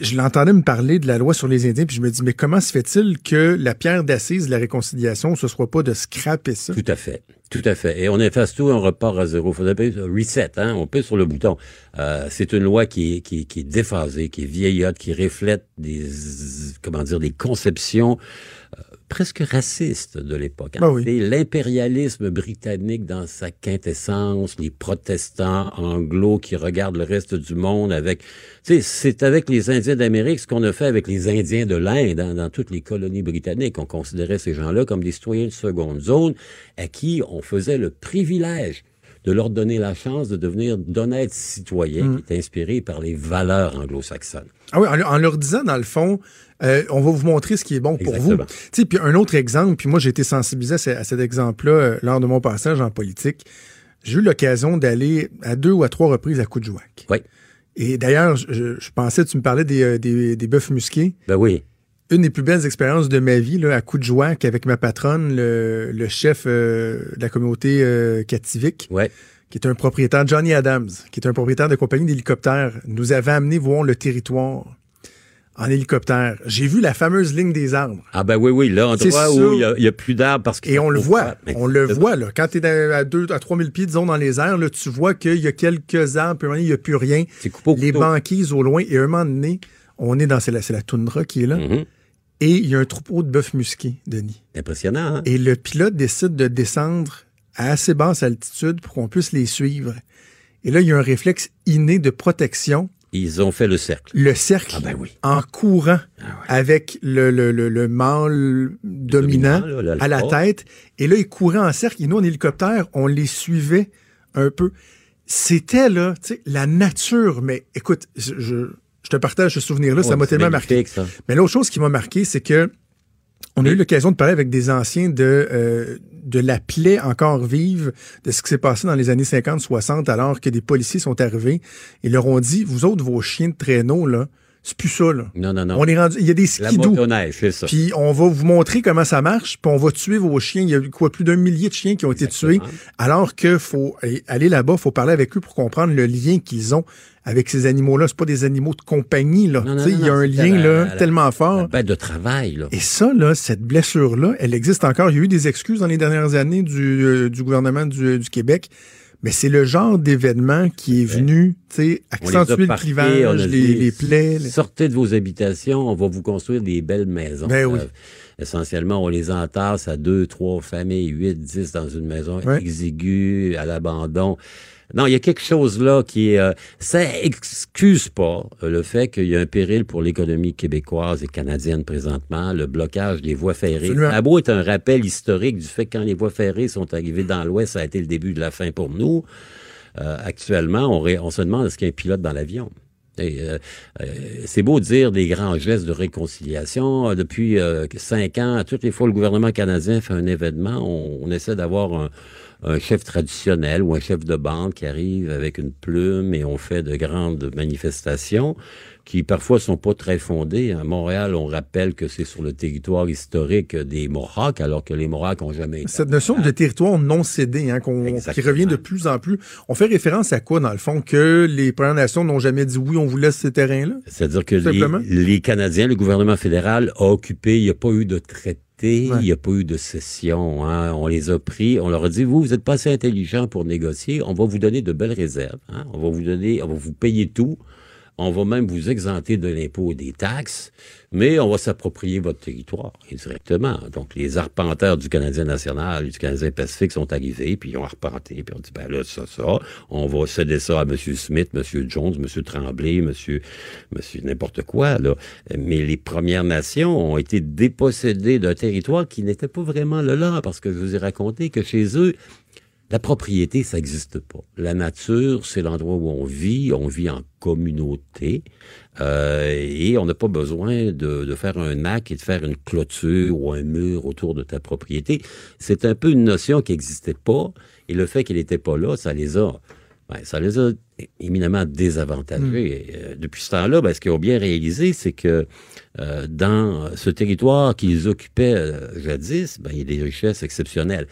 je l'entendais me parler de la loi sur les Indiens, puis je me dis, mais comment se fait-il que la pierre d'assise de la réconciliation, ce soit pas de scraper ça? Tout à fait. Tout à fait. Et on efface tout, on repart à zéro. Faut appeler reset, hein? On pèse sur le bouton. Euh, c'est une loi qui est, qui, est- déphasée, qui est vieillotte, qui reflète des, comment dire, des conceptions presque racistes de l'époque. Ben oui. L'impérialisme britannique dans sa quintessence, les protestants anglo qui regardent le reste du monde avec, c'est avec les Indiens d'Amérique ce qu'on a fait avec les Indiens de l'Inde, hein, dans toutes les colonies britanniques. On considérait ces gens-là comme des citoyens de seconde zone à qui on faisait le privilège de leur donner la chance de devenir d'honnêtes citoyens Mm. qui inspirés par les valeurs anglo-saxonnes. Ah oui, en, en leur disant, dans le fond, euh, on va vous montrer ce qui est bon pour vous. Tu puis un autre exemple, puis moi j'ai été sensibilisé à, ce- à cet exemple-là euh, lors de mon passage en politique. J'ai eu l'occasion d'aller à deux ou à trois reprises à Coudjouac. Oui. Et d'ailleurs, je, je pensais, tu me parlais des, euh, des, des bœufs musqués. Ben oui. Une des plus belles expériences de ma vie, là, à Coudjouac, avec ma patronne, le, le chef euh, de la communauté euh, Kativik, Ouais. qui est un propriétaire, Johnny Adams, qui est un propriétaire de compagnie d'hélicoptères, nous avait amené voir le territoire en hélicoptère. J'ai vu la fameuse ligne des arbres. Ah ben oui, oui, là, C'est endroit sûr. où il y a- plus d'arbres parce que... Et on le voit. Mais On le voit, là. Quand tu es à 2 à 3000 pieds, disons, dans les airs, là, tu vois qu'il y a quelques arbres, puis il n'y a plus rien. C'est coupé au Les banquises au loin, et à un moment donné, on est dans, c'est la, c'est la toundra qui est là, Mhm. et il y a un troupeau de bœufs musqués, Denis. Impressionnant, hein? Et le pilote décide de descendre à assez basse altitude pour qu'on puisse les suivre. Et là, il y a un réflexe inné de protection, Ils ont fait le cercle. le cercle Ah ben oui. en courant Ah ouais. avec le, le, le, le mâle dominant, Dominant, là, l'alpha. à la tête. Et là, ils couraient en cercle. Et nous, en hélicoptère, on les suivait un peu. C'était, là, tu sais, la nature. Mais écoute, je, je, te partage ce souvenir-là. ça Ouais, m'a tellement marqué. ça. Mais l'autre chose qui m'a marqué, c'est que on a eu l'occasion de parler avec des anciens de, euh, de la plaie encore vive de ce qui s'est passé dans les années 50-60 alors que des policiers sont arrivés et leur ont dit, vous autres, vos chiens de traîneau, là, c'est plus ça, là. Non, non, non. On est rendu, il y a des skidoo. motoneige, c'est ça. Puis on va vous montrer comment ça marche, puis on va tuer vos chiens. Il y a eu quoi plus d'un millier de chiens qui ont été tués, alors que faut aller là-bas, faut parler avec eux pour comprendre le lien qu'ils ont avec ces animaux-là. C'est pas des animaux de compagnie là. Non, il y a un lien la- là la- tellement La fort. de travail, là. Et ça là, cette blessure-là, elle existe encore. Il y a eu des excuses dans les dernières années du, euh, du gouvernement du, du Québec. Mais c'est le genre d'événement qui est venu, accentuer le clivage, les, dit, les plaies. les- Sortez de vos habitations, on va vous construire des belles maisons. Ben oui. Euh, essentiellement, on les entasse à deux, trois familles, huit, dix dans une maison Ouais. exiguë, à l'abandon. Non, il y a quelque chose là qui est... Euh, ça excuse pas euh, le fait qu'il y a un péril pour l'économie québécoise et canadienne présentement, le blocage des voies ferrées. Absolument. est un rappel historique du fait que quand les voies ferrées sont arrivées dans l'Ouest, ça a été le début de la fin pour nous. Euh, actuellement, on, on se demande est-ce qu'il y a un pilote dans l'avion? Euh, euh, c'est beau dire des grands gestes de réconciliation. Depuis euh, cinq ans, toutes les fois le gouvernement canadien fait un événement, on, essaie d'avoir un, chef traditionnel ou un chef de bande qui arrive avec une plume et on fait de grandes manifestations qui parfois sont pas très fondées. À Montréal, on rappelle que c'est sur le territoire historique des Mohawks, alors que les Mohawks ont jamais été. Cette notion de territoire non cédé, hein, qui revient de plus en plus. On fait référence à quoi, dans le fond, que les Premières Nations n'ont jamais dit oui, on vous laisse ces terrains-là? C'est-à-dire que les, les, Canadiens, le gouvernement fédéral a occupé, il n'y a pas eu de traité. Il n'y a pas eu de cession. Hein. On les a pris. On leur a dit, vous, vous n'êtes pas assez intelligent pour négocier. On va vous donner de belles réserves. Hein. On va vous donner, on va vous payer tout. On va même vous exempter de l'impôt et des taxes, mais on va s'approprier votre territoire indirectement. Donc, les arpenteurs du Canadien national et du Canadien Pacifique sont arrivés, puis ils ont arpenté, puis on dit, ben là, ça, ça, on va céder ça à M. Smith, M. Jones, M. Tremblay, M. Monsieur, n'importe quoi, là. Mais les Premières Nations ont été dépossédées d'un territoire qui n'était pas vraiment le leur, parce que je vous ai raconté que chez eux, la propriété, ça n'existe pas. La nature, c'est l'endroit où on vit, on vit en communauté, euh, et on n'a pas besoin de, de, faire un acte et de faire une clôture ou un mur autour de ta propriété. C'est un peu une notion qui n'existait pas, et le fait qu'elle n'était pas là, ça les a, ben, ça les a éminemment désavantagés. Hmm. Euh, depuis ce temps-là, ben, ce qu'ils ont bien réalisé, c'est que euh, dans ce territoire qu'ils occupaient jadis, ben, il y a des richesses exceptionnelles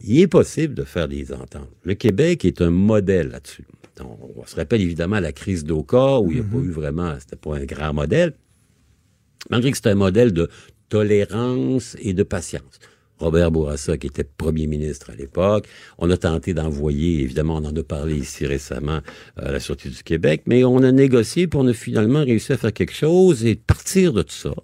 il est possible de faire des ententes. Le Québec est un modèle là-dessus. On, se rappelle évidemment la crise d'Oka, où il n'y a pas mhm. eu vraiment, c'était pas un grand modèle, malgré que c'était un modèle de tolérance et de patience. Robert Bourassa, qui était premier ministre à l'époque. On a tenté d'envoyer, évidemment, on en a parlé ici récemment, à la Sûreté du Québec, mais on a négocié pour on a finalement réussi à faire quelque chose et partir de tout ça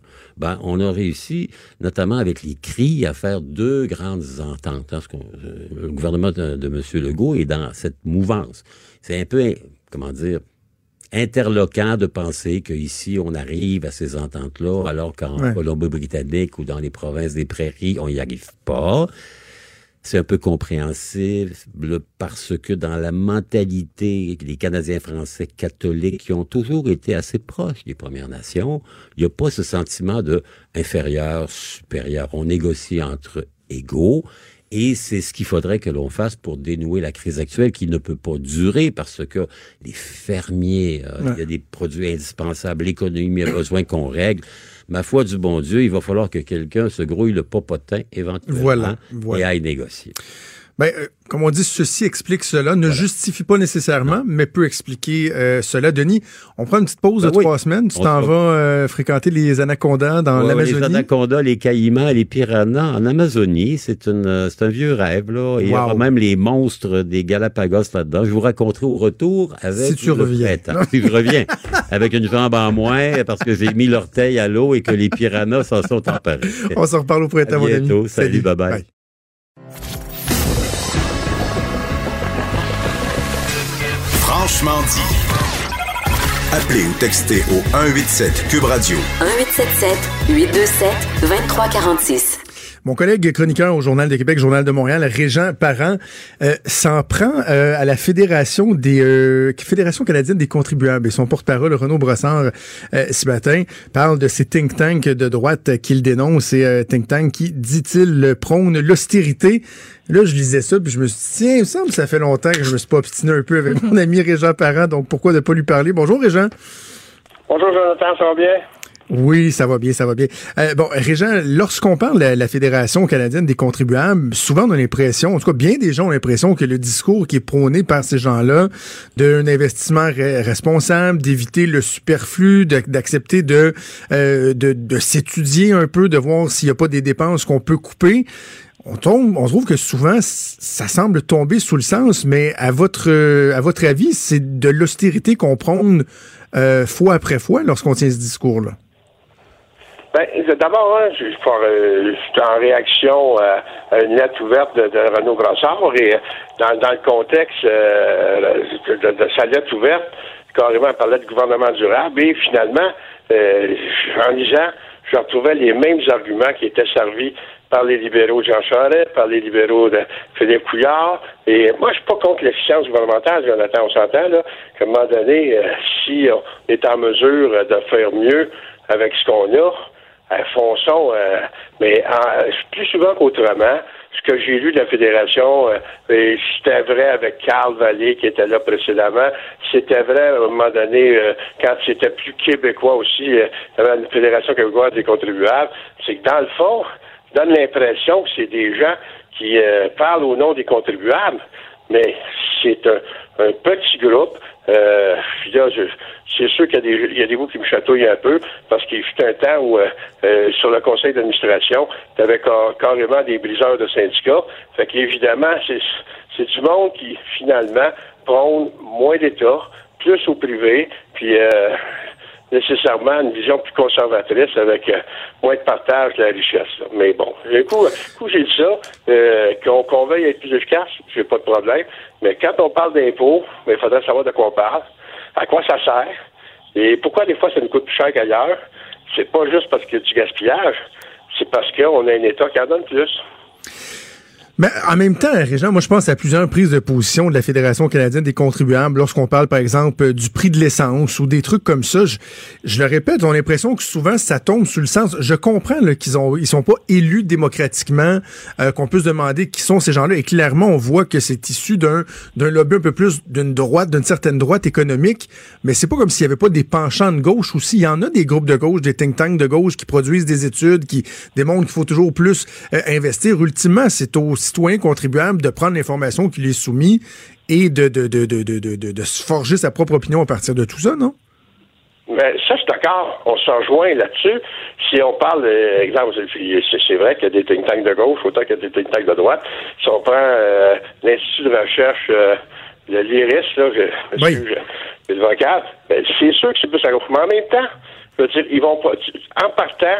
ben, on a réussi, notamment avec les cris, à faire deux grandes ententes. Hein, euh, le gouvernement de, de M. Legault est dans cette mouvance. C'est un peu, comment dire, interloquant de penser qu'ici, on arrive à ces ententes-là, alors qu'en Colombie-Britannique ou dans les provinces des prairies, on n'y arrive pas c'est un peu compréhensible parce que dans la mentalité des Canadiens français catholiques qui ont toujours été assez proches des Premières Nations, il n'y a pas ce sentiment de inférieur, supérieur. On négocie entre égaux et c'est ce qu'il faudrait que l'on fasse pour dénouer la crise actuelle qui ne peut pas durer parce que les fermiers, euh, il y a des produits indispensables, l'économie a besoin qu'on règle. Ma foi du bon Dieu, il va falloir que quelqu'un se grouille le popotin éventuellement voilà, et aille négocier. Ben, euh, comme on dit, ceci explique cela, ne justifie pas nécessairement, mais peut expliquer euh, cela. Denis, on prend une petite pause ben de trois semaines. Tu t'en vas euh, fréquenter les anacondas dans l'Amazonie. Les anacondas, les caïmans, les piranhas en Amazonie. C'est une, c'est un vieux rêve là. il y aura même les monstres des Galapagos là-dedans. Je vous raconterai au retour avec. Si tu reviens. si je reviens avec une jambe en moins parce que j'ai mis l'orteil à l'eau et que les piranhas s'en sont emparés. on s'en reparle au printemps, mon ami. Salut, Salut bye. bye. Franchement dit. Appelez ou textez au 187 Cube Radio. 1877 827 2346. Mon collègue chroniqueur au Journal de Québec, Journal de Montréal, Régent Parent, euh, s'en prend euh, à la Fédération des euh, Fédération canadienne des contribuables. Et son porte-parole, Renaud Brossard, ce matin, parle de ces think tanks de droite qu'il dénonce, ces think tanks qui, dit-il, prônent l'austérité. Là, je lisais ça, puis je me suis dit, tiens, il me semble que ça fait longtemps que je me suis pas obstiné un peu avec mon ami Régent Parent, donc pourquoi ne pas lui parler? Bonjour, Régent. Bonjour, Jonathan, ça va bien? Oui, ça va bien, ça va bien. Euh, bon, Régent, lorsqu'on parle de la Fédération canadienne des contribuables, souvent on a l'impression, en tout cas bien des gens ont l'impression que le discours qui est prôné par ces gens-là d'un investissement responsable, d'éviter le superflu, d'accepter de, euh, de, de s'étudier un peu, de voir s'il n'y a pas des dépenses qu'on peut couper, on tombe, on trouve que souvent ça semble tomber sous le sens, mais à votre à votre avis, c'est de l'austérité qu'on prône euh, fois après fois lorsqu'on tient ce discours-là? Ben, d'abord, hein, je, euh, suis en réaction à, une lettre ouverte de, Renaud Brassard et dans, dans le contexte euh, de, sa lettre ouverte, carrément, elle parlait de gouvernement durable et finalement, euh, en lisant, je retrouvais les mêmes arguments qui étaient servis par les libéraux Jean Charest, par les libéraux de Philippe Couillard. Et moi, je suis pas contre l'efficience gouvernementale, Jonathan, on s'entend, là, qu'à un moment donné, si on est en mesure de faire mieux avec ce qu'on a, fonçons, euh, mais plus souvent qu'autrement, ce que j'ai lu de la fédération, euh, c'était vrai avec Carl Vallée qui était là précédemment, c'était vrai à un moment donné euh, quand c'était plus québécois aussi, avait une fédération québécoise des contribuables, c'est que dans le fond, donne l'impression que c'est des gens qui parlent au nom des contribuables, mais c'est un, un petit groupe euh, c'est sûr qu'il y, y, a des qui me chatouillent un peu, parce qu'il fut un temps où, euh, euh, sur le conseil d'administration, tu avais carrément des briseurs de syndicats. Fait qu'évidemment, c'est du monde qui, finalement, prône moins d'État, plus au privé, puis nécessairement une vision plus conservatrice avec moins de partage de la richesse. Mais bon, du coup, coup j'ai dit ça, qu'on qu veuille être plus efficace, j'ai pas de problème. Mais quand on parle d'impôts, ben, il faudrait savoir de quoi on parle, à quoi ça sert, et pourquoi des fois ça nous coûte plus cher qu'ailleurs. C'est pas juste parce qu'il y a du gaspillage, c'est parce qu'on a un État qui en donne plus. Mais en même temps, Régent, moi je pense à plusieurs prises de position de la Fédération canadienne des contribuables lorsqu'on parle par exemple du prix de l'essence ou des trucs comme ça. Je, je le répète, on a l'impression que souvent ça tombe sous le sens. Je comprends qu'ils ont ils sont pas élus démocratiquement, euh, qu'on peut se demander qui sont ces gens-là. Et clairement, on voit que c'est issu d'un d'un lobby un peu plus d'une droite, d'une certaine droite économique. Mais c'est pas comme s'il y avait pas des penchants de gauche aussi. Il y en a des groupes de gauche, des think tanks de gauche qui produisent des études, qui démontrent qu'il faut toujours plus euh, investir. Ultimement, c'est aussi citoyen contribuable de prendre l'information qui lui est soumise et de, de, de, de, se forger sa propre opinion à partir de tout ça, non? Mais ça, je suis d'accord. On se rejoint là-dessus. Si on parle, euh, exemple, c'est vrai qu'il y a des think tanks de gauche, autant qu'il y a des think tanks de droite. Si on prend euh, l'Institut de recherche, euh, le LIRIS, là, je, oui. je, ben, c'est sûr que c'est plus à gauche. Mais en même temps, je veux dire, ils vont pas. En partant,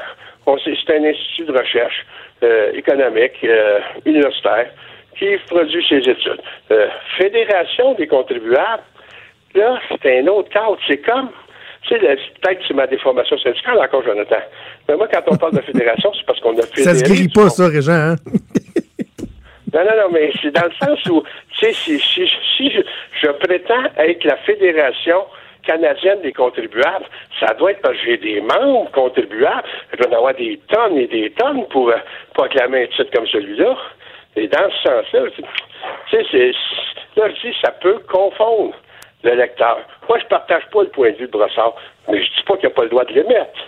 c'est un institut de recherche. Euh, économique, euh, universitaire, qui produit ses études. Euh, Fédération des contribuables, là, c'est un autre cadre. C'est comme, tu sais, peut-être que c'est ma déformation syndicale encore, Jonathan. Mais moi, quand on parle de fédération, c'est parce qu'on a fédéré. Ça se guérit pas, ça, Régent, hein? Non, non, non, mais c'est dans le sens où, tu sais, si, si, si je, je, prétends être la fédération canadienne des contribuables, ça doit être parce que j'ai des membres contribuables. Je dois en avoir des tonnes et des tonnes pour, euh, pour acclamer un titre comme celui-là. Et dans ce sens-là, tu sais, là, je dis, ça peut confondre le lecteur. Moi, je partage pas le point de vue de Brossard, mais je dis pas qu'il n'y a pas le droit de l'émettre.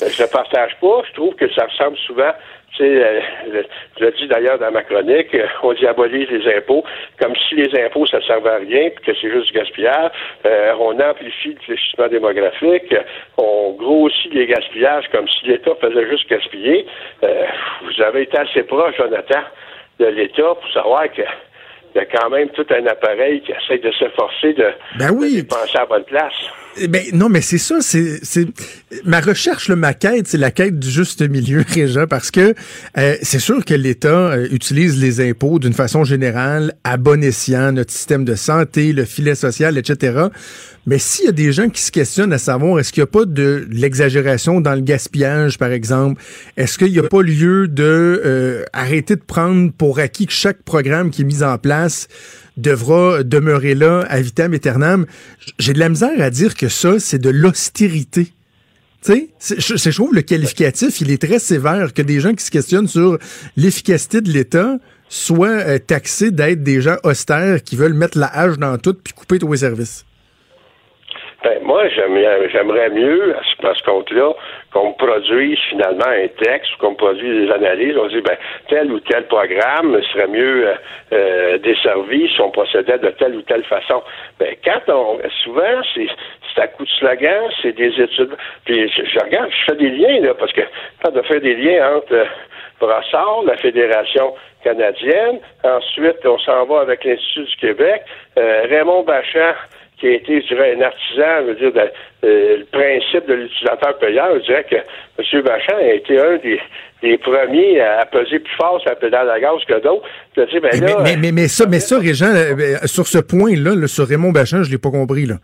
Je ne partage pas. Je trouve que ça ressemble souvent tu sais, euh, je le dis d'ailleurs dans ma chronique, euh, on diabolise les impôts comme si les impôts, ça ne servait à rien, puis que c'est juste du gaspillage. Euh, on amplifie le fléchissement démographique, on grossit les gaspillages comme si l'État faisait juste gaspiller. vous avez été assez proche, Jonathan, de l'État pour savoir que il y a quand même tout un appareil qui essaie de s'efforcer de, ben oui. de penser à bonne place. Eh ben non, mais c'est ça, c'est ma recherche, le ma quête, c'est la quête du juste milieu, Réjean, parce que euh, c'est sûr que l'État euh, utilise les impôts d'une façon générale à bon escient, notre système de santé, le filet social, etc. Mais s'il y a des gens qui se questionnent à savoir est-ce qu'il n'y a pas de l'exagération dans le gaspillage, par exemple, est-ce qu'il n'y a pas lieu de euh, arrêter de prendre pour acquis que chaque programme qui est mis en place devra demeurer là à vitam aeternam. J'ai de la misère à dire que ça, c'est de l'austérité. Tu sais, je, je trouve le qualificatif, il est très sévère que des gens qui se questionnent sur l'efficacité de l'État soient euh, taxés d'être des gens austères qui veulent mettre la hache dans tout puis couper tous les services. Ben, moi, j'aimerais mieux, à ce, compte-là, qu'on produise finalement un texte qu'on produise des analyses. On dit, ben, tel ou tel programme serait mieux euh, euh, desservi si on procédait de telle ou telle façon. Ben, quand on, souvent, c'est, c'est à coup de slogan, c'est des études. Puis, je, regarde, je fais des liens, là, parce que quand on fait des liens entre euh, Brassard, la Fédération canadienne, ensuite, on s'en va avec l'Institut du Québec, Raymond Bachand, qui a été, je dirais, un artisan, je veux dire, de, euh, le principe de l'utilisateur payeur, je dirais que M. Bachand a été un des, des premiers à peser plus fort sur la pédale à gaz que d'autres. Ben mais, mais, mais, ça, mais ça, Régent, euh, ben, sur ce point-là, là, sur Raymond Bachand, je l'ai pas compris. Là.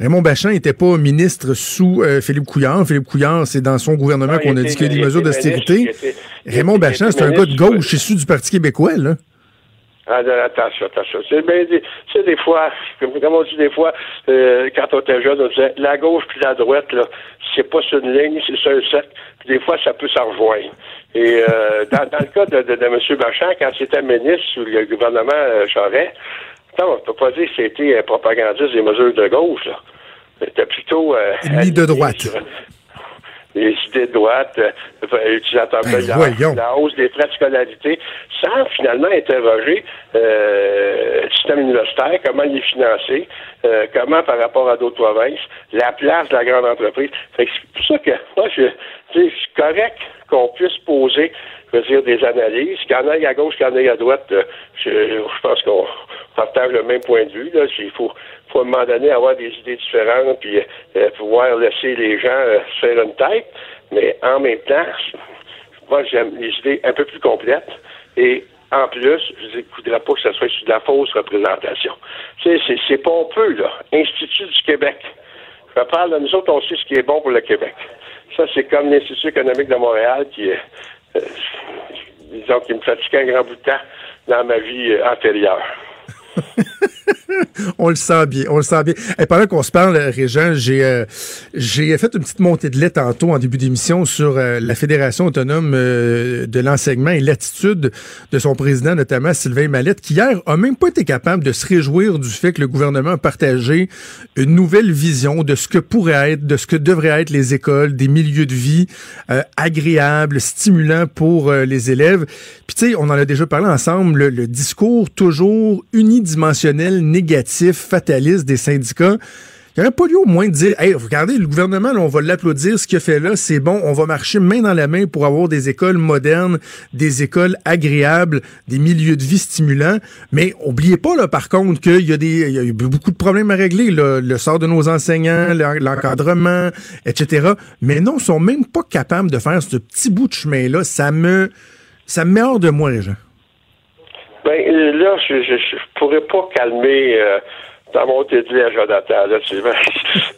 Raymond Bachand n'était pas ministre sous euh, Philippe Couillard. Philippe Couillard, c'est dans son gouvernement qu'on a dit qu'il y a des mesures d'austérité. Raymond Bachand, c'est un gars de gauche issu du Parti québécois, là. Ah, attention, attention. C'est des, des fois, comme, on dit des fois, euh, quand on était jeune, on disait la gauche puis la droite, là, c'est pas sur une ligne, c'est sur un cercle. Puis des fois, ça peut s'en rejoindre. Et euh, dans, dans, le cas de, de, de M. Bachand, quand c'était ministre sous le gouvernement euh, Charest, on ne peut pas dire que c'était un propagandiste des mesures de gauche. Là. C'était plutôt... Euh, Ni de droite les idées de droite, euh, utilisateurs ben, la hausse des frais de scolarité, sans finalement interroger euh, le système universitaire, comment il est financé, euh, comment par rapport à d'autres provinces, la place de la grande entreprise. C'est pour ça que moi, je, c'est correct qu'on puisse poser je veux dire, des analyses. Qu'il y en ait à gauche, qu'il y en ait à droite, euh, je, je pense qu'on partage le même point de vue. Là. Il faut faut à un moment donné avoir des idées différentes puis euh, pouvoir laisser les gens euh, faire une tête. Mais en même temps, moi, j'aime les idées un peu plus complètes. Et en plus, je ne voudrais pas que ce soit sur de la fausse représentation. Sais, c'est pompeux, là. Institut du Québec. Je parle de nous autres, on sait ce qui est bon pour le Québec. Ça, c'est comme l'Institut économique de Montréal qui euh, disons, qui me fatiguait un grand bout de temps dans ma vie antérieure. on le sent bien, on le sent bien. Et pendant qu'on se parle, Régent, j'ai euh, j'ai fait une petite montée de lait tantôt en début d'émission sur euh, la Fédération autonome euh, de l'enseignement et l'attitude de son président, notamment Sylvain Mallette, qui hier a même pas été capable de se réjouir du fait que le gouvernement a partagé une nouvelle vision de ce que pourrait être, de ce que devraient être les écoles, des milieux de vie agréables, stimulants pour les élèves. Puis tu sais, on en a déjà parlé ensemble, le, le discours toujours unidimensionnel négatif, fataliste des syndicats. Il n'y aurait pas lieu au moins de dire Hey, regardez, le gouvernement, on va l'applaudir, ce qu'il a fait là, c'est bon, on va marcher main dans la main pour avoir des écoles modernes, des écoles agréables, des milieux de vie stimulants. Mais oubliez pas, là, par contre, qu'il y a des il y a beaucoup de problèmes à régler, le sort de nos enseignants, l'encadrement, etc. Mais non, ils sont même pas capables de faire ce petit bout de chemin-là. Ça me, ça me met hors de moi, les gens. Là, je, je, pourrais pas calmer euh, dans mon tédé à Jonathan. Là, tu moi,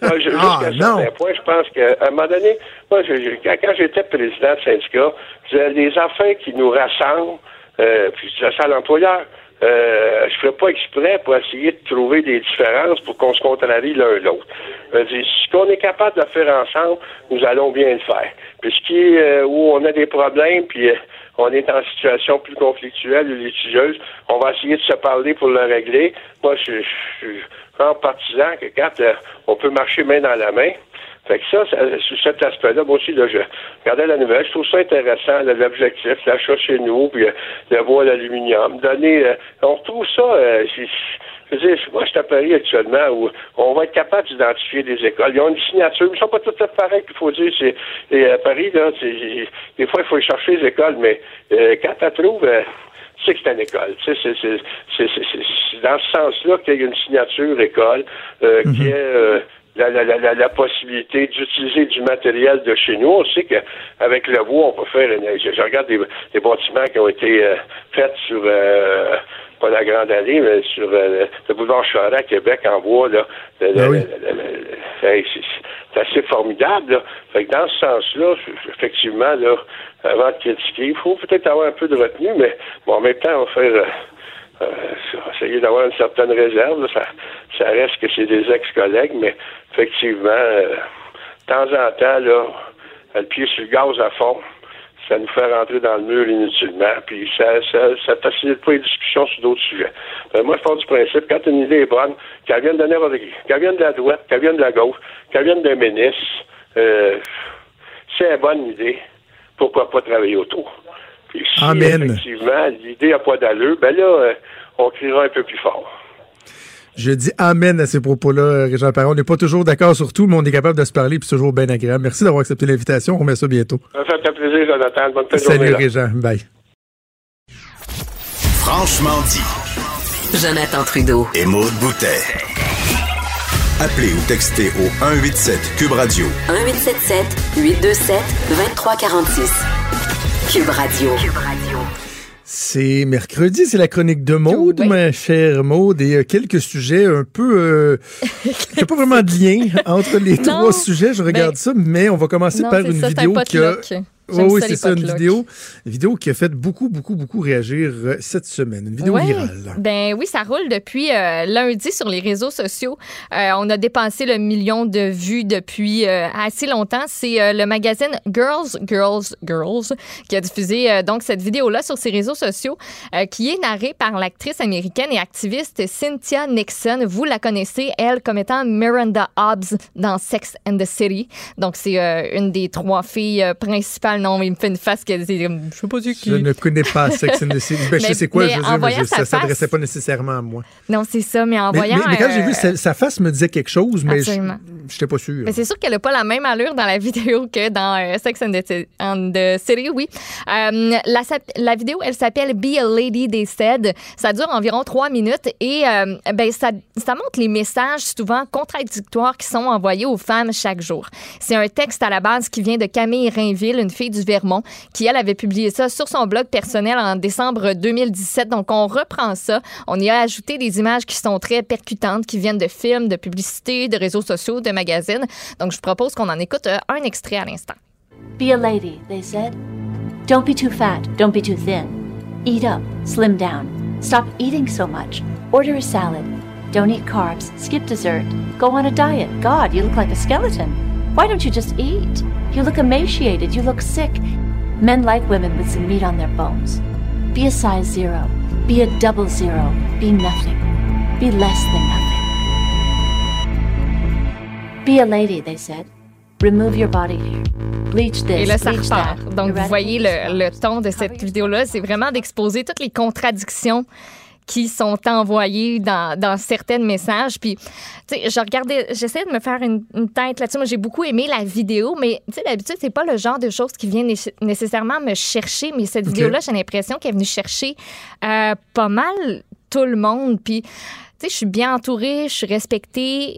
je, ah, jusqu'à je pense qu'à un moment donné, moi, je, quand j'étais président de syndicat, les affaires qui nous rassemblent, euh, puis ça, ça l'employeur. Euh, je ferais pas exprès pour essayer de trouver des différences pour qu'on se contrarie l'un l'autre. Ce qu'on est capable de faire ensemble, nous allons bien le faire. Puis ce qui est euh, où on a des problèmes, puis euh, on est en situation plus conflictuelle ou litigieuse, on va essayer de se parler pour le régler. Moi, je, suis vraiment partisan que quand on peut marcher main dans la main, fait que ça, sous cet aspect-là, moi aussi, je regardais la nouvelle, je trouve ça intéressant, l'objectif, l'achat chez nous, puis euh, le voile aluminium. Donner, euh, on retrouve ça, euh, je veux dire, moi, je suis à Paris actuellement où on va être capable d'identifier des écoles. Ils ont une signature, mais ils sont pas toutes pareilles, il faut dire. C'est, et à Paris, là, des fois, il faut chercher les écoles, mais quand tu trouves, tu sais que c'est une école. Tu sais, c'est, dans ce sens-là qu'il y a une signature école, mm-hmm. qui est la, la, la, la, possibilité d'utiliser du matériel de chez nous. On sait qu'avec le bois, on peut faire une, je, regarde des, des, bâtiments qui ont été euh, faits sur euh, pas la Grande Allée, mais sur euh, le boulevard Charest à Québec en bois. Là, ben c'est assez formidable. Là. Fait que dans ce sens-là, effectivement, là, avant de critiquer, il faut peut-être avoir un peu de retenue, mais bon, en même temps, on va faire euh, essayer d'avoir une certaine réserve. Ça, ça reste que c'est des ex-collègues, mais effectivement, euh, de temps en temps, là, le pied sur le gaz à fond, ça nous fait rentrer dans le mur inutilement, puis ça, ça, ça facilite pas les discussions sur d'autres sujets. Euh, moi, je pars du principe, quand une idée est bonne, qu'elle vienne de n'importe qu'elle vienne de la droite, qu'elle vienne de la gauche, qu'elle vienne d'un ministre, euh, c'est une bonne idée, pourquoi pas travailler autour? Puis si effectivement l'idée n'a pas d'allure, ben là, euh, on criera un peu plus fort. Je dis amen à ces propos-là, Régent Perron. On n'est pas toujours d'accord sur tout, mais on est capable de se parler, puis c'est toujours bien agréable. Merci d'avoir accepté l'invitation. On remet ça bientôt. Ça fait un plaisir, Jonathan. Bonne Salut, Régent. Bye. Franchement dit. Jonathan Trudeau. Et Maude Boutet. Appelez ou textez au 187 Cube Radio. 1877 827 2346. Cube Radio. Cube Radio. C'est mercredi, c'est la chronique de Maude, Oui. ma chère Maude, et euh, quelques sujets un peu... Euh, il n'y a pas vraiment de lien entre les Non. trois sujets, je regarde Ben, ça, mais on va commencer Non, par une ça, vidéo un qui a... potluck. Oui, c'est ça, une vidéo, une vidéo qui a fait beaucoup, beaucoup, beaucoup réagir euh, cette semaine. Une vidéo Ouais. virale. Ben oui, ça roule depuis euh, lundi sur les réseaux sociaux. Euh, on a dépassé le million de vues depuis assez longtemps. C'est le magazine Girls, Girls, Girls qui a diffusé donc cette vidéo-là sur ses réseaux sociaux, qui est narrée par l'actrice américaine et activiste Cynthia Nixon. Vous la connaissez, elle, comme étant Miranda Hobbs dans Sex and the City. Donc c'est une des trois filles principales. Non, il me fait une face qu'elle dit, je sais pas du qui. Je ne connais pas Sex and the City. Ben, je sais quoi, je veux dire, mais je- ça s'adressait face- pas nécessairement à moi. Non, c'est ça, mais en Mais, voyant. mais- mais quand j'ai euh, vu sa, sa face me disait quelque chose, mais je n'étais pas sûr. Mais c'est sûr qu'elle n'a pas la même allure dans la vidéo que dans euh, Sex and the, and the City, oui. Euh, la, la vidéo, elle s'appelle Be a Lady, They Said. Ça dure environ trois minutes et euh, ben, ça, ça montre les messages souvent contradictoires qui sont envoyés aux femmes chaque jour. C'est un texte à la base qui vient de Camille Rainville, une fille du Vermont, qui, elle, avait publié ça sur son blog personnel en décembre 2017. Donc, on reprend ça. On y a ajouté des images qui sont très percutantes, qui viennent de films, de publicités, de réseaux sociaux, de magazines. Donc, je vous propose qu'on en écoute euh, un extrait à l'instant. Be a lady, they said. Don't be too fat, don't be too thin. Eat up, slim down. Stop eating so much. Order a salad. Don't eat carbs, skip dessert. Go on a diet. God, you look like a skeleton. Why don't you just eat? You look emaciated, you look sick. Men like women with some meat on their bones. Be a size zero. Be a double zero. Be nothing. Be less than nothing. Be a lady, they said. Remove your body hair. Bleach this, Et là, ça bleach that. repart. Donc, vous voyez le, le ton de cette ah vidéo-là, c'est vraiment d'exposer toutes les contradictions qui sont envoyées dans, dans certains messages. Puis, tu sais, je regardais, j'essaie de me faire une, une tête là-dessus. Moi, j'ai beaucoup aimé la vidéo, mais tu sais, d'habitude, c'est pas le genre de choses qui vient né- nécessairement me chercher. Mais cette vidéo-là, j'ai l'impression qu'elle est venue chercher euh, pas mal tout le monde. Puis, tu sais, je suis bien entourée, je suis respectée.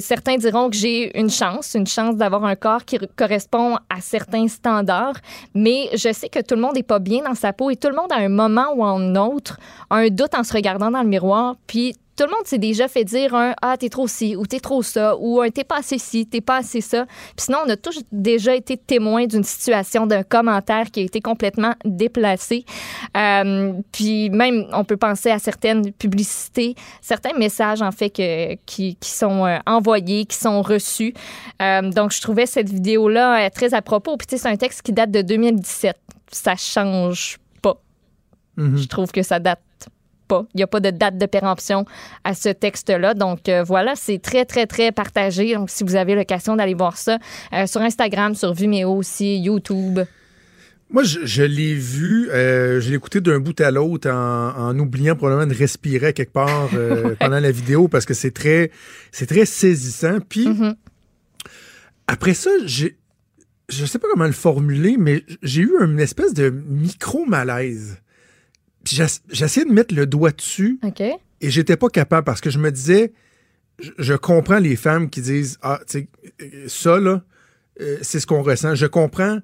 Certains diront que j'ai une chance, une chance d'avoir un corps qui re- correspond à certains standards. Mais je sais que tout le monde n'est pas bien dans sa peau et tout le monde, à un moment ou à un autre, a un doute en se regardant dans le miroir. Puis tout le monde s'est déjà fait dire un Ah, t'es trop ci ou t'es trop ça ou un T'es pas assez ci, t'es pas assez ça. Puis sinon, on a tous déjà été témoins d'une situation, d'un commentaire qui a été complètement déplacé. Euh, puis même, on peut penser à certaines publicités, certains messages, en fait, que, qui, qui sont euh, envoyés, qui sont reçus. Euh, donc, je trouvais cette vidéo-là très à propos. Puis, tu sais, c'est un texte qui date de 2017. Ça change pas. Mhm. Je trouve que ça date pas. Il n'y a pas de date de péremption à ce texte-là. Donc euh, voilà, c'est très, très, très partagé. Donc si vous avez l'occasion d'aller voir ça euh, sur Instagram, sur Vimeo aussi, YouTube. Moi, je, je l'ai vu, euh, je l'ai écouté d'un bout à l'autre en, en oubliant probablement de respirer quelque part pendant la vidéo parce que c'est très, c'est très saisissant. Puis Mhm. après ça, j'ai, je sais pas comment le formuler, mais j'ai eu une espèce de micro malaise. J'essayais de mettre le doigt dessus et j'étais pas capable parce que je me disais, je, je comprends les femmes qui disent ah, tu sais, ça là, euh, c'est ce qu'on ressent. Je comprends,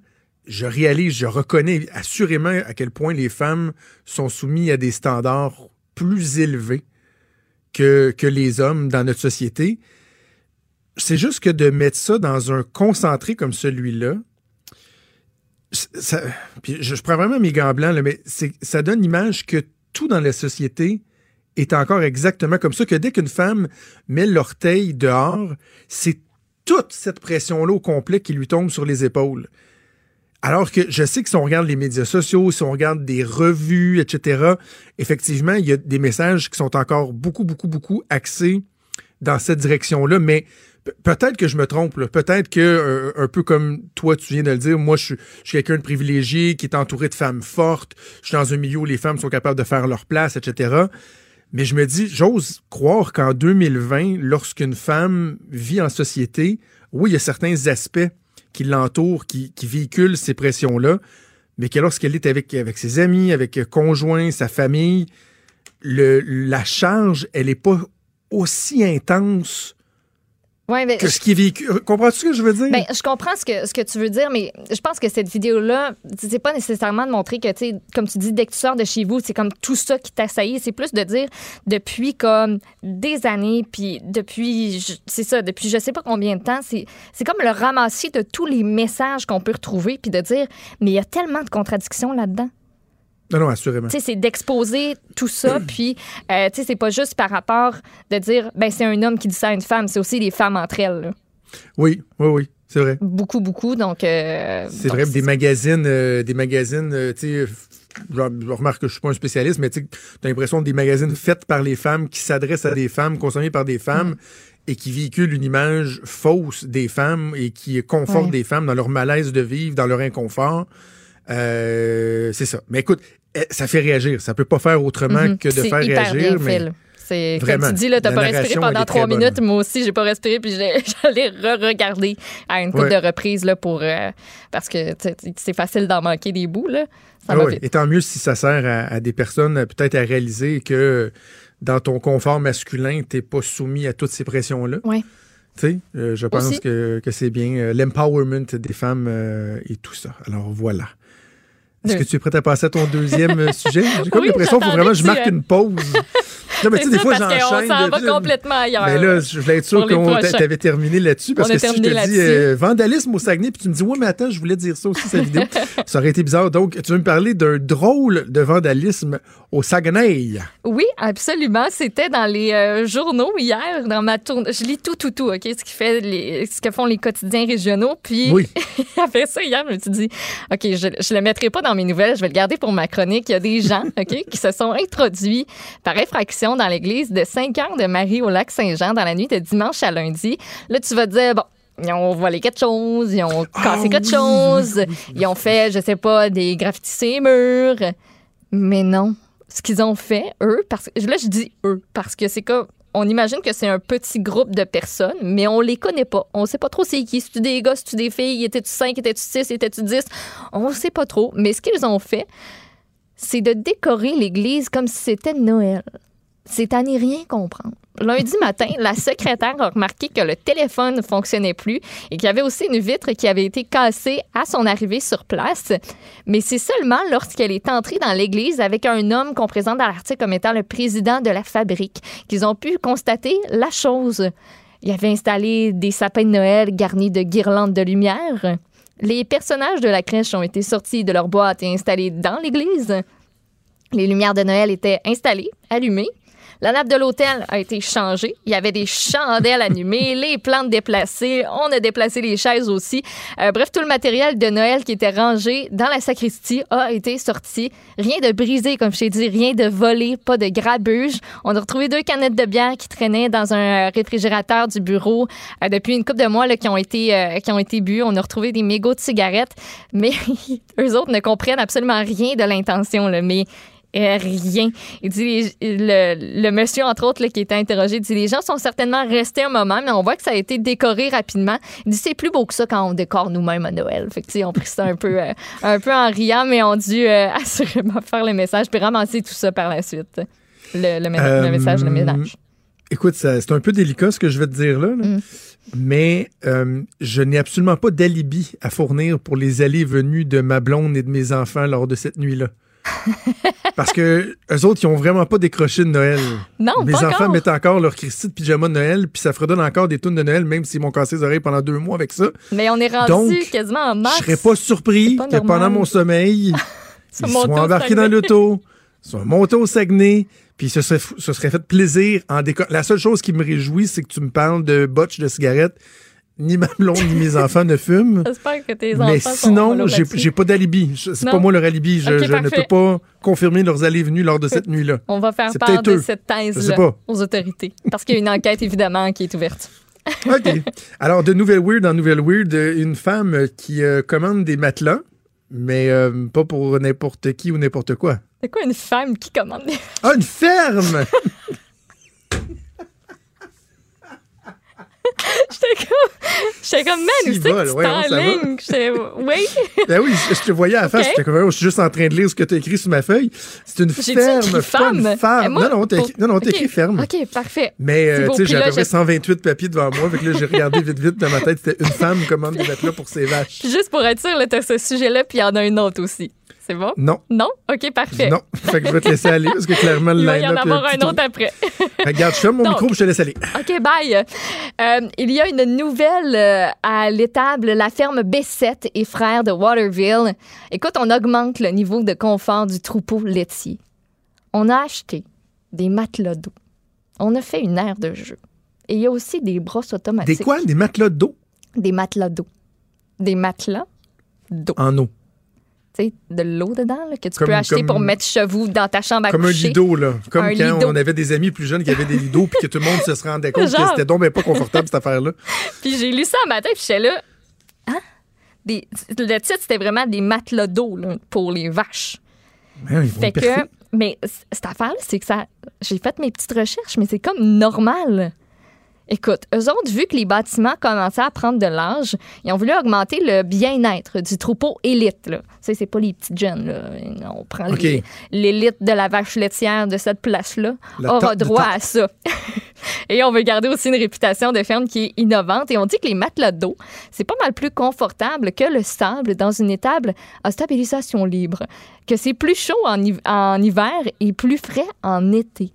je réalise, je reconnais assurément à quel point les femmes sont soumises à des standards plus élevés que, que les hommes dans notre société. C'est juste que de mettre ça dans un concentré comme celui-là, je, prends vraiment mes gants blancs, là, mais ça donne l'image que tout dans la société est encore exactement comme ça, que dès qu'une femme met l'orteil dehors, c'est toute cette pression-là au complet qui lui tombe sur les épaules. Alors que je sais que si on regarde les médias sociaux, si on regarde des revues, etc., effectivement, il y a des messages qui sont encore beaucoup, beaucoup, beaucoup axés dans cette direction-là, mais pe- peut-être que je me trompe. Peut-être que, euh, un peu comme toi, tu viens de le dire, moi, je suis, quelqu'un de privilégié qui est entouré de femmes fortes. Je suis dans un milieu où les femmes sont capables de faire leur place, etc. Mais je me dis, j'ose croire qu'en 2020, lorsqu'une femme vit en société, oui, il y a certains aspects qui l'entourent, qui, véhiculent ces pressions-là, mais que lorsqu'elle est avec, avec ses amis, avec euh, conjoint, sa famille, le, la charge, elle n'est pas aussi intense Ouais, mais que ce qui est vécu. Comprends-tu ce que je veux dire? Ben, je comprends ce que, ce que tu veux dire, mais je pense que cette vidéo-là, c'est pas nécessairement de montrer que, comme tu dis, dès que tu sors de chez vous, c'est comme tout ça qui t'assaillit. C'est plus de dire depuis comme des années, puis depuis, je- c'est ça, depuis je sais pas combien de temps, c'est c'est comme le ramassis de tous les messages qu'on peut retrouver, puis de dire, mais il y a tellement de contradictions là-dedans. Non, non, assurément. Tu sais, c'est d'exposer tout ça, puis, euh, tu sais, c'est pas juste par rapport de dire, ben, c'est un homme qui dit ça à une femme, c'est aussi les femmes entre elles, là. Oui, oui, oui, c'est vrai. Beaucoup, beaucoup, donc... euh, C'est vrai, des magazines, euh, des magazines, euh, tu sais, euh, je remarque que je suis pas un spécialiste, mais tu as l'impression des magazines faits par les femmes, qui s'adressent à des femmes, consommés par des femmes, et qui véhiculent une image fausse des femmes et qui confortent Ouais. des femmes dans leur malaise de vivre, dans leur inconfort. Euh, c'est ça. Mais écoute, ça fait réagir. Ça peut pas faire autrement Mhm. que de faire hyper réagir. bien mais là. C'est comme Vraiment. tu dis là, t'as pas respiré pendant trois bonne. minutes. Moi aussi, j'ai pas respiré puis j'allais re-regarder à une couple Ouais. de reprises là pour euh, parce que c'est facile d'en manquer des bouts là. Ça Ah ouais. Et tant mieux si ça sert à, à des personnes euh, peut-être à réaliser que dans ton confort masculin, t'es pas soumis à toutes ces pressions-là. Sais, euh, je pense Aussi. que, que c'est bien euh, l'empowerment des femmes et tout ça. Alors voilà. Est-ce que tu es prête à passer à ton deuxième euh, sujet? J'ai comme Oui, l'impression qu'il faut vraiment que je marque que tu, une pause. Non, mais tu sais, des fois, j'enchaîne. s'en de- va complètement ailleurs. mais là, je voulais être sûr qu'on prochains. t'avait terminé là-dessus. Parce On que si je te dis euh, vandalisme au Saguenay, puis tu me dis, ouais, mais attends, je voulais dire ça aussi, cette vidéo, ça aurait été bizarre. Donc, tu veux me parler d'un drôle de vandalisme au Saguenay? Oui, absolument. C'était dans les euh, journaux hier, dans ma tournée. Je lis tout, tout, tout, OK? Ce, qui fait les, ce que font les quotidiens régionaux. Puis, Oui. après ça, hier, je me suis dit, OK, je ne le mettrai pas dans mes nouvelles, je vais le garder pour ma chronique. Il y a des gens, OK, qui se sont introduits par effraction dans l'église de Saint-Cœur-de-Marie au lac Saint-Jean dans la nuit de dimanche à lundi. Là, tu vas te dire, bon, ils ont volé quelque chose, ils ont Ah cassé quelque oui, chose, ils ont fait, je sais pas, des graffitis sur les murs. Mais non. Ce qu'ils ont fait, eux, parce que là, je dis eux, parce que c'est comme. On imagine que c'est un petit groupe de personnes, mais on les connaît pas. On sait pas trop c'est qui. C'est-tu des gars, c'est-tu des filles? Étais-tu 5, étais-tu 6, étais-tu 10? On sait pas trop. Mais ce qu'ils ont fait, c'est de décorer l'église comme si c'était Noël. C'est à n'y rien comprendre. Lundi matin, la secrétaire a remarqué que le téléphone ne fonctionnait plus et qu'il y avait aussi une vitre qui avait été cassée à son arrivée sur place. Mais c'est seulement lorsqu'elle est entrée dans l'église avec un homme qu'on présente dans l'article comme étant le président de la fabrique qu'ils ont pu constater la chose. Il avait installé des sapins de Noël garnis de guirlandes de lumière. Les personnages de la crèche ont été sortis de leur boîte et installés dans l'église. Les lumières de Noël étaient installées, allumées. La nappe de l'hôtel a été changée. Il y avait des chandelles allumées, les plantes déplacées. On a déplacé les chaises aussi. Euh, bref, tout le matériel de Noël qui était rangé dans la sacristie a été sorti. Rien de brisé, comme je t'ai dit, rien de volé, pas de grabuge. On a retrouvé deux canettes de bière qui traînaient dans un réfrigérateur du bureau euh, depuis une couple de mois là, qui ont été euh, qui ont été bues. On a retrouvé des mégots de cigarettes, mais eux autres ne comprennent absolument rien de l'intention. Mais rien. Il dit le, le monsieur entre autres là, qui était interrogé dit les gens sont certainement restés un moment mais on voit que ça a été décoré rapidement. Il dit c'est plus beau que ça quand on décore nous-mêmes à Noël. Fait que on pris ça un peu euh, un peu en riant mais on dû euh, assurément faire le message puis ramasser tout ça par la suite. Le, le, Euh, le message, le ménage. Écoute, c'est un peu délicat ce que je vais te dire là, là. Mm. mais euh, je n'ai absolument pas d'alibi à fournir pour les allées et venues de ma blonde et de mes enfants lors de cette nuit-là. Parce que eux autres, ils ont vraiment pas décroché de Noël. Non, Mes pas enfants encore. mettent encore leur Christy de pyjama de Noël, puis ça fredonne encore des tunes de Noël, même s'ils m'ont cassé les oreilles pendant deux mois avec ça. Mais on est rendu Donc, quasiment en Je mars. serais pas surpris pas que pendant mon sommeil, ils soient embarqués dans l'auto, sont montés au Saguenay, puis ils se seraient, fou- se seraient fait plaisir en déco. La seule chose qui me réjouit, c'est que tu me parles de botch de cigarettes. Ni ma blonde ni mes enfants ne fument. J'espère que tes enfants Mais sinon, j'ai j'ai pas d'alibi. C'est Non? pas moi leur alibi. Je, ne peux pas confirmer leurs allées venues lors de cette nuit-là. On va faire C'est part de eux. cette thèse-là aux autorités. Parce qu'il y a une enquête, évidemment, qui est ouverte. OK. Alors, de Nouvelle Weird en Nouvelle Weird, euh, une femme qui euh, commande des matelas, mais euh, pas pour n'importe qui ou n'importe quoi. C'est quoi une femme qui commande des... Ah, une ferme! J'étais comme... Man, où c'est que tu ouais? J'étais, oui. Ben oui, je, je te voyais à la face. J'étais comme, oh, je suis juste en train de lire ce que tu as écrit sur ma feuille. C'est une ferme, pas femme? une Eh, femme. moi, non, non, t'as écrit, non, non, écrit ferme. OK, parfait. Mais, euh, tu sais, je- 128 papiers devant moi. Fait que là, j'ai regardé vite, vite dans ma tête. C'était une femme commande des matelas pour ses vaches. Puis juste pour être sûr, t'as ce sujet-là, puis il y en a un autre aussi. C'est bon? Non. Non? OK, parfait. Non. Fait que je vais te laisser aller parce que clairement, le Il va y en avoir un autre après. Regarde, je ferme mon Donc- micro et je te laisse aller. OK, bye. Euh, il y a une nouvelle euh, à l'étable. La ferme B7 et frères de Waterville. Écoute, on augmente le niveau de confort du troupeau laitier. On a acheté des matelas d'eau. On a fait une aire de jeu. Et il y a aussi des brosses automatiques. Des quoi? Des matelas d'eau? Des matelas d'eau. Des matelas d'eau. en eau. Tu sais, de l'eau dedans, là, que tu Comme- peux acheter comme- pour mettre chevaux dans ta chambre à Comme un coucher. lido, là. Comme Un quand lido. on avait des amis plus jeunes qui avaient des lidos puis que tout le monde se rendait compte que c'était donc pas confortable, cette affaire-là. Puis j'ai lu ça un matin, puis j'étais là. Hein? Des, le titre, c'était vraiment des matelas d'eau là, pour les vaches. Ben, ils vont Fait que, mais cette affaire-là, c'est que ça. J'ai fait mes petites recherches, mais c'est comme normal. Écoute, eux autres, vu que les bâtiments commençaient à prendre de l'âge, ils ont voulu augmenter le bien-être du troupeau élite. Là. Tu sais, c'est pas les petites jeunes. Là. On prend l'élite de la vache laitière de cette place-là, La aura droit à ça. et on veut garder aussi une réputation de ferme qui est innovante. Et on dit que les matelas d'eau, c'est pas mal plus confortable que le sable dans une étable à stabilisation libre. Que c'est plus chaud en hiver et plus frais en été.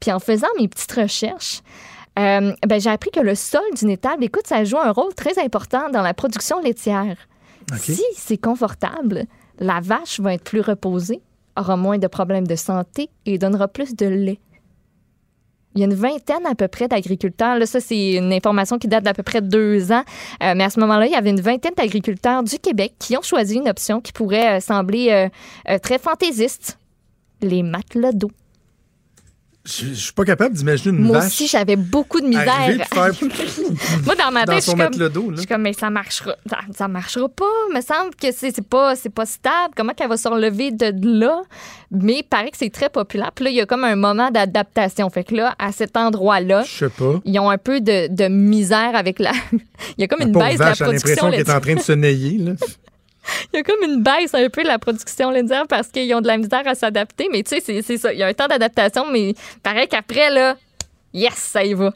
Puis en faisant mes petites recherches, euh, ben, j'ai appris que le sol d'une étable, écoute, ça joue un rôle très important dans la production laitière. Si c'est confortable, la vache va être plus reposée, aura moins de problèmes de santé et donnera plus de lait. Il y a une vingtaine à peu près d'agriculteurs. Là, ça, c'est une information qui date d'à peu près deux ans. Euh, mais à ce moment-là, il y avait une vingtaine d'agriculteurs du Québec qui ont choisi une option qui pourrait euh, sembler euh, très fantaisiste. Les matelas d'eau. Je je suis pas capable d'imaginer une Moi vache aussi, j'avais beaucoup de misère. faire Moi, dans ma tête, je suis comme, je suis comme, mais ça marchera. Ça, ça marchera pas. Il me semble que c'est pas, c'est pas stable. Comment qu'elle va se relever de là? Mais il paraît que c'est très populaire. Puis là, il y a comme un moment d'adaptation. Fait que là, à cet endroit-là, Je sais pas. ils ont un peu de, de misère avec la. il y a comme La une baisse de la production l'impression qu'elle est en train de se nailler. Là. Il y a comme une baisse un peu de la production laitière parce qu'ils ont de la misère à s'adapter. Mais tu sais, c'est- ça. Il y a un temps d'adaptation, mais pareil qu'après, là, yes, ça y va.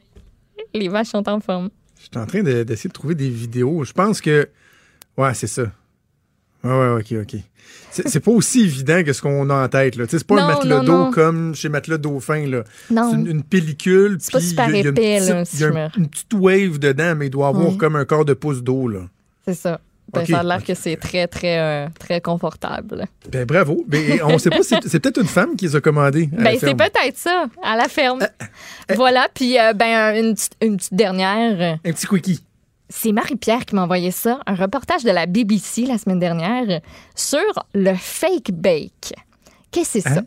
Les vaches sont en forme. Je suis en train de- d'essayer de, trouver des vidéos. Je pense que. Ouais, c'est ça. Ouais, ouais, ok, ok. C'est pas aussi évident que ce qu'on a en tête. là. Tu sais, C'est pas un Non, matelas non, d'eau comme chez Matelas Dauphin. là. Non. C'est une, une pellicule. C'est pas super il y a- il y a une petite- là, si y a un- me- une petite wave dedans, mais il doit avoir comme un quart de pouce d'eau. là. C'est ça. Ben, ça a l'air que c'est très, très, euh, très confortable. Ben bravo. Ben, on sait pas, c'est c'est peut-être une femme qui les a commandés. la Ben, c'est peut-être ça, à la ferme. Voilà, puis euh, ben, une, petite- une petite dernière. Un petit quickie. C'est Marie-Pierre qui m'a envoyé ça, un reportage de la BBC la semaine dernière sur le fake bake. Qu'est-ce que c'est ça?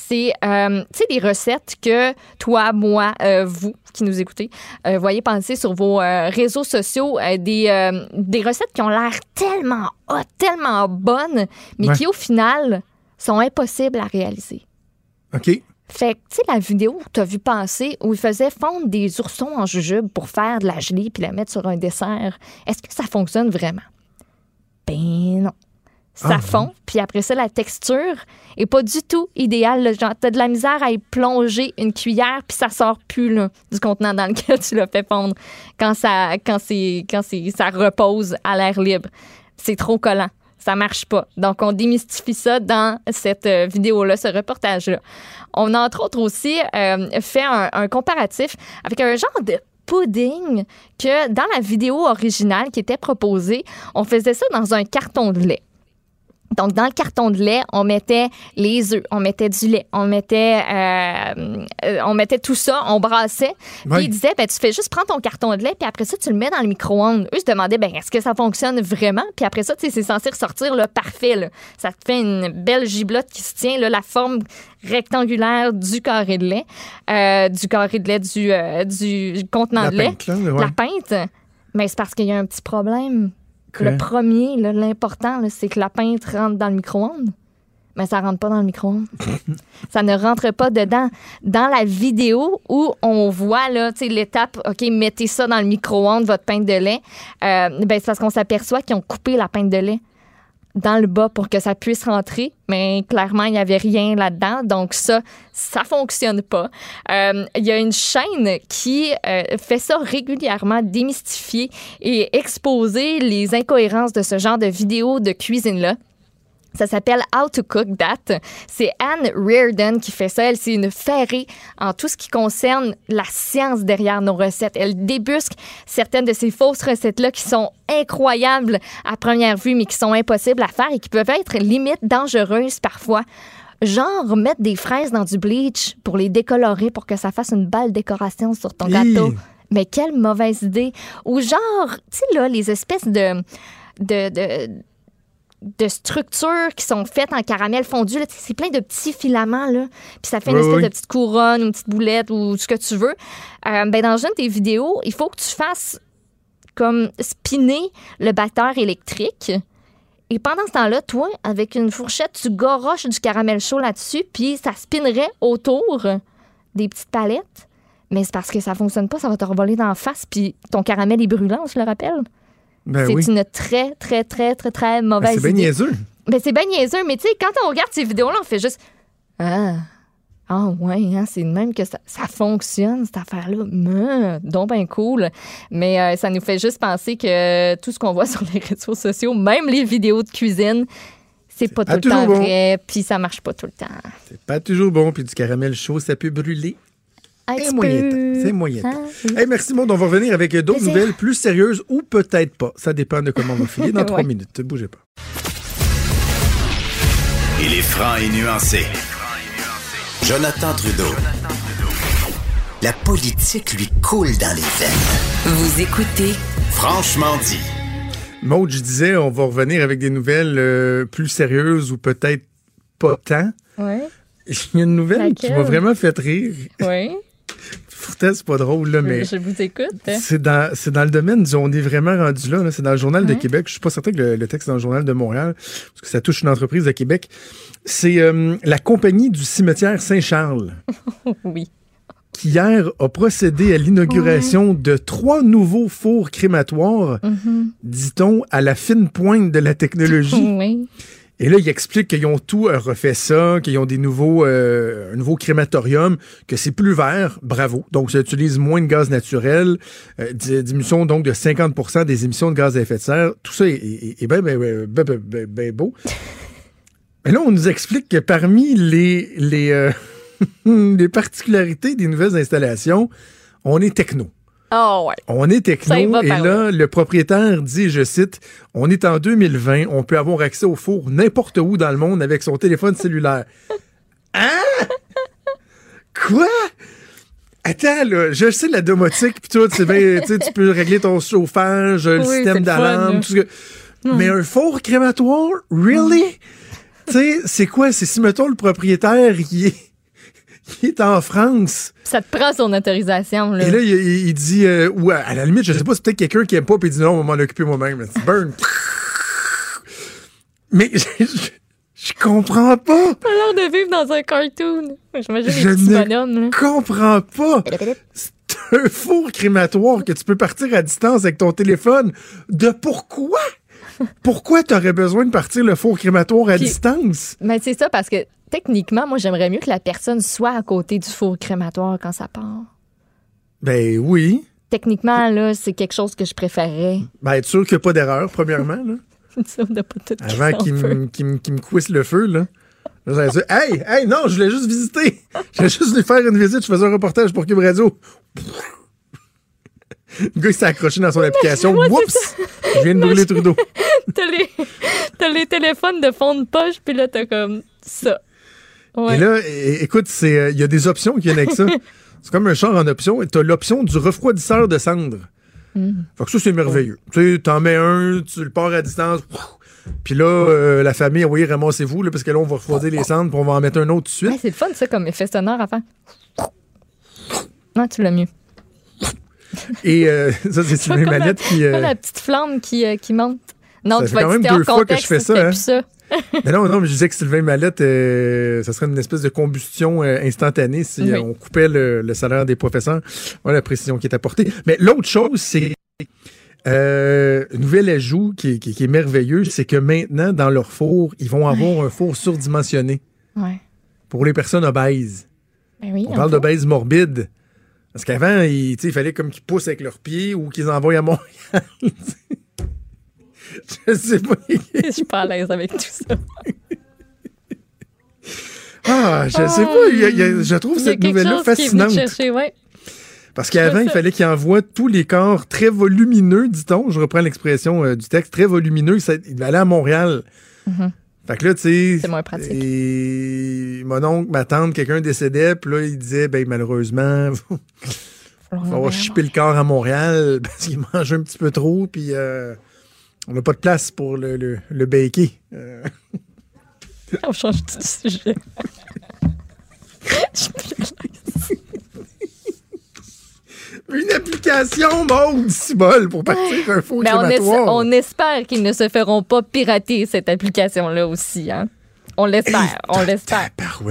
C'est, euh, tu sais, des recettes que toi, moi, euh, vous qui nous écoutez, euh, voyez passer sur vos réseaux sociaux, des, des recettes qui ont l'air tellement hot, tellement bonnes, mais Ouais. qui, au final, sont impossibles à réaliser. OK. Fait que, tu sais, la vidéo que tu as vu passer où il faisait fondre des oursons en jujube pour faire de la gelée puis la mettre sur un dessert, est-ce que ça fonctionne vraiment? Ben non. Ça Ah, fond, puis après ça, la texture est pas du tout idéale. Genre, t'as de la misère à y plonger une cuillère, puis ça sort plus là, du contenant dans lequel tu l'as fait fondre quand ça, quand c'est, quand c'est, ça repose à l'air libre. C'est trop collant. Ça marche pas. Donc, on démystifie ça dans cette euh, vidéo-là, ce reportage-là. On a entre autres aussi euh, fait un, un comparatif avec un genre de pudding que dans la vidéo originale qui était proposée, on faisait ça dans un carton de lait. Donc, dans le carton de lait, on mettait les œufs, on mettait du lait, on mettait, euh, euh, on mettait tout ça, on brassait. Puis ils disaient, ben, tu fais juste prendre ton carton de lait, puis après ça, tu le mets dans le micro-ondes. Eux se demandaient, ben, est-ce que ça fonctionne vraiment? Puis après ça, tu sais, c'est censé ressortir le parfait. là. Ça te fait une belle giblotte qui se tient, là, la forme rectangulaire du carré de lait, euh, du carré de lait, du, du contenant La de lait, pinte, là, ouais. la pinte. Mais c'est parce qu'il y a un petit problème. Le premier, l'important, c'est que la pinte rentre dans le micro-ondes. mais ça rentre pas dans le micro-ondes. ça ne rentre pas dedans. Dans la vidéo où on voit l'étape, OK, mettez ça dans le micro-ondes, votre pinte de lait, euh, ben, c'est parce qu'on s'aperçoit qu'ils ont coupé la pinte de lait dans le bas pour que ça puisse rentrer, mais clairement, il n'y avait rien là-dedans. Donc ça, ça fonctionne pas. Euh, Il y a une chaîne qui euh, fait ça régulièrement, démystifier et exposer les incohérences de ce genre de vidéos de cuisine-là. Ça s'appelle How to Cook That. C'est Anne Reardon qui fait ça. Elle, c'est une ferrée en tout ce qui concerne la science derrière nos recettes. Elle débusque certaines de ces fausses recettes-là qui sont incroyables à première vue, mais qui sont impossibles à faire et qui peuvent être limite dangereuses parfois. Genre, mettre des fraises dans du bleach pour les décolorer pour que ça fasse une belle décoration sur ton gâteau. Mais quelle mauvaise idée. Ou genre, tu sais, là, les espèces de, de, de, de structures qui sont faites en caramel fondu. C'est plein de petits filaments, là. Puis ça fait une Oui, espèce oui. de petite couronne, une petite boulette ou ce que tu veux. Euh, ben, dans une de tes vidéos, il faut que tu fasses comme spinner le batteur électrique. Et pendant ce temps-là, toi, avec une fourchette, tu goroches du caramel chaud là-dessus, puis ça spinnerait autour des petites palettes. Mais c'est parce que ça fonctionne pas, ça va te revoler dans la face, puis ton caramel est brûlant, je le rappelle. Ben c'est oui. une très, très, très, très, très Ben, mauvaise c'est bien idée. niaiseux. Ben, c'est bien niaiseux, mais tu sais, quand on regarde ces vidéos-là, on fait juste Ah, ah ouais, hein, c'est de même que ça, ça fonctionne, cette affaire-là. Hum, donc ben cool. Mais euh, ça nous fait juste penser que tout ce qu'on voit sur les réseaux sociaux, même les vidéos de cuisine, c'est pas tout le temps bon. vrai, puis ça marche pas tout le temps. C'est pas toujours bon, puis du caramel chaud, ça peut brûler. Un C'est moyen temps. C'est moyen temps. Ah, Hey, merci, Maud. On va revenir avec d'autres nouvelles plus sérieuses ou peut-être pas. Ça dépend de comment on va filer dans trois minutes. Bougez pas. Il est franc et nuancé. Jonathan Trudeau. La politique lui coule dans les veines. Vous écoutez Franchement dit. Maud, je disais, on va revenir avec des nouvelles euh, plus sérieuses ou peut-être pas tant. Ouais, Il y a une nouvelle qui m'a vraiment fait rire. ouais. Pourtant, c'est pas drôle, là, mais Je vous écoute. c'est dans, c'est dans le domaine du on est vraiment rendu là. là. C'est dans le Journal de. Québec. Je suis pas certain que le, le texte est dans le Journal de Montréal, parce que ça touche une entreprise de Québec. C'est euh, la compagnie du cimetière Saint-Charles. Oui. qui hier a procédé à l'inauguration de trois nouveaux fours crématoires, dit-on, à la fine pointe de la technologie. Oui. Et là, il explique qu'ils ont tout euh, refait ça, qu'ils ont des nouveaux, euh, un nouveau crématorium, que c'est plus vert, bravo. Donc, ça utilise moins de gaz naturel, euh, di- diminution donc de 50% des émissions de gaz à effet de serre. Tout ça est, est- est bien ben, ben, ben beau. Mais là, on nous explique que parmi les, les, euh, les particularités des nouvelles installations, on est techno. Oh, ouais. On est techno et là, le propriétaire dit, je cite, on est en 2020, on peut avoir accès au four n'importe où dans le monde avec son téléphone cellulaire. Hein? Quoi? Attends, là, je sais la domotique pis tout, c'est bien, tu peux régler ton chauffage, le Oui, système d'alarme, tout ce que... Mais un four crématoire? Really? tu sais, c'est quoi? C'est si, mettons, le propriétaire, il est, il est en France, Ça te prend son autorisation, là. et là, il, dit, euh, ou à, à la limite, je sais pas, c'est peut-être quelqu'un qui aime pas, puis il dit non, on va m'en occuper moi-même. C'est burn. Mais je, je, je comprends pas. T'as l'air de vivre dans un cartoon. J'imagine Je ne bonhommes, comprends pas. C'est un four crématoire que tu peux partir à distance avec ton téléphone. De pourquoi? Pourquoi t'aurais besoin de partir le four crématoire à Puis- distance? Mais c'est ça, parce que techniquement, moi, j'aimerais mieux que la personne soit à côté du four crématoire quand ça part. Ben oui. Techniquement, là, c'est quelque chose que je préférerais. Ben être sûr qu'il n'y a pas d'erreur, premièrement. Là. Ça, on n'a pas tout Avant qu'il me, couisse le feu, là. Dire, hey, hey, non, je voulais juste visiter. Je voulais juste lui faire une visite. Je faisais un reportage pour Cube Radio. Le gars, il s'est accroché dans son application. Oups! Je viens de brûler Trudeau. T'as les, t'as les téléphones de fond de poche, puis là, t'as comme ça. Ouais. Et là, écoute, c'est, euh, il y a des options qui viennent avec ça. C'est comme un char en option. Tu as l'option du refroidisseur de cendres. Fait que ça, c'est merveilleux. Tu sais, t'en mets un, tu le pars à distance. Puis là, euh, la famille, oui, ramassez-vous, là, parce que là, on va refroidir les cendres, puis on va en mettre un autre tout de Ouais, suite. c'est le fun, ça, comme effet sonore à faire. Non, tu l'as mieux. Et euh, ça, c'est comme Manette qui. euh, la petite flamme qui, euh, qui monte. Non, ça tu fait vas quand même deux fois que je fais ça, hein. ça. mais non, non, mais je disais que Sylvain Mallette, euh, ça serait une espèce de combustion euh, instantanée si Oui. euh, on coupait le, le salaire des professeurs. Voilà la précision qui est apportée. Mais l'autre chose, c'est euh, un nouvel ajout qui, qui- qui est merveilleux, c'est que maintenant, dans leur four, ils vont avoir un four surdimensionné Ouais. pour les personnes obèses. Ben oui, On parle d'obèses morbides. Parce qu'avant, il, il fallait comme qu'ils poussent avec leurs pieds ou qu'ils envoient à Montréal. Je sais pas. Je suis pas à l'aise avec tout ça. Ah, je sais pas. il y a- il y a- je trouve cette nouvelle-là qui est fascinante. chercher, ouais. Parce qu'avant, il fallait qu'il envoie tous les corps très volumineux, dit-on. Je reprends l'expression euh, du texte, très volumineux. Ça, il allait à Montréal. Mhm. Fait que là, tu sais. C'est moins pratique. Et mon oncle, ma tante, quelqu'un décédait, puis là, il disait, ben, malheureusement, on va shipper le corps à Montréal parce qu'il mange un petit peu trop, puis euh, on n'a pas de place pour le, le, le baker. Euh, On change tout de sujet. Une application, bon, si bol, pour partir un faux Mais on, es- crématoire. on espère qu'ils ne se feront pas pirater cette application-là aussi. Hein? On l'espère, on l'espère.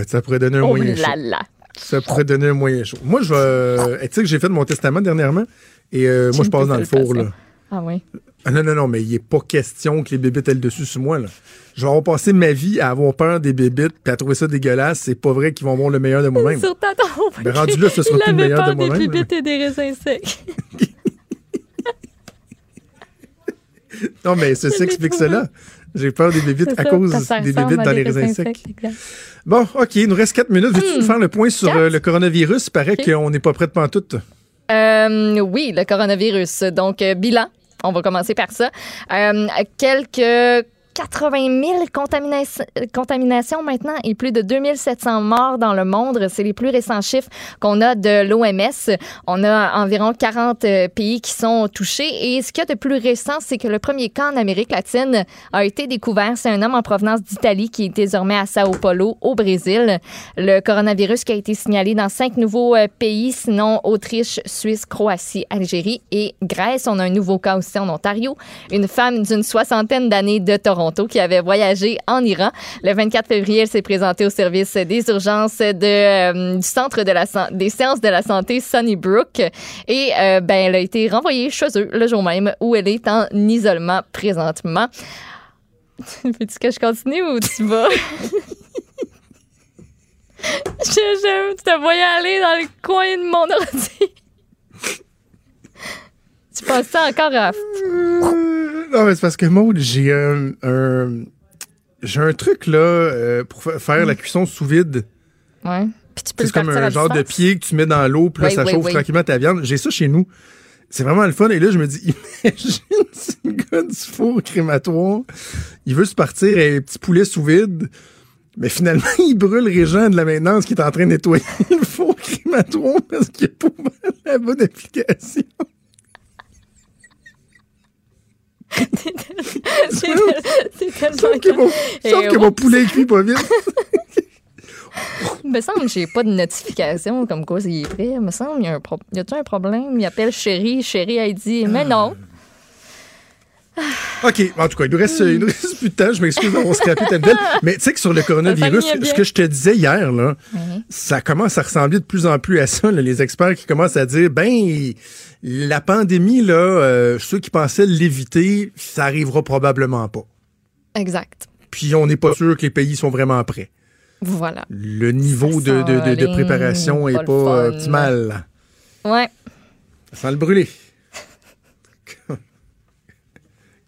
Ça pourrait donner un Oh moyen chaud. là là. Ça pourrait donner un moyen chaud. Moi, je vais. Tu sais que j'ai fait mon testament dernièrement et euh, moi, je passe dans le four. Là. Ah oui. Ah non, non, non, mais il n'est pas question que les bébites aient le dessus sur moi. Là. Je vais avoir passé ma vie à avoir peur des bébites puis à trouver ça dégueulasse. C'est pas vrai qu'ils vont avoir le meilleur de moi-même. Sur ta tombe. Ben, rendu là, ce sera plus le meilleur peur de moi-même, des bibites et des raisins secs. Non, mais ceci explique cela. J'ai peur des bébites à cause des bébites dans les raisins secs. exact. Bon, OK, il nous reste 4 minutes. Veux-tu nous faire le point sur Quatre? euh, le coronavirus? Il paraît qu'on n'est pas prêt de pantoute. Euh, oui, le coronavirus. Donc, euh, bilan. On va commencer par ça. Euh, quelques 80 000 contamina- contaminations maintenant et plus de 2700 morts dans le monde. C'est les plus récents chiffres qu'on a de l'OMS. On a environ 40 euh, pays qui sont touchés. Et ce qu'il y a de plus récent, c'est que le premier cas en Amérique latine a été découvert. C'est un homme en provenance d'Italie qui est désormais à Sao Paulo, au Brésil. Le coronavirus qui a été signalé dans cinq nouveaux euh, pays, sinon Autriche, Suisse, Croatie, Algérie et Grèce. On a un nouveau cas aussi en Ontario. Une femme d'une soixantaine d'années de Toronto qui avait voyagé en Iran. Le 24 février, elle s'est présentée au service des urgences euh, du Centre des sciences de la santé Sunnybrook. Et euh, ben, elle a été renvoyée chez eux le jour même où elle est en isolement présentement. Veux-tu que je continue ou tu vas? je, je te voyais aller dans le coin de mon ordi. Tu passes ça encore à... Euh, non, mais c'est parce que Maud, j'ai un, un- j'ai un truc là euh, pour fa- faire la cuisson sous vide. Ouais. Puis tu peux C'est comme un genre de pied que tu mets dans l'eau, puis là, Oui, ça oui, chauffe oui. tranquillement ta viande. J'ai ça chez nous. C'est vraiment le fun. Et là, je me dis, imagine si le gars du four crématoire, il veut se partir et un petit poulet sous vide, mais finalement, il brûle Régent de la maintenance qui est en train de nettoyer le four crématoire parce qu'il a pas la bonne application. C'est tellement... Sauf que mon, sauf que mon poulet cuit pas vite. Il me semble que j'ai pas de notification comme quoi c'est prêt. Il me semble qu'il y a un pro... y a-tu un problème? Il appelle chérie, chérie, elle dit, mais non. OK, en tout cas, il nous reste, il nous reste plus de temps. Je m'excuse d'avoir scrappé ta nouvelle. Mais tu sais que sur le coronavirus, ce que je te disais hier, là, ça commence à ressembler de plus en plus à ça. là. les experts qui commencent à dire, ben, la pandémie, là, euh, ceux qui pensaient l'éviter, ça arrivera probablement pas. Exact. Puis on n'est pas sûr que les pays sont vraiment prêts. Voilà. Le niveau de, de- de- de s'enligne, préparation pas est le pas fun. optimal. Ouais. Ça sent le brûler.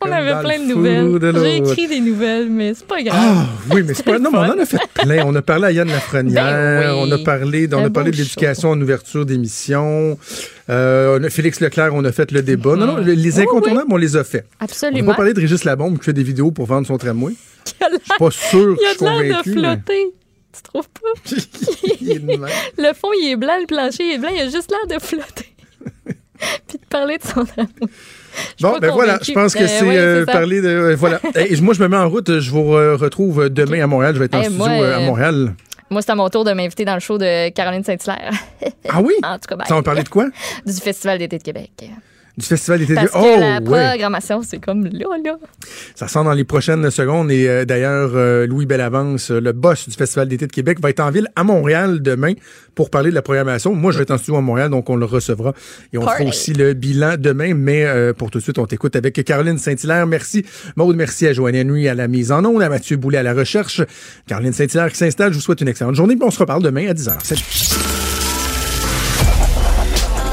On avait plein le de nouvelles. J'ai écrit des nouvelles, mais c'est pas grave. Ah oui, mais c'est pas. Non, mais on en a fait plein. On a parlé à Yann Lafrenière, Ben oui. on a parlé, on a parlé de l'éducation en ouverture d'émission. Euh, a- Félix Leclerc, on a fait le débat. Non, non, les incontournables, on les a fait. On n'a Absolument. pas parlé de Régis Labombe qui fait des vidéos pour vendre son tramway. Il a Je suis pas sûr que il je a suis de l'air de convaincu. mais- flotter. Tu trouves pas? Il. Le fond, il est blanc, le plancher est blanc, il a juste l'air de flotter. Puis de parler de son amour. Bon, ben voilà, je pense que Ben c'est euh, parler de. euh, voilà. Moi, je me mets en route. Je vous retrouve demain à Montréal. Je vais être en studio euh, à Montréal. Moi, c'est à mon tour de m'inviter dans le show de Caroline Saint-Hilaire. Ah oui? en tout cas, ben, Ça, va parler de quoi? du Festival d'été de Québec. Du Festival d'été de Parce que Oh, la ouais. programmation, c'est comme là, là. Ça sort dans les prochaines secondes. Et euh, d'ailleurs, euh, Louis Bellavance, euh, le boss du Festival d'été de Québec, va être en ville à Montréal demain pour parler de la programmation. Moi, je vais être en studio à Montréal, donc on le recevra. Et on fera aussi le bilan demain. Mais euh, pour tout de suite, on t'écoute avec Caroline Saint-Hilaire. Merci. Maude, merci à Joanne Henry à la mise en onde, à Mathieu Boulet à la recherche. Caroline Saint-Hilaire qui s'installe. Je vous souhaite une excellente journée. Puis on se reparle demain à 10h. Salut.